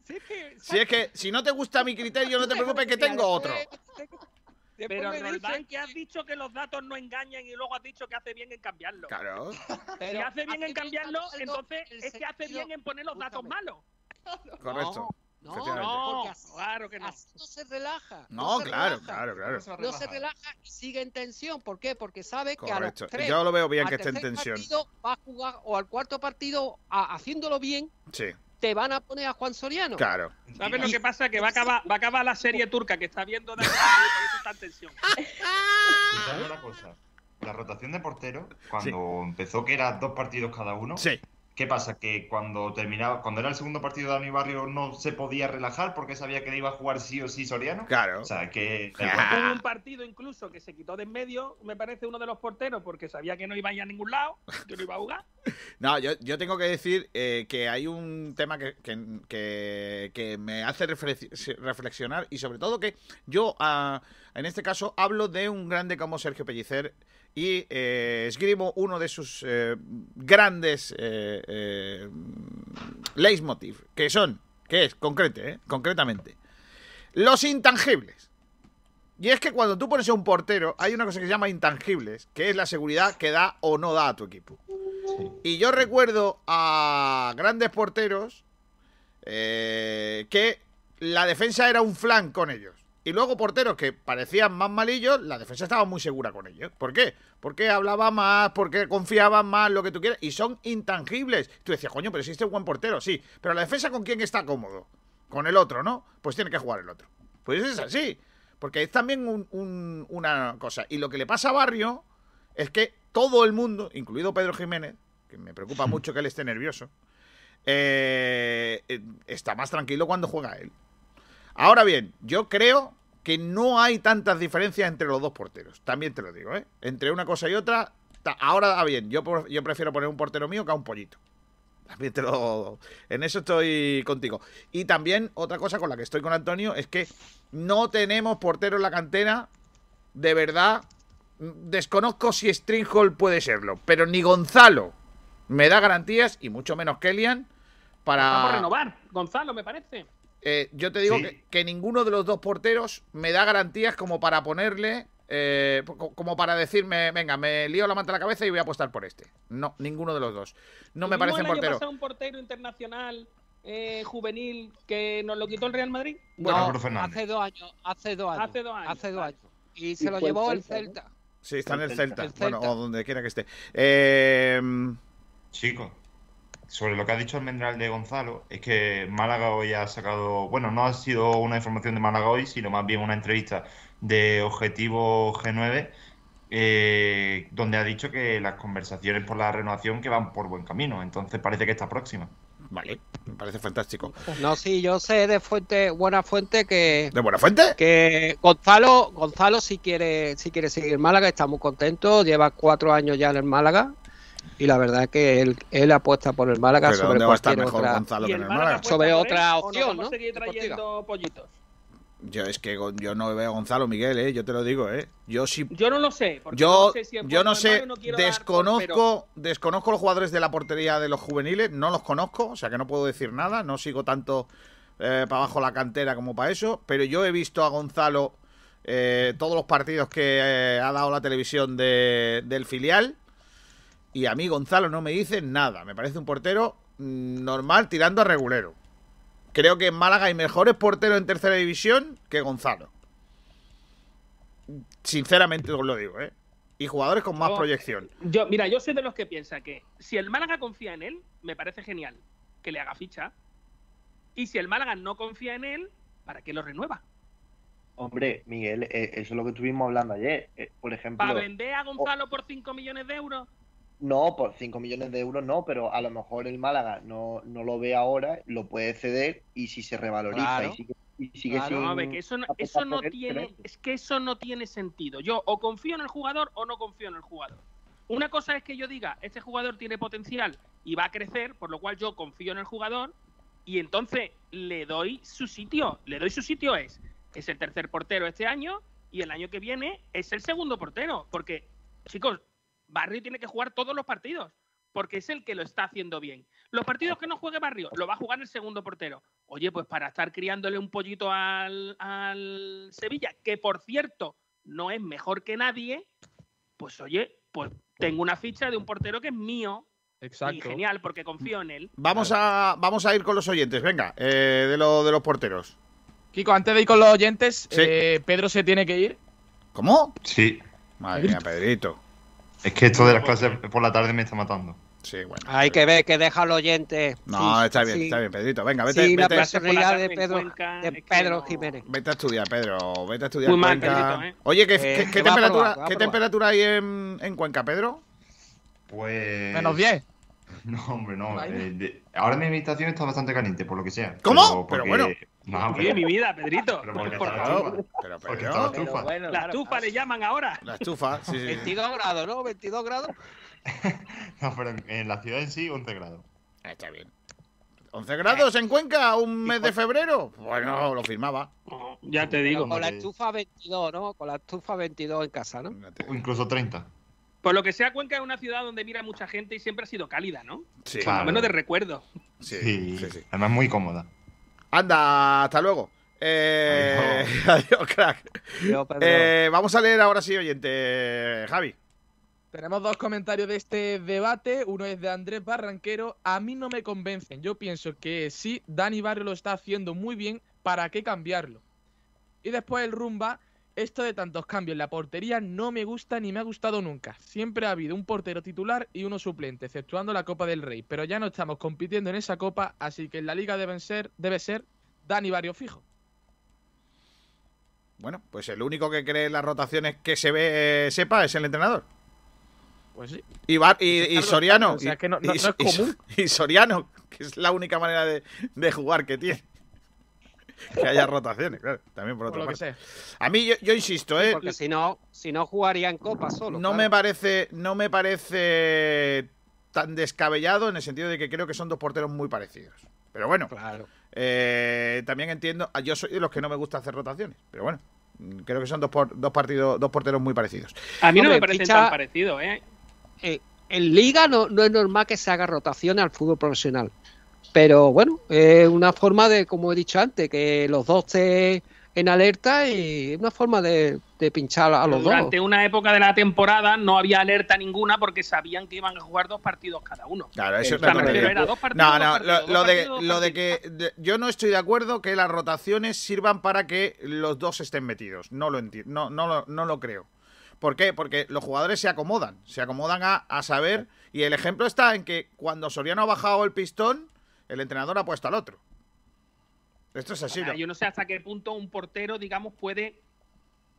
Si es que, Si es que si no te gusta mi criterio, no te preocupes que tengo otro. Pero me Roldán, dicen que has dicho que los datos no engañan y luego has dicho que hace bien en cambiarlo. Claro. Si hace bien en cambiarlo, entonces es que hace bien en poner los datos malos. Correcto. No. No, claro que no. así no se relaja. No, se claro, relaja. claro, claro. No se relaja y sigue en tensión. ¿Por qué? Porque sabe que a los tres, Yo lo veo bien al que esté en tensión. partido va a jugar o al cuarto partido a- haciéndolo bien, Sí, te van a poner a Juan Soriano. claro. ¿Sabes lo que pasa? Que va a acabar, va a acabar la serie turca que está viendo de y por eso está en tensión. Escuchadme una cosa. La rotación de portero, cuando empezó que era dos partidos cada uno, Sí. ¿Qué pasa? Que cuando terminaba, cuando era el segundo partido de Dani Barrio no se podía relajar porque sabía que iba a jugar sí o sí Soriano. Claro. O sea, que Hubo un partido incluso que se quitó de en medio, me parece uno de los porteros, porque sabía que no iba a ir a ningún lado, que no iba a jugar. No, yo, yo tengo que decir eh, que hay un tema que, que, que- que me hace reflex- reflexionar y sobre todo que yo, ah, en este caso, hablo de un grande como Sergio Pellicer y eh, esgrimo uno de sus eh, grandes eh, eh, leitmotiv, que son, que es, concrete, eh, concretamente, los intangibles. Y es que cuando tú pones a un portero, hay una cosa que se llama intangibles, que es la seguridad que da o no da a tu equipo. Y yo recuerdo a grandes porteros que la defensa era un flan con ellos. Y luego porteros que parecían más malillos, la defensa estaba muy segura con ellos. ¿Por qué? Porque hablaba más, porque confiaban más, lo que tú quieras. Y son intangibles. Tú decías, coño, pero si este es buen portero, sí. Pero la defensa con quién está cómodo. Con el otro, ¿no? Pues tiene que jugar el otro. Pues es así. Porque es también un- un- una cosa. Y lo que le pasa a Barrio es que todo el mundo, incluido Pedro Jiménez, que me preocupa mucho que él esté nervioso, eh, eh, está más tranquilo cuando juega él. Ahora bien, yo creo que no hay tantas diferencias entre los dos porteros. También te lo digo, ¿eh? Entre una cosa y otra. Ahora, ah, bien, yo, prefiero poner un portero mío que a un pollito. También te lo. En eso estoy contigo. Y también, otra cosa con la que estoy con Antonio es que no tenemos portero en la cantera. De verdad, desconozco si Stringhall puede serlo. Pero ni Gonzalo me da garantías, y mucho menos Kellyan, para. Vamos a renovar, Gonzalo, me parece. Eh, yo te digo Sí. que, que ninguno de los dos porteros me da garantías como para ponerle. eh, co- como para decirme, venga, me lío la manta a la cabeza y voy a apostar por este. No, ninguno de los dos. No me ¿Tuvimos parece el portero. pasado un portero internacional eh, juvenil que nos lo quitó el Real Madrid? Bueno, Fernández. hace dos años, hace dos años. Hace dos años. Hace dos años. Y se lo llevó el Celta. Sí, está en el El Celta. Celta. Bueno, o donde quiera que esté. Eh, Chicos, sobre lo que ha dicho Almendral de Gonzalo, es que Málaga hoy ha sacado, bueno, no ha sido una información de Málaga hoy, sino más bien una entrevista de Objetivo G9, eh, donde ha dicho que las conversaciones por la renovación que van por buen camino, entonces parece que está próxima. vale, me parece fantástico. No, sí, yo sé de fuente, buena fuente que, ¿De buena fuente? que Gonzalo, Gonzalo si quiere, si quiere seguir en Málaga, está muy contento, lleva cuatro años ya en el Málaga y la verdad es que él, él apuesta por el Málaga Pero sobre ¿dónde va a estar mejor otra. Gonzalo ¿Y que en el Málaga Sobre otra opción, ¿no? seguir Deportiva. trayendo pollitos? Yo es que yo no veo a Gonzalo Miguel, ¿eh? Yo te lo digo, ¿eh? Yo sí Yo no lo sé. porque Yo, no sé si yo no sé, no dar desconozco, desconozco los jugadores de la portería de los juveniles, no los conozco, o sea que no puedo decir nada, no sigo tanto eh, para abajo la cantera como para eso, pero yo he visto a Gonzalo eh, todos los partidos que eh, ha dado la televisión de- del filial y a mí Gonzalo no me dice nada, me parece un portero mm, normal tirando a regulero. Creo que en Málaga hay mejores porteros en tercera división que Gonzalo. Sinceramente os lo digo, ¿eh? Y jugadores con más proyección. Yo, mira, yo soy de los que piensa que si el Málaga confía en él, me parece genial que le haga ficha. Y si el Málaga no confía en él, ¿para qué lo renueva? Hombre, Miguel, eh, eso es lo que estuvimos hablando ayer. Eh, por ejemplo, ¿Para vender a Gonzalo por 5 millones de euros? No, por 5 millones de euros no, pero a lo mejor el Málaga no, no lo ve ahora, lo puede ceder y si se revaloriza Claro. y sigue, y sigue Claro, sin a ver, que eso no, eso no él, tiene, es que eso no tiene sentido. Yo o confío en el jugador o no confío en el jugador. Una cosa es que yo diga, este jugador tiene potencial y va a crecer, por lo cual yo confío en el jugador y entonces le doy su sitio. Le doy su sitio es, es el tercer portero este año y el año que viene es el segundo portero. Porque, chicos, Barrio tiene que jugar todos los partidos porque es el que lo está haciendo bien. Los partidos que no juegue Barrio, lo va a jugar el segundo portero. Oye, pues para estar criándole un pollito al, al Sevilla, que por cierto no es mejor que nadie, pues oye, pues tengo una ficha de un portero que es mío. Y Exacto. genial, porque confío en él. Vamos a, vamos a ir con los oyentes, venga, eh, de, lo, de los porteros. Kiko, antes de ir con los oyentes, Sí. eh, Pedro se tiene que ir. ¿Cómo? Sí. Madre mía, Pedrito. Es que esto de las clases por la tarde me está matando. Sí, bueno. Hay que ver que deja al oyente. No, Sí, está bien, sí. está bien, Pedrito. Venga, vete, Sí, la vete, personalidad de Pedro, Cuenca, de Pedro no- Jiménez. vete a estudiar, Pedro. Vete a estudiar Muy mal. Pedrito, ¿eh? Oye, ¿qué, Eh, qué- qué temperatura, probar, ¿qué temperatura hay en, en Cuenca, Pedro? Pues. Menos 10. No, hombre, no. Eh, de- Ahora mi habitación está bastante caliente, por lo que sea. ¿Cómo? Pero, Pero bueno. porque- No, Oye, pero, mi vida, Pedrito. pero porque Por está la favor. estufa. Pero, Porque está la Pero estufa. bueno, La claro, estufa le llaman ahora. la estufa, sí, sí, sí. 22 grados, ¿no? 22 grados. No, pero en, en la ciudad en sí, 11 grados. Ah, Está bien. ¿11 grados en Cuenca un mes de febrero? Bueno, lo firmaba. Ya te digo. Con la estufa 22, ¿no? Con la estufa 22 en casa, ¿no? O incluso 30. Por lo que sea, Cuenca es una ciudad donde mira mucha gente y siempre ha sido cálida, ¿no? Sí, Por Claro. lo menos de recuerdo. sí, Sí, sí, sí. Además, muy cómoda. Anda, hasta luego. Eh, adiós, crack. Eh, vamos a leer ahora sí, oyente. Javi. Tenemos dos comentarios de este debate. Uno es de Andrés Barranquero. A mí no me convencen. Yo pienso que sí, Dani Barrio lo está haciendo muy bien. ¿Para qué cambiarlo? Y después el Rumba. Esto de tantos cambios en la portería no me gusta ni me ha gustado nunca. Siempre ha habido un portero titular y uno suplente, exceptuando la Copa del Rey. Pero ya no estamos compitiendo en esa copa, así que en la liga deben ser, debe ser Dani Barrio fijo. Bueno, pues el único que cree en las rotaciones que se ve, sepa es el entrenador. Pues sí. Y, Bar- y, Soriano. Carlos, o sea, y- que no- y- no- no es común. y Soriano, que es la única manera de, de jugar que tiene. Que haya rotaciones, claro. También por Por otra lo que parte. A mí, yo, yo insisto, ¿eh? Porque si no, si no jugaría en Copa solo. no claro. me parece no me parece tan descabellado en el sentido de que creo que son dos porteros muy parecidos pero bueno Claro. eh, también entiendo yo soy de los que no me gusta hacer rotaciones pero bueno creo que son dos, por- dos partidos dos porteros muy parecidos A mí no Hombre, me parecen ficha- tan parecidos, ¿eh? Eh, en Liga no, no es normal que se haga rotaciones al fútbol profesional. Pero bueno, es una forma de, como he dicho antes, que los dos estén en alerta y es una forma de, de pinchar a los dos. Durante una época de la temporada no había alerta ninguna porque sabían que iban a jugar dos partidos cada uno. claro eso O es sea, me era dos partidos, no dos no partidos, lo, de partidos, dos lo de partidos. que de- yo no estoy de acuerdo que las rotaciones sirvan para que los dos estén metidos no lo entiendo no, no, lo- no lo creo ¿Por qué? Porque los jugadores se acomodan, se acomodan a, a saber. Y el ejemplo está en que cuando Soriano ha bajado el pistón, el entrenador ha puesto al otro. Esto es así. Ahora, ¿no? Yo no sé hasta qué punto un portero, digamos, puede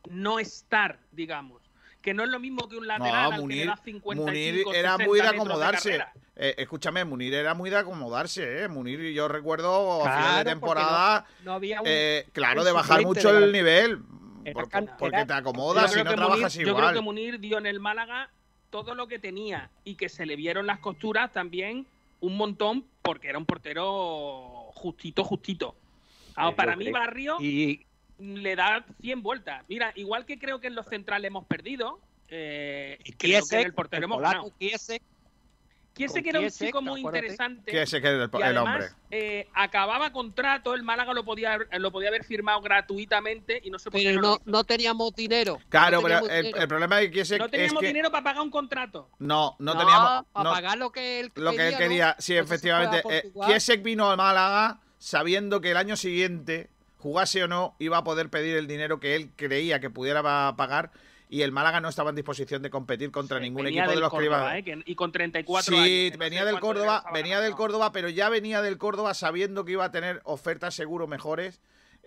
no estar, digamos. Que no es lo mismo que un lateral No, al que le Munir, da 55, Munir era 60 muy de acomodarse. Eh, escúchame, Munir era muy de acomodarse, ¿eh? Munir, yo recuerdo a final de temporada, No había un, eh, claro, de bajar mucho de el nivel. Era por- can- porque era- te acomodas y no trabajas Munir- Yo creo que igual. Munir dio en el Málaga todo lo que tenía y que se le vieron las costuras también un montón porque era un portero justito, justito. Ah, yo para mí, Barrio Y le da 100 vueltas. Mira, igual que creo que en los centrales hemos perdido, eh, y creo que en Kiesek, el portero el hemos polaco ganado. Kiesek, Kiesek era un Kiesek, chico muy interesante. Que es el, Y el además, hombre. eh, acababa contrato, el Málaga lo podía, lo podía haber firmado gratuitamente y no por qué pero no, teníamos dinero. Claro, no pero teníamos el, dinero. el problema de Kiesek No es teníamos que dinero para pagar un contrato. no, no, No, teníamos para no- pagar lo que él lo que él ¿no? quería. Sí, Entonces se efectivamente. Eh. Kiesek vino al Málaga sabiendo que el año siguiente, jugase o no, iba a poder pedir el dinero que él creía que pudiera pa- pagar y el Málaga no estaba en disposición de competir contra ningún equipo de los que Córdoba, iba. eh, que- y con 34 Sí, años. que venía del Córdoba, venía del. Córdoba, pero ya venía del Córdoba sabiendo que iba a tener ofertas seguro mejores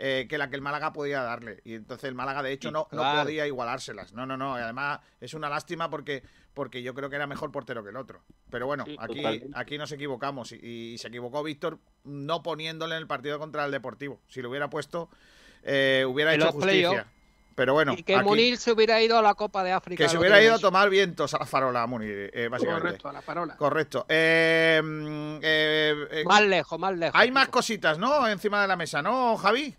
eh, que la que el Málaga podía darle. Y entonces el Málaga, de hecho, no, podía igualárselas. No, no, no. Y además es una lástima porque, porque yo creo que era mejor portero que el otro. Pero bueno, Sí, aquí, totalmente. aquí nos equivocamos. Y, y se equivocó Víctor no poniéndole en el partido contra el Deportivo. Si lo hubiera puesto, eh, hubiera En hecho justicia. Pero bueno, y que aquí- Munir se hubiera ido a la Copa de África. que se hubiera ido a tomar vientos a la farola, Munir, eh, básicamente. Correcto, a la parola. Correcto. Eh, mm, eh, eh, Más lejos, más lejos. hay más cositas, ¿no? Encima de la mesa, ¿no, Javi?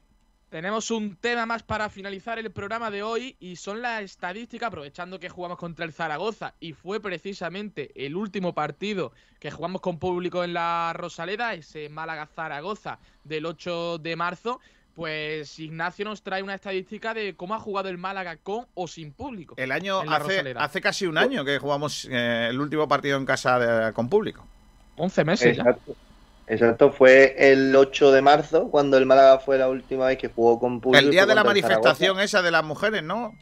Tenemos un tema más para finalizar el programa de hoy y son las estadísticas, aprovechando que jugamos contra el Zaragoza y fue precisamente el último partido que jugamos con público en la Rosaleda, ese Málaga-Zaragoza del 8 de marzo. Pues Ignacio nos trae una estadística de cómo ha jugado el Málaga con o sin público. El año hace, hace casi un año que jugamos eh, el último partido en casa de- con público. 11 meses ya. Exacto. Fue el 8 de marzo cuando el Málaga fue la última vez que jugó con público. El día de la manifestación esa de las mujeres, ¿no?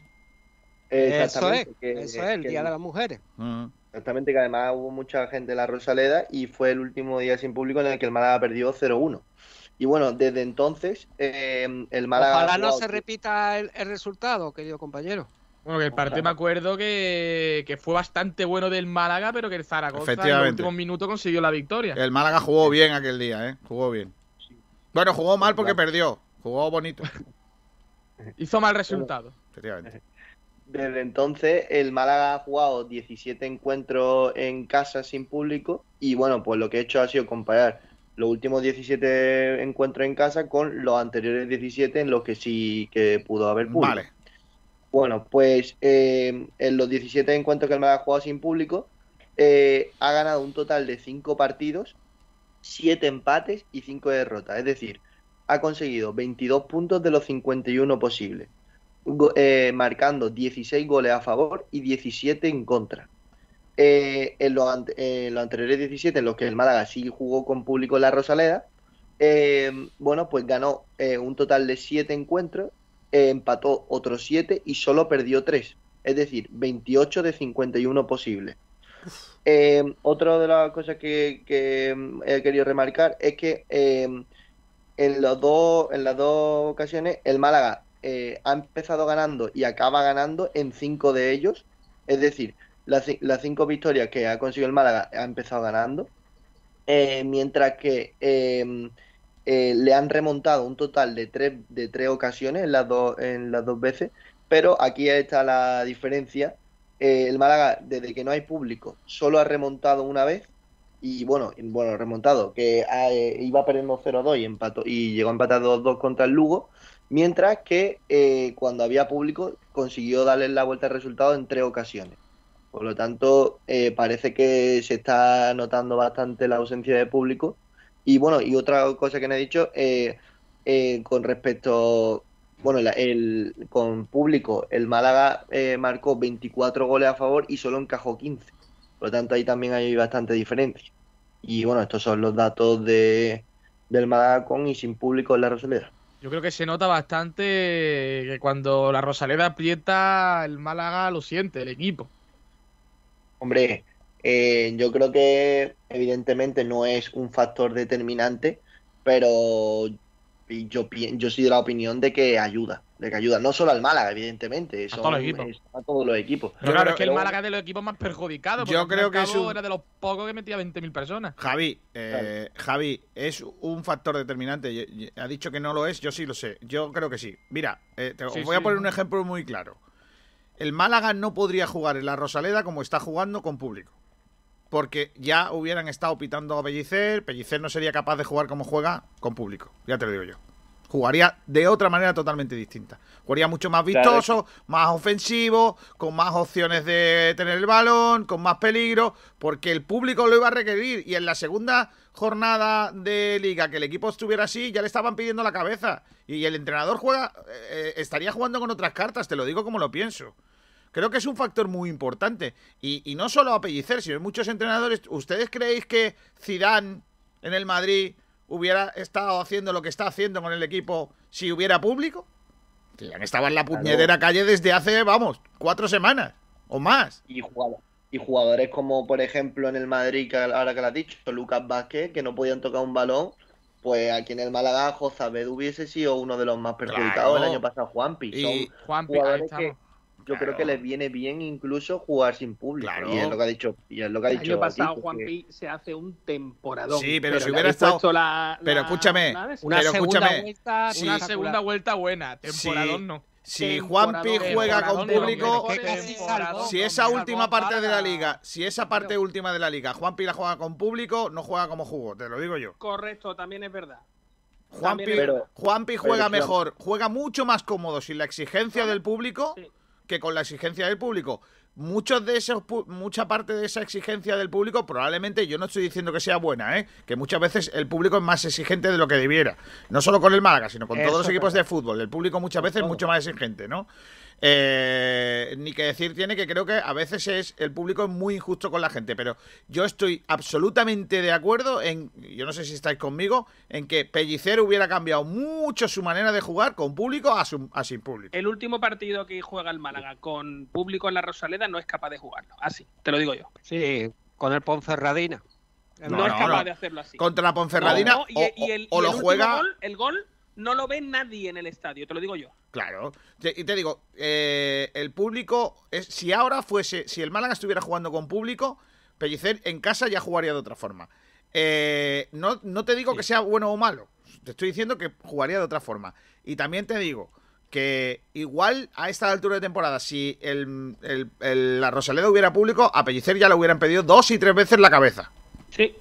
Eso es, que- eso es, el que- Día de las Mujeres. Mm. Exactamente, que además hubo mucha gente en la Rosaleda y fue el último día sin público en el que el Málaga perdió 0-1. Y bueno, desde entonces eh, el Málaga. Ojalá no se repita el, el resultado, querido compañero. Bueno, que el partido me acuerdo que, que fue bastante bueno del Málaga, pero que el Zaragoza en los últimos minutos consiguió la victoria. El Málaga jugó bien aquel día, ¿eh? Jugó bien. Bueno, jugó mal porque perdió. Jugó bonito. Hizo mal resultado. Efectivamente. Desde entonces el Málaga ha jugado 17 encuentros en casa sin público y bueno, pues lo que he hecho ha sido comparar los últimos 17 encuentros en casa con los anteriores 17 en los que sí que pudo haber público. Vale. Bueno, pues eh, en los 17 encuentros que el Málaga ha jugado sin público, eh, ha ganado un total de 5 partidos, 7 empates y 5 derrotas. Es decir, ha conseguido 22 puntos de los 51 posibles, eh, marcando 16 goles a favor y 17 en contra. Eh, en, los eh, anteriores 17, en los que el Málaga sí jugó con público en la Rosaleda, eh, bueno, pues ganó eh, un total de 7 encuentros, empató otros 7 y solo perdió 3. Es decir, 28 de 51 posibles. Otra de las cosas que, que, he querido remarcar es que en, los dos, en las dos ocasiones el Málaga eh, ha empezado ganando y acaba ganando en cinco de ellos. Es decir, las, las cinco victorias que ha conseguido el Málaga ha empezado ganando. Eh, mientras que eh, eh, le han remontado un total de tres, de tres ocasiones en las, dos en las dos veces. Pero aquí está la diferencia. Eh, el Málaga, desde que no hay público, solo ha remontado una vez. Y bueno, bueno, remontado, que iba perdiendo 0-2 y, empató, y llegó a empatar 2-2 contra el Lugo. Mientras que eh, cuando había público consiguió darle la vuelta al resultado en tres ocasiones. Por lo tanto, eh, parece que se está notando bastante la ausencia de público. Y bueno, y otra cosa que me he dicho, eh, eh, con respecto, bueno, el, con público, el Málaga eh, marcó 24 goles a favor y solo encajó 15. Por lo tanto, ahí también hay bastante diferencia. Y bueno, estos son los datos de, del Málaga con y sin público en la Rosaleda. Yo creo que se nota bastante que cuando la Rosaleda aprieta, el Málaga lo siente, el equipo. Hombre, eh, yo creo que evidentemente no es un factor determinante, pero yo, yo soy de la opinión de que ayuda, de que ayuda. No solo al Málaga, evidentemente, A todos los son- equipos. es a todos los equipos. Pero claro, creo- es que el pero Málaga es de los equipos más perjudicados. Yo porque al fin y creo que es un- era de los pocos que metía 20.000 personas. Javi, eh, Javi, ¿es un factor determinante? Ha dicho que no lo es, yo sí lo sé. Yo creo que sí. Mira, eh, te Sí, voy a poner un ejemplo muy claro. El Málaga no podría jugar en la Rosaleda como está jugando con público. Porque ya hubieran estado pitando a Pellicer, Pellicer no sería capaz de jugar como juega con público, ya te lo digo yo. Jugaría de otra manera totalmente distinta. Jugaría mucho más Claro. vistoso, más ofensivo, con más opciones de tener el balón, con más peligro, porque el público lo iba a requerir. Y en la segunda jornada de liga, que el equipo estuviera así, ya le estaban pidiendo la cabeza. Y el entrenador juega, eh, estaría jugando con otras cartas, te lo digo como lo pienso. Creo que es un factor muy importante. Y, y no solo a Pellicer, sino muchos entrenadores. ¿Ustedes creéis que Zidane en el Madrid hubiera estado haciendo lo que está haciendo con el equipo si hubiera público? Zidane estaba en la puñetera calle desde hace, vamos, cuatro semanas o más. Y, jugado- y jugadores como, por ejemplo, en el Madrid, que ahora que lo has dicho, Lucas Vázquez, que no podían tocar un balón pues aquí en el Málaga Jozabed hubiese sido uno de los más perjudicados Claro. el año pasado, Juanpi. Y- Son Juanpi, ahí jugadores que yo creo que les viene bien incluso jugar sin público. Claro. Y es lo que ha dicho, y es lo que ha El dicho año pasado Juan que- Pi se hace un temporadón. Sí, pero si hubiera estado- la- pero escúchame, Una Pero segunda escúchame, vuelta Sí. Una segunda vuelta buena, temporadón Sí. no. Si Juanpi juega con público, si esa última parte de la liga, si esa parte última de la liga, Juanpi la juega con público, no juega como jugó, te lo digo yo. Correcto, también es verdad. Juanpi, Juanpi juega pero- mejor, juega mucho más cómodo sin la exigencia del público Sí. Que con la exigencia del público. Muchos de esos, mucha parte de esa exigencia del público, probablemente, yo no estoy diciendo que sea buena, ¿eh? que muchas veces el público es más exigente de lo que debiera. No solo con el Málaga, sino con Eso todos los equipos de fútbol. El público muchas veces es mucho más exigente, ¿no? Eh, ni que decir tiene que creo que a veces es el público es muy injusto con la gente, pero yo estoy absolutamente de acuerdo en, yo no sé si estáis conmigo, en que Pellicer hubiera cambiado mucho su manera de jugar con público a, su- a sin público. El último partido que juega el Málaga con público en la Rosaleda no es capaz de jugarlo. Así, te lo digo yo. Sí, con el Ponferradina. No, No, es capaz no. de hacerlo así. Contra la Ponferradina No, no, y, o, y el, o y lo el juega... gol, el gol no lo ve nadie en el estadio, te lo digo yo. Claro. Y te digo, eh, el público, es, si ahora fuese, si el Málaga estuviera jugando con público, Pellicer en casa ya jugaría de otra forma. Eh, no, no te digo que sea bueno o malo, te estoy diciendo que jugaría de otra forma. Y también te digo que igual a esta altura de temporada, si el, el- el- la Rosaleda hubiera público, a Pellicer ya le hubieran pedido dos y tres veces la cabeza. Sí.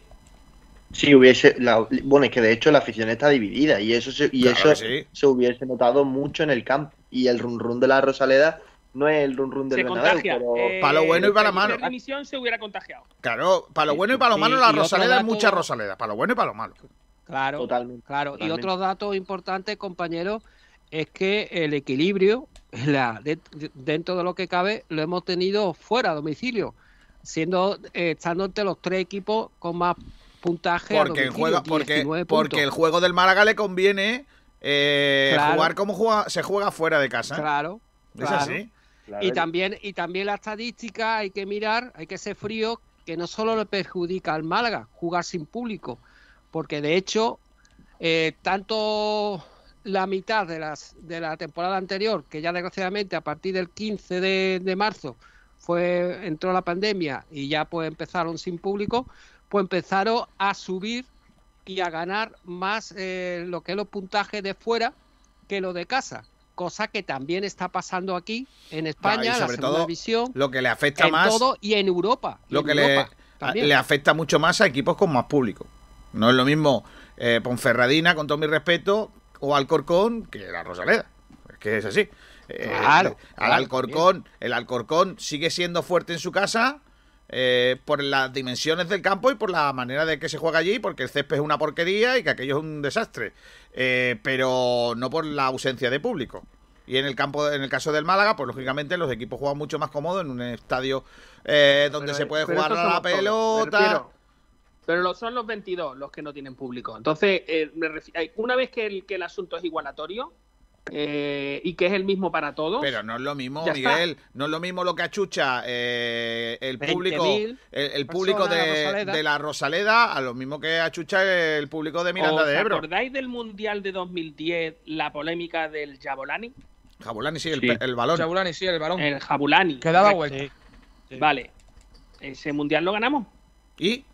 Si hubiese. la- bueno, es que de hecho la afición está dividida y eso se, y Claro eso sí. se hubiese notado mucho en el campo. Y el run run de la Rosaleda no es el run run del Bernabéu, contagia. pero Eh, Pa' lo bueno y pa' la Pellicer mano. de dimisión se hubiera contagiado. Claro, para lo bueno y para lo malo, y la Rosaleda es dato- mucha Rosaleda. Para lo bueno y para lo malo. Claro, totalmente. claro. Y otro dato importante, compañeros, es que el equilibrio la, de- de- dentro de lo que cabe lo hemos tenido fuera a domicilio, siendo eh, estando entre los tres equipos con más puntaje a Porque, el domicilio, juego, porque, 19 porque el juego del Málaga le conviene eh, Claro. jugar como juega, se juega fuera de casa. Claro, Es claro. así. Claro, Y el- también, y también la estadística hay que mirar, hay que ser frío, que no solo le perjudica al Málaga jugar sin público, porque de hecho, eh, tanto la mitad de, las, de la temporada anterior, que ya desgraciadamente a partir del 15 de, de marzo fue entró la pandemia y ya pues empezaron sin público, pues empezaron a subir y a ganar más eh, lo que es los puntajes de fuera que lo de casa. Cosa que también está pasando aquí en España, y en la sobre segunda todo, división, Lo que le afecta en más, todo y en Europa. lo en que le, Europa también. le afecta mucho más a equipos con más público. No es lo mismo eh, Ponferradina, con todo mi respeto, o Alcorcón que la Rosaleda. Es que es así. Eh, Claro, al claro, Alcorcón, el Alcorcón sigue siendo fuerte en su casa eh, por las dimensiones del campo y por la manera de que se juega allí, porque el césped es una porquería y que aquello es un desastre. Eh, pero no por la ausencia de público. Y en el campo, en el caso del Málaga, pues lógicamente los equipos juegan mucho más cómodo en un estadio eh, donde Pero- se puede pero jugar a la pelota. refiero. Pero son los 22 los que no tienen público. Entonces, eh, una vez que el, que el asunto es igualatorio eh, y que es el mismo para todos, Pero no es lo mismo, Ya está. Miguel. No es lo mismo lo que achucha eh, el 20.000 público, el, el público de, la Rosaleda. de la Rosaleda a lo mismo que achucha el público de Miranda ¿os de Ebro. acordáis del Mundial de 2010, la polémica del Jabulani? Jabulani sí, el, Sí. el balón. Chabulani, sí, el balón. El Jabulani. Que daba vuelta. Vale. Ese Mundial lo ganamos. ¿Y?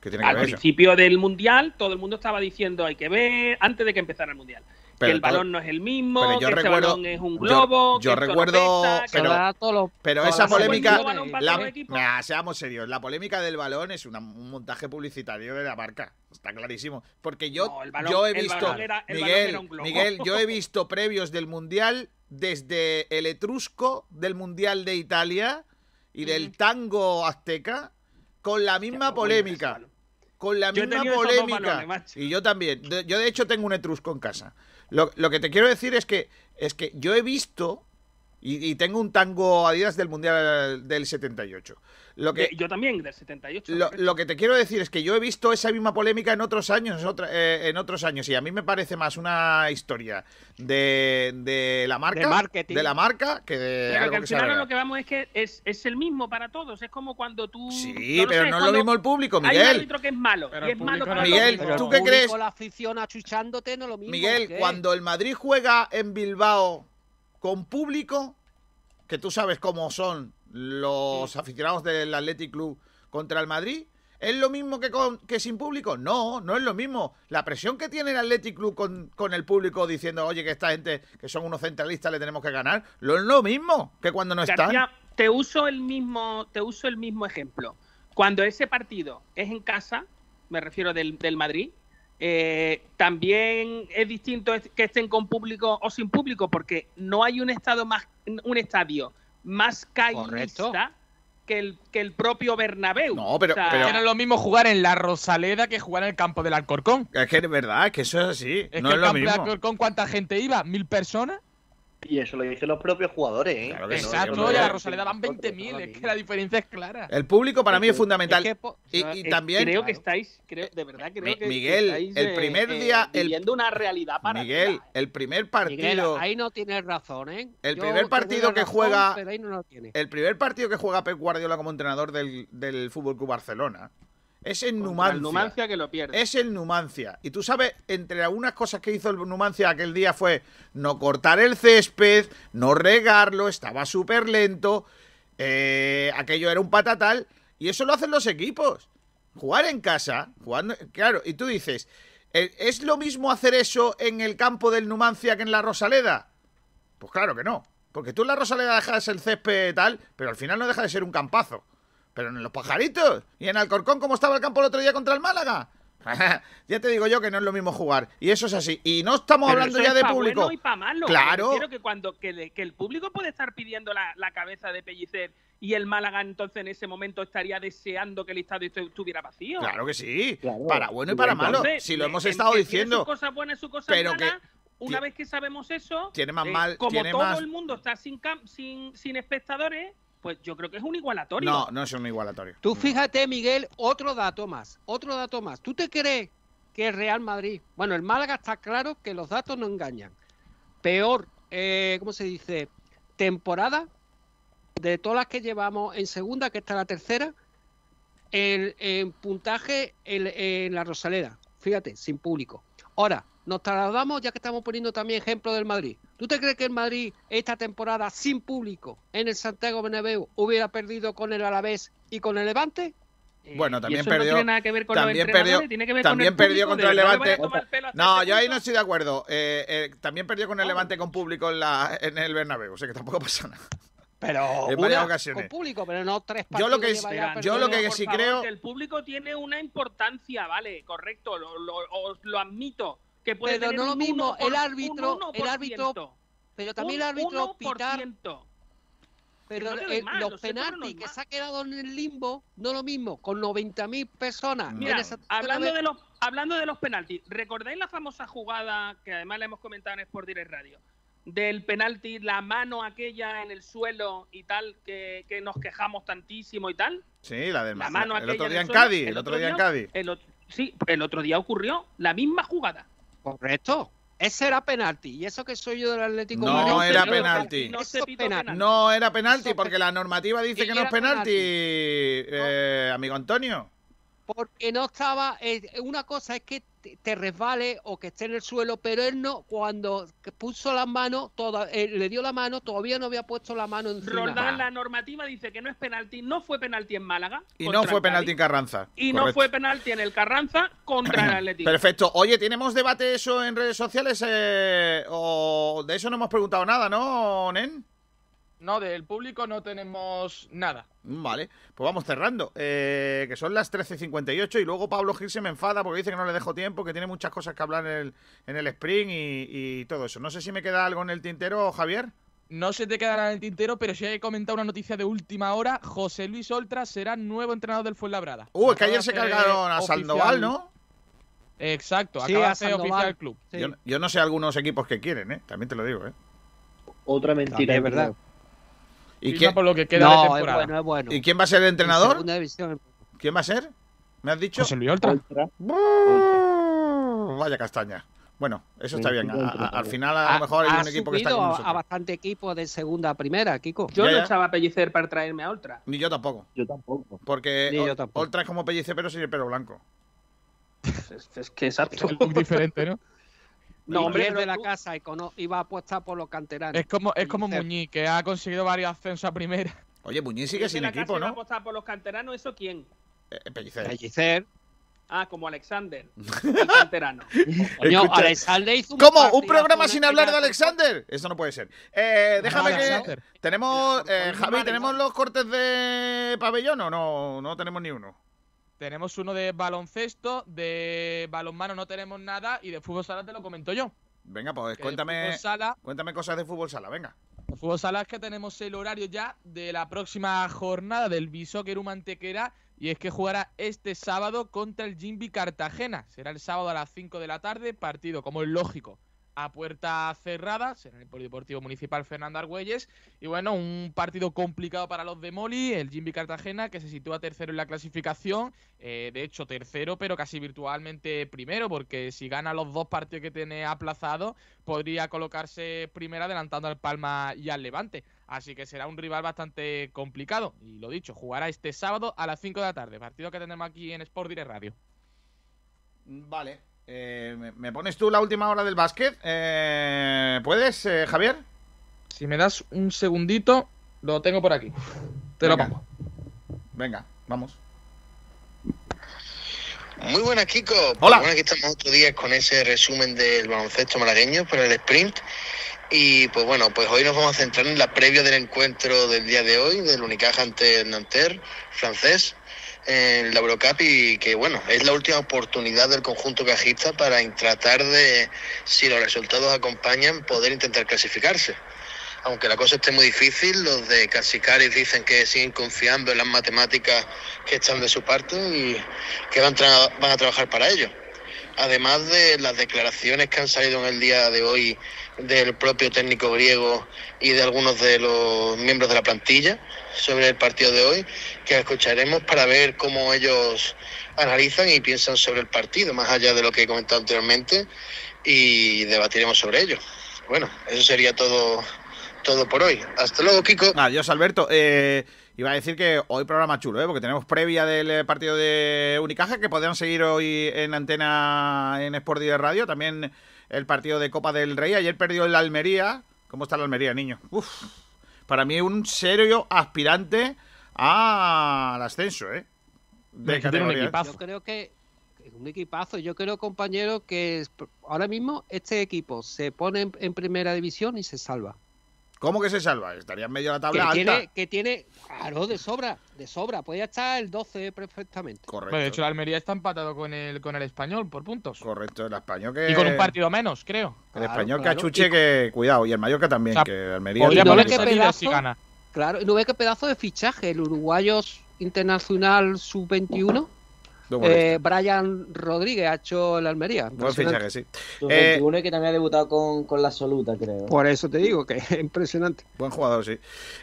¿Qué tiene que Al ver eso? principio del Mundial, todo el mundo estaba diciendo hay que ver, antes de que empezara el Mundial, Pero que el balón no es el mismo, pero yo que recuerdo- balón es un yo- globo, yo no recuerdo- pesa, pero- los- Pero esa polémica, la-. Nah, seamos serios, la polémica del balón es una- un montaje publicitario de la marca, está clarísimo. Porque yo, No, el balón- yo he visto, era- Miguel. Miguel, yo he visto previos del mundial desde el etrusco del mundial de Italia y del tango azteca con la misma ese polémica. Con la Yo misma polémica. balones, y yo también. De- Yo de hecho tengo un etrusco en casa. Lo, lo que te quiero decir es que es que yo he visto Y, y tengo un tango Adidas del Mundial del 78. Lo que, yo también, del 78. lo, lo que te quiero decir es que yo he visto esa misma polémica en otros años, otra- eh, en otros años, y a mí me parece más una historia de, de la marca, De marketing. de la marca, que de Pero algo que al que final lo que vamos es que es, es el mismo para todos. Es como cuando tú. Sí, pero sé, no es lo mismo el público, Hay un Miguel. árbitro que es malo. Pero y el es malo para Miguel, ¿tú qué crees? la afición achuchándote no es lo mismo. Miguel, ¿qué? cuando el Madrid juega en Bilbao con público, que tú sabes cómo son los aficionados del Athletic Club contra el Madrid, ¿es lo mismo que, con, que sin público? No, no es lo mismo. La presión que tiene el Athletic Club con, con el público diciendo, oye, que esta gente, que son unos centralistas, le tenemos que ganar, lo es lo mismo que cuando no están. García, te uso el mismo, te uso el mismo ejemplo. Cuando ese partido es en casa, me refiero del, del Madrid, eh, también es distinto que estén con público o sin público, porque no hay un estado más, un estadio más caísta que el, que el propio Bernabéu. No, pero- O sea, pero- Que no es lo mismo jugar en la Rosaleda que jugar en el campo del Alcorcón. Es que es verdad, es que eso es así. Es no que es el lo campo del mismo. Alcorcón, ¿cuánta gente iba? ¿Mil personas? Y eso lo dicen los propios jugadores, ¿eh? Claro que sí, Exacto, eso y a. Rosaleda van 20.000. Es que la diferencia es clara. El público para mí es fundamental. Es que po- y, es- también. creo que estáis, creo, de verdad creo que Miguel, estáis, el eh, primer eh, día- viviendo una realidad para Miguel, el primer partido. Miguel, ahí no tienes razón, ¿eh? El Yo primer partido que razón, juega- Pero ahí no lo tiene. El primer partido que juega Pep Guardiola como entrenador del, del Fútbol Club Barcelona es Contra Numancia. el Numancia que lo pierde. Es el Numancia. Y tú sabes, entre algunas cosas que hizo el Numancia aquel día fue no cortar el césped, no regarlo, estaba súper lento, eh, aquello era un patatal, y eso lo hacen los equipos. Jugar en casa, jugando, claro, y tú dices, ¿eh, ¿es lo mismo hacer eso en el campo del Numancia que en la Rosaleda? Pues claro que no. Porque tú en la Rosaleda dejas el césped tal, pero al final no deja de ser un campazo. Pero en los pajaritos. Y en Alcorcón, como estaba el campo el otro día contra el Málaga. ya te digo yo que no es lo mismo jugar. Y eso es así. Y no estamos Pero hablando eso ya es de pa' público. bueno y pa' malo. Claro. Quiero que cuando que, le- que el público puede estar pidiendo la, la cabeza de Pellicer y el Málaga entonces en ese momento estaría deseando que el estadio estu- estuviera vacío. Claro que sí. Para bueno y para malo. Entonces, Si lo eh, hemos estado diciendo. Pero que una vez que sabemos eso, tiene más eh, mal- como tiene todo más- el mundo está sin, cam- sin, sin espectadores, pues yo creo que es un igualatorio. No, no es un igualatorio. Tú fíjate, Miguel, otro dato más, otro dato más. ¿Tú te crees que el Real Madrid, bueno, el Málaga está claro que los datos no engañan. Peor, eh, ¿cómo se dice? Temporada de todas las que llevamos en segunda, que está la tercera, en puntaje en, en la Rosaleda. Fíjate, sin público. Ahora, nos trasladamos, ya que estamos poniendo también ejemplo del Madrid. ¿Tú te crees que el Madrid esta temporada sin público en el Santiago Bernabéu hubiera perdido con el Alavés y con el Levante? Bueno, y también perdió. tiene nada que ver con los también perdió, tiene que ver con también perdió contra el Levante. No, este yo ahí no estoy de acuerdo. Eh, eh, también perdió con el Levante con público en, la, en el Bernabéu. O sea que tampoco pasa nada. Pero En una varias ocasiones. con público, pero no tres Yo lo partidos que yo lo que sí favor, creo- que el público tiene una importancia, vale, correcto, lo, lo, os lo admito. Que puede Pero tener no lo mismo, 1%, el árbitro- el árbitro- 1%, Pero también el árbitro pitar, 1%. pero no los lo sé, pero no penaltis que se ha quedado en el limbo, no lo mismo, con 90.000 personas. Mira, esa hablando de los hablando de los penaltis, ¿recordáis la famosa jugada que además la hemos comentado en Sport Direct Radio? Del penalti, la mano aquella en el suelo y tal, que, que nos quejamos tantísimo y tal. Sí, la del La mano el aquella otro en día el en suelo, Cádiz. El otro día en Cádiz. el sí, el otro día ocurrió la misma jugada. Correcto. Ese era penalti. Y eso que soy yo del Atlético No Madrid, era penalti. No penalti. No era penalti porque la normativa dice que no es penalti, penalti. eh, amigo Antonio. Porque no estaba. eh, una cosa es que te, resbale o que esté en el suelo, pero él no, cuando puso las manos, toda, eh, le dio la mano, todavía no había puesto la mano encima. Roldán, la normativa dice que no es penalti, no fue penalti en Málaga. Y no fue penalti en Carranza. Y no fue penalti en el Carranza contra el Atlético. Perfecto. Oye, ¿tenemos debate eso en redes sociales? eh, o de eso no hemos preguntado nada, ¿no, Nen? No, del público no tenemos nada. Vale, pues vamos cerrando. eh, que son las 13.58 y luego Pablo Gil se me enfada porque dice que no le dejo tiempo, que tiene muchas cosas que hablar en el, en el sprint y, y todo eso. No sé si me queda algo en el tintero, Javier. No se te quedará en el tintero, pero sí hay que comentar una noticia de última hora. José Luis Oltra será nuevo entrenador del Fuenlabrada. Uh, es que ayer se cargaron a oficial- Sandoval, ¿no? Exacto, Sí, acaba a de Sandoval. oficial el club. Sí. Yo, yo no sé algunos equipos que quieren, ¿eh? También te lo digo, ¿eh? Otra mentira. Es verdad. ¿Y quién, por lo que queda No, de es temporada. bueno, es bueno. ¿Y quién va a ser el En entrenador? ¿Quién va a ser? ¿Me has dicho? José Luis Oltra. Vaya castaña. Bueno, eso está bien. A- a- al final, a lo mejor hay ha un equipo que está con a, nosotros. a bastante equipo de segunda a primera, Kiko. Yo Ya, no ya. echaba a pellicer para traerme a Ultra. Ni yo tampoco. Yo tampoco. Porque Ni yo Ol- tampoco. Oltra es como pellice, pero sin el pelo blanco. Es, es que exacto. Un look diferente, ¿no? No, Y hombre, pero la tú- casa y cono- iba a apostar por los canteranos. Es como, es como. Muñiz, que ha conseguido varios ascensos a primera. Oye, Muñiz sigue ¿Quién de sin equipo, a ¿no? apostar por los canteranos? ¿Eso quién? Eh, pellicer. Pellicer. Ah, como Alexander, el canterano. Coño, Escucha, Alexander hizo un ¿Cómo? ¿Un programa sin hablar de. Alexander? Eso no puede ser. Eh, déjame No, que. Tenemos. eh, Javi, ¿tenemos los cortes de pabellón o no? No tenemos ni uno. Tenemos uno de baloncesto, de balonmano no tenemos nada y de fútbol sala te lo comento yo. Venga, pues Que cuéntame. Sala, Cuéntame cosas de fútbol sala, venga. de fútbol sala es que tenemos el horario ya de la próxima jornada del Bisóquer Mantequera y es que jugará este sábado contra el Jimby Cartagena. Será el sábado a las 5 de la tarde, partido como es lógico a puerta cerrada, será en el Polideportivo Municipal Fernando Argüelles. Y bueno, un partido complicado para los de Moli, el Jimby Cartagena, que se sitúa tercero en la clasificación. eh, de hecho, tercero, pero casi virtualmente primero, porque si gana los dos partidos que tiene aplazado, podría colocarse primero adelantando al Palma y al Levante. Así que será un rival bastante complicado. Y lo dicho, jugará este sábado a las 5 de la tarde, partido que tendremos aquí en Sport Direct Radio. Vale. Eh, ¿me- ¿Me pones tú la última hora del básquet? Eh, ¿Puedes, eh, Javier? Si me das un segundito, lo tengo por aquí. Te lo pongo. Venga, vamos. Muy buenas, Kiko. Pues Hola. Bueno, aquí estamos otro día con ese resumen del baloncesto malagueño por el sprint. Y pues bueno, pues hoy nos vamos a centrar en la previa del encuentro del día de hoy, del Unicaja ante el Nanterre francés en la Eurocup y que bueno, es la última oportunidad del conjunto cajista para tratar de, si los resultados acompañan, poder intentar clasificarse. Aunque la cosa esté muy difícil, los de Casicaris dicen que siguen confiando en las matemáticas que están de su parte y que van, van a trabajar para ello. Además de las declaraciones que han salido en el día de hoy del propio técnico griego y de algunos de los miembros de la plantilla sobre el partido de hoy, que escucharemos para ver cómo ellos analizan y piensan sobre el partido, más allá de lo que he comentado anteriormente, y debatiremos sobre ello. Bueno, eso sería todo, todo por hoy. Hasta luego, Kiko. Adiós, Alberto. Eh, iba a decir que hoy programa chulo, ¿eh? porque tenemos previa del eh, partido de Unicaja que podrán seguir hoy en antena en Sport Direct Radio. También el partido de Copa del Rey. Ayer perdió el Almería. ¿Cómo está la Almería, niño? Uf. Para mí un serio aspirante al ascenso, ¿eh? De categoría. equipazo. Yo creo que es un equipazo. Yo creo, compañero, que ahora mismo este equipo se pone en primera división y se salva. ¿Cómo que se salva? Estaría en medio de la Que tabla alta. tiene, que tiene, claro, de sobra, de sobra. Podría estar el 12 perfectamente. Correcto. Bueno, de hecho, el Almería está empatado con el, con el español por puntos. Correcto, el español que. Y con un partido menos, creo. El Claro, español claro. cachuche Y- que. Cuidado, y el Mallorca también, O sea, que Almería. Podría qué líder pedazo- si gana. Claro, y no ve qué pedazo de fichaje. El uruguayo internacional sub-21, Eh, Brian Rodríguez, ha hecho el Almería. Buen fichaje, sí. Eh, 21 y que también ha debutado con, con la absoluta, creo. Por eso te digo que es impresionante. Buen jugador, sí.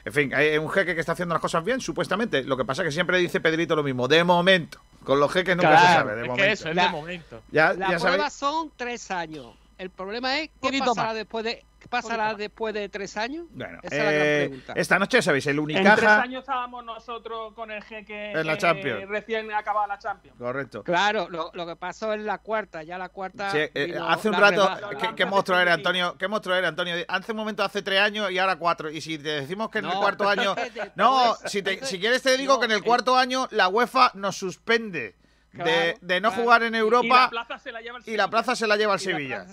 En fin, hay un jeque que está haciendo las cosas bien, supuestamente. Lo que pasa es que siempre dice Pedrito lo mismo. De momento. Con los jeques nunca se Claro, sabe. De es momento. que eso, es La- de momento. Ya, La ya prueba sabéis. son tres años. El problema es qué pasará más. después de pasará después de tres años. Bueno, Esa es la gran eh, pregunta. esta noche, ¿sabéis? El En tres Unicaja. años estábamos nosotros con el jeque En la eh, Champions. recién acabada la Champions. Correcto. Claro, lo, lo que pasó en la cuarta, ya la cuarta. Sí, eh, vino hace un rato. ¿qué, qué monstruo era Antonio? ¿Qué monstruo era Antonio? Hace un momento hace tres años y ahora cuatro. Y si te decimos que en el cuarto año, no, si, te- si quieres te digo no, que en el el- cuarto año la UEFA nos suspende de, Claro, de no claro. jugar en Y la Europa plaza se la lleva el y la plaza se la lleva la Sevilla.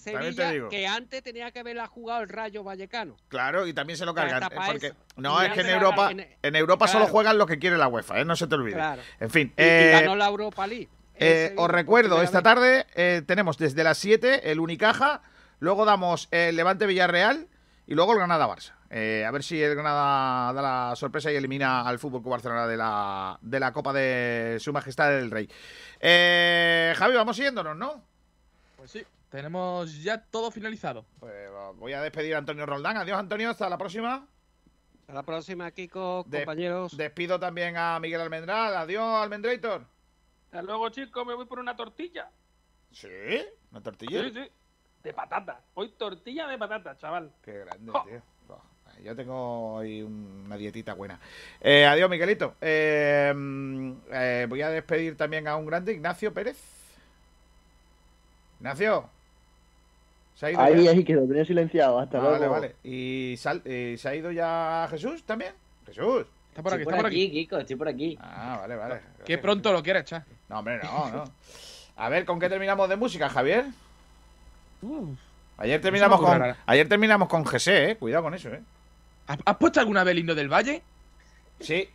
Sevilla, digo. que antes tenía que haberla jugado el Rayo Vallecano. Claro, y también se lo cargan. porque, no, Y es que en Europa, en- en Europa solo juegan lo que quiere la UEFA, ¿eh? no se te olvide. Claro. En fin, Y, y eh, ganó la Europa League. Eh, os recuerdo, esta tarde eh, tenemos desde las 7 el Unicaja, luego damos el Levante Villarreal y luego el Granada Barça. Eh, a ver si el Granada da la sorpresa y elimina al Fútbol Club Barcelona de la, de la Copa de Su Majestad el Rey. Eh, Javi, vamos siguiéndonos, ¿no? Pues sí, tenemos ya todo finalizado. Pues voy a despedir a Antonio Roldán. Adiós, Antonio, hasta la próxima. Hasta la próxima, Kiko, De- compañeros. Despido también a Miguel Almendral. Adiós, Almendrator. Hasta luego, chicos, me voy por una tortilla. ¿Sí? ¿Una tortilla? Sí, sí. De patata. Hoy tortilla de patata, chaval. Qué grande, tío. Yo tengo hoy una dietita buena. Eh, adiós, Miguelito. Eh, mm, eh, voy a despedir también a un grande, Ignacio Pérez. Ignacio. ¿Se ha ido Ahí, ya? ahí, que lo tenía silenciado. Hasta Ah, luego. Vale, vale. ¿Y sal- eh, se ha ido ya Jesús también? Jesús. Está por aquí, estoy está por aquí. Kiko, estoy por aquí. Ah, vale, vale. Qué pronto lo quieres echar. No, hombre, no, no. A ver, ¿con qué terminamos de música, Javier? Ayer terminamos con ayer terminamos con GC, eh. Cuidado con eso, eh. ¿Has, puesto alguna vez el himno del Valle? Sí.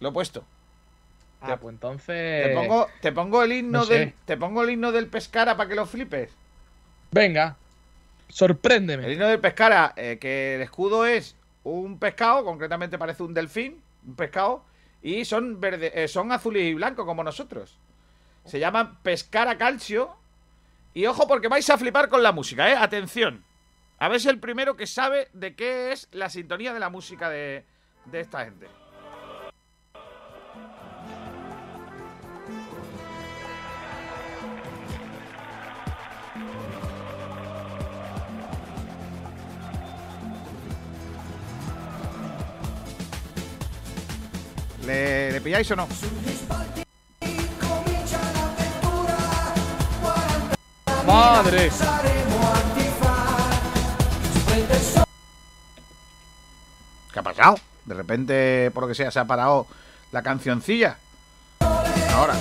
Lo he puesto. Ah, pues entonces. Te pongo, te pongo el himno no sé. del te pongo el himno del Pescara para que lo flipes. Venga. Sorpréndeme. El himno del Pescara, eh, que el escudo es un pescado, concretamente parece un delfín, un pescado, y son verde, eh, son azules y blancos como nosotros. Se llaman Pescara Calcio. Y ojo porque vais a flipar con la música, eh. Atención. A ver si el primero que sabe de qué es la sintonía de la música de, de esta gente. ¿Le, le pilláis o no? Madre. ¿Qué ha pasado? De repente, por lo que sea, se ha parado la cancioncilla. Ahora.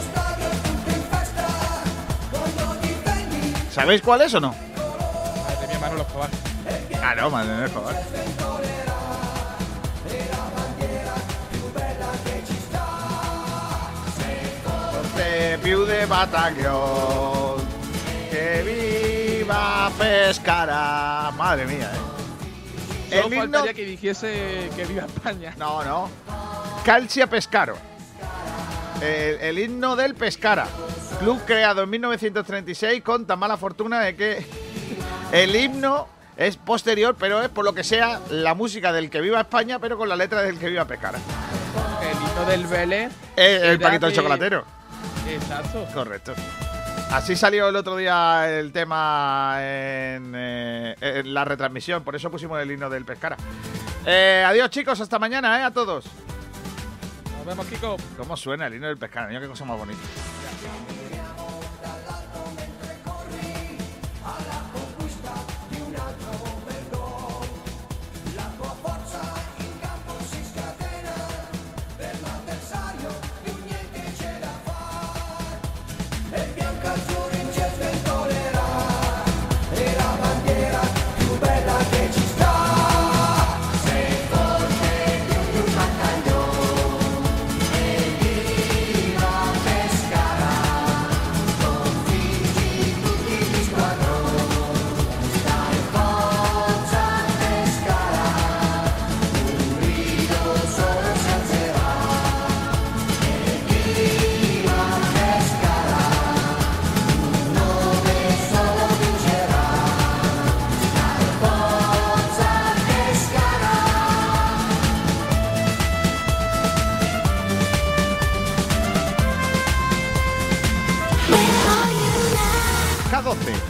¿Sabéis cuál es o no? Madre mía, Manolo Escobar. Ah, no, madre mía, più de batallón. Que viva Pescara. Madre mía, eh. Solo El himno- faltaría que dijese que viva España. No, no. Calcia Pescaro. El, el himno del Pescara. Club creado en 1936 con tan mala fortuna de que el himno es posterior, pero es por lo que sea la música del que viva España, pero con la letra del que viva Pescara. El himno del Vélez. Eh, el era paquito de de- chocolatero. Exacto. Correcto. Así salió el otro día el tema en, eh, en la retransmisión, por eso pusimos el himno del Pescara. Eh, adiós chicos, hasta mañana, eh, a todos. Nos vemos, Kiko. ¿Cómo suena el himno del Pescara? Mira qué cosa más bonita.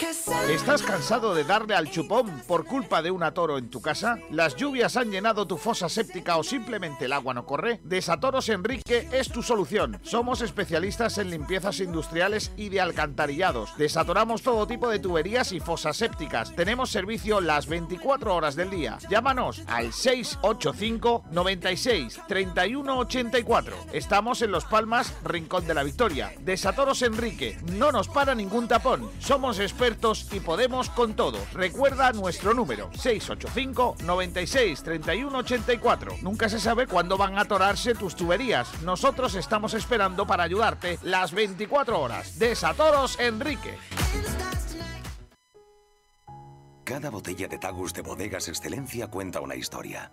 ¿Estás cansado de darle al chupón por culpa de un atoro en tu casa? ¿Las lluvias han llenado tu fosa séptica o simplemente el agua no corre? Desatoros Enrique es tu solución. Somos especialistas en limpiezas industriales y de alcantarillados. Desatoramos todo tipo de tuberías y fosas sépticas. Tenemos servicio las 24 horas del día. Llámanos al 685 96 31 84. Estamos en Los Palmas, Rincón de la Victoria. Desatoros Enrique. No nos para ningún tapón. Somos expertos y podemos con todo. Recuerda nuestro número 685 96 31 84. Nunca se sabe cuándo van a atorarse tus tuberías. Nosotros estamos esperando para ayudarte las 24 horas. Desatoros Enrique. Cada botella de Tagus de Bodegas Excelencia cuenta una historia.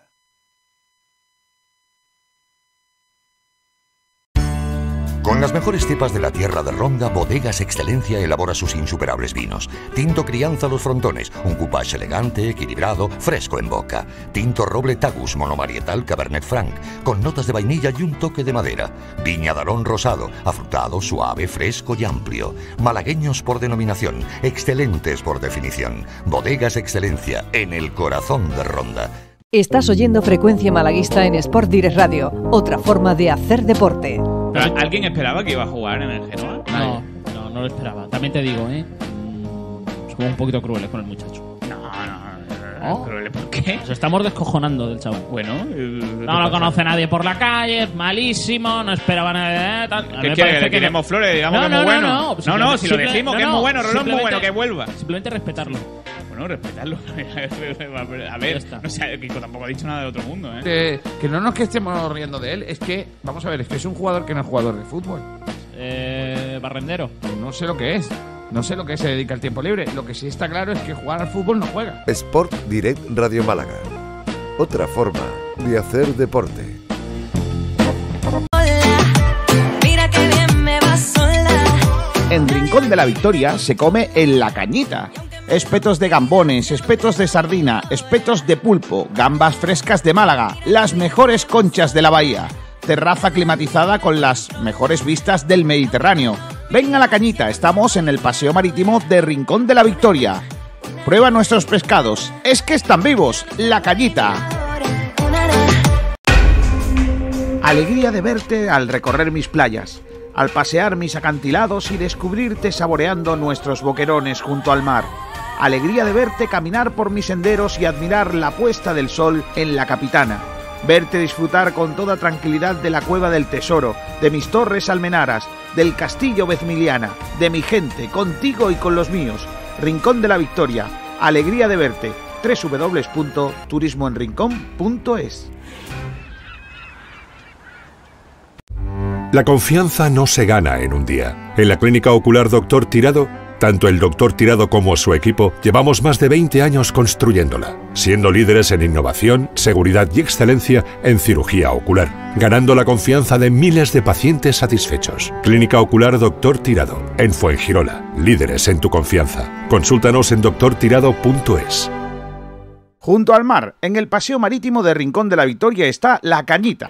Con las mejores cepas de la tierra de Ronda, Bodegas Excelencia elabora sus insuperables vinos. Tinto Crianza Los Frontones, un coupage elegante, equilibrado, fresco en boca. Tinto Roble Tagus Monomarietal Cabernet Franc, con notas de vainilla y un toque de madera. Viña Darón Rosado, afrutado, suave, fresco y amplio. Malagueños por denominación, excelentes por definición. Bodegas Excelencia, en el corazón de Ronda. Estás oyendo Frecuencia Malaguista en Sport Direct Radio, otra forma de hacer deporte. Pero, ¿Alguien esperaba que iba a jugar en el Genoa? No, no, no lo esperaba. También te digo, ¿eh? Mm, Somos un poquito crueles con el muchacho. No, no, ¿No? ¿Pero por qué? Nos estamos descojonando del chaval. Bueno, No lo conoce nadie por la calle, es malísimo, no esperaba nada de tal. ¿Qué me quiere? parece ¿Que le que tiremos flores? Digamos No, que es no, muy no, bueno. no, No, no, si lo decimos que es no, muy bueno, Rolón es muy bueno, que vuelva. Simplemente respetarlo. Bueno, respetarlo. A ver, no sé, Kiko tampoco ha dicho nada de otro mundo, ¿eh? Que, que no nos que estemos riendo de él, es que, vamos a ver, es que es un jugador que no es jugador de fútbol. Eh, barrendero. No sé lo que es. No sé lo que se dedica al tiempo libre. Lo que sí está claro es que jugar al fútbol no juega. Sport Direct Radio Málaga. Otra forma de hacer deporte. Mira que bien me va sola. En Rincón de la Victoria se come en la cañita. Espetos de gambones, espetos de sardina, espetos de pulpo, gambas frescas de Málaga, las mejores conchas de la bahía. Terraza climatizada con las mejores vistas del Mediterráneo. Ven a la cañita, estamos en el Paseo Marítimo de Rincón de la Victoria. Prueba nuestros pescados, es que están vivos, la cañita. Alegría de verte al recorrer mis playas, al pasear mis acantilados y descubrirte saboreando nuestros boquerones junto al mar. Alegría de verte caminar por mis senderos y admirar la puesta del sol en la capitana. Verte disfrutar con toda tranquilidad de la cueva del tesoro, de mis torres almenaras, del castillo Vezmiliana, de mi gente, contigo y con los míos. Rincón de la Victoria. Alegría de verte. www.turismoenrincón.es La confianza no se gana en un día. En la Clínica Ocular Doctor Tirado, tanto el doctor Tirado como su equipo llevamos más de 20 años construyéndola, siendo líderes en innovación, seguridad y excelencia en cirugía ocular, ganando la confianza de miles de pacientes satisfechos. Clínica Ocular Doctor Tirado, en Fuengirola, líderes en tu confianza. Consúltanos en doctortirado.es. Junto al mar, en el paseo marítimo de Rincón de la Victoria está La Cañita.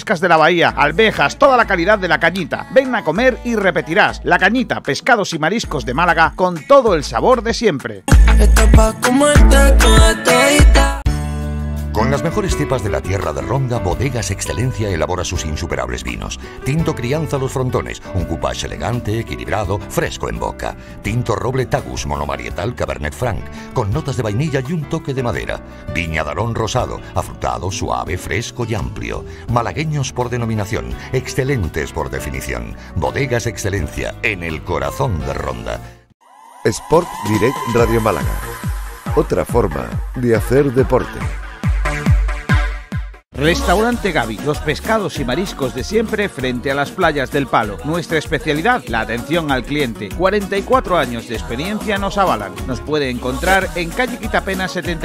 de la bahía, alvejas, toda la calidad de la cañita. Ven a comer y repetirás. La cañita, pescados y mariscos de Málaga con todo el sabor de siempre. Con las mejores cepas de la tierra de Ronda, Bodegas Excelencia elabora sus insuperables vinos. Tinto Crianza Los Frontones, un coupage elegante, equilibrado, fresco en boca. Tinto Roble Tagus Monomarietal Cabernet Franc, con notas de vainilla y un toque de madera. Viña Darón Rosado, afrutado, suave, fresco y amplio. Malagueños por denominación, excelentes por definición. Bodegas Excelencia, en el corazón de Ronda. Sport Direct Radio Málaga. Otra forma de hacer deporte. Restaurante Gaby, los pescados y mariscos de siempre frente a las playas del Palo. Nuestra especialidad, la atención al cliente. 44 años de experiencia nos avalan. Nos puede encontrar en calle Quitapena 70.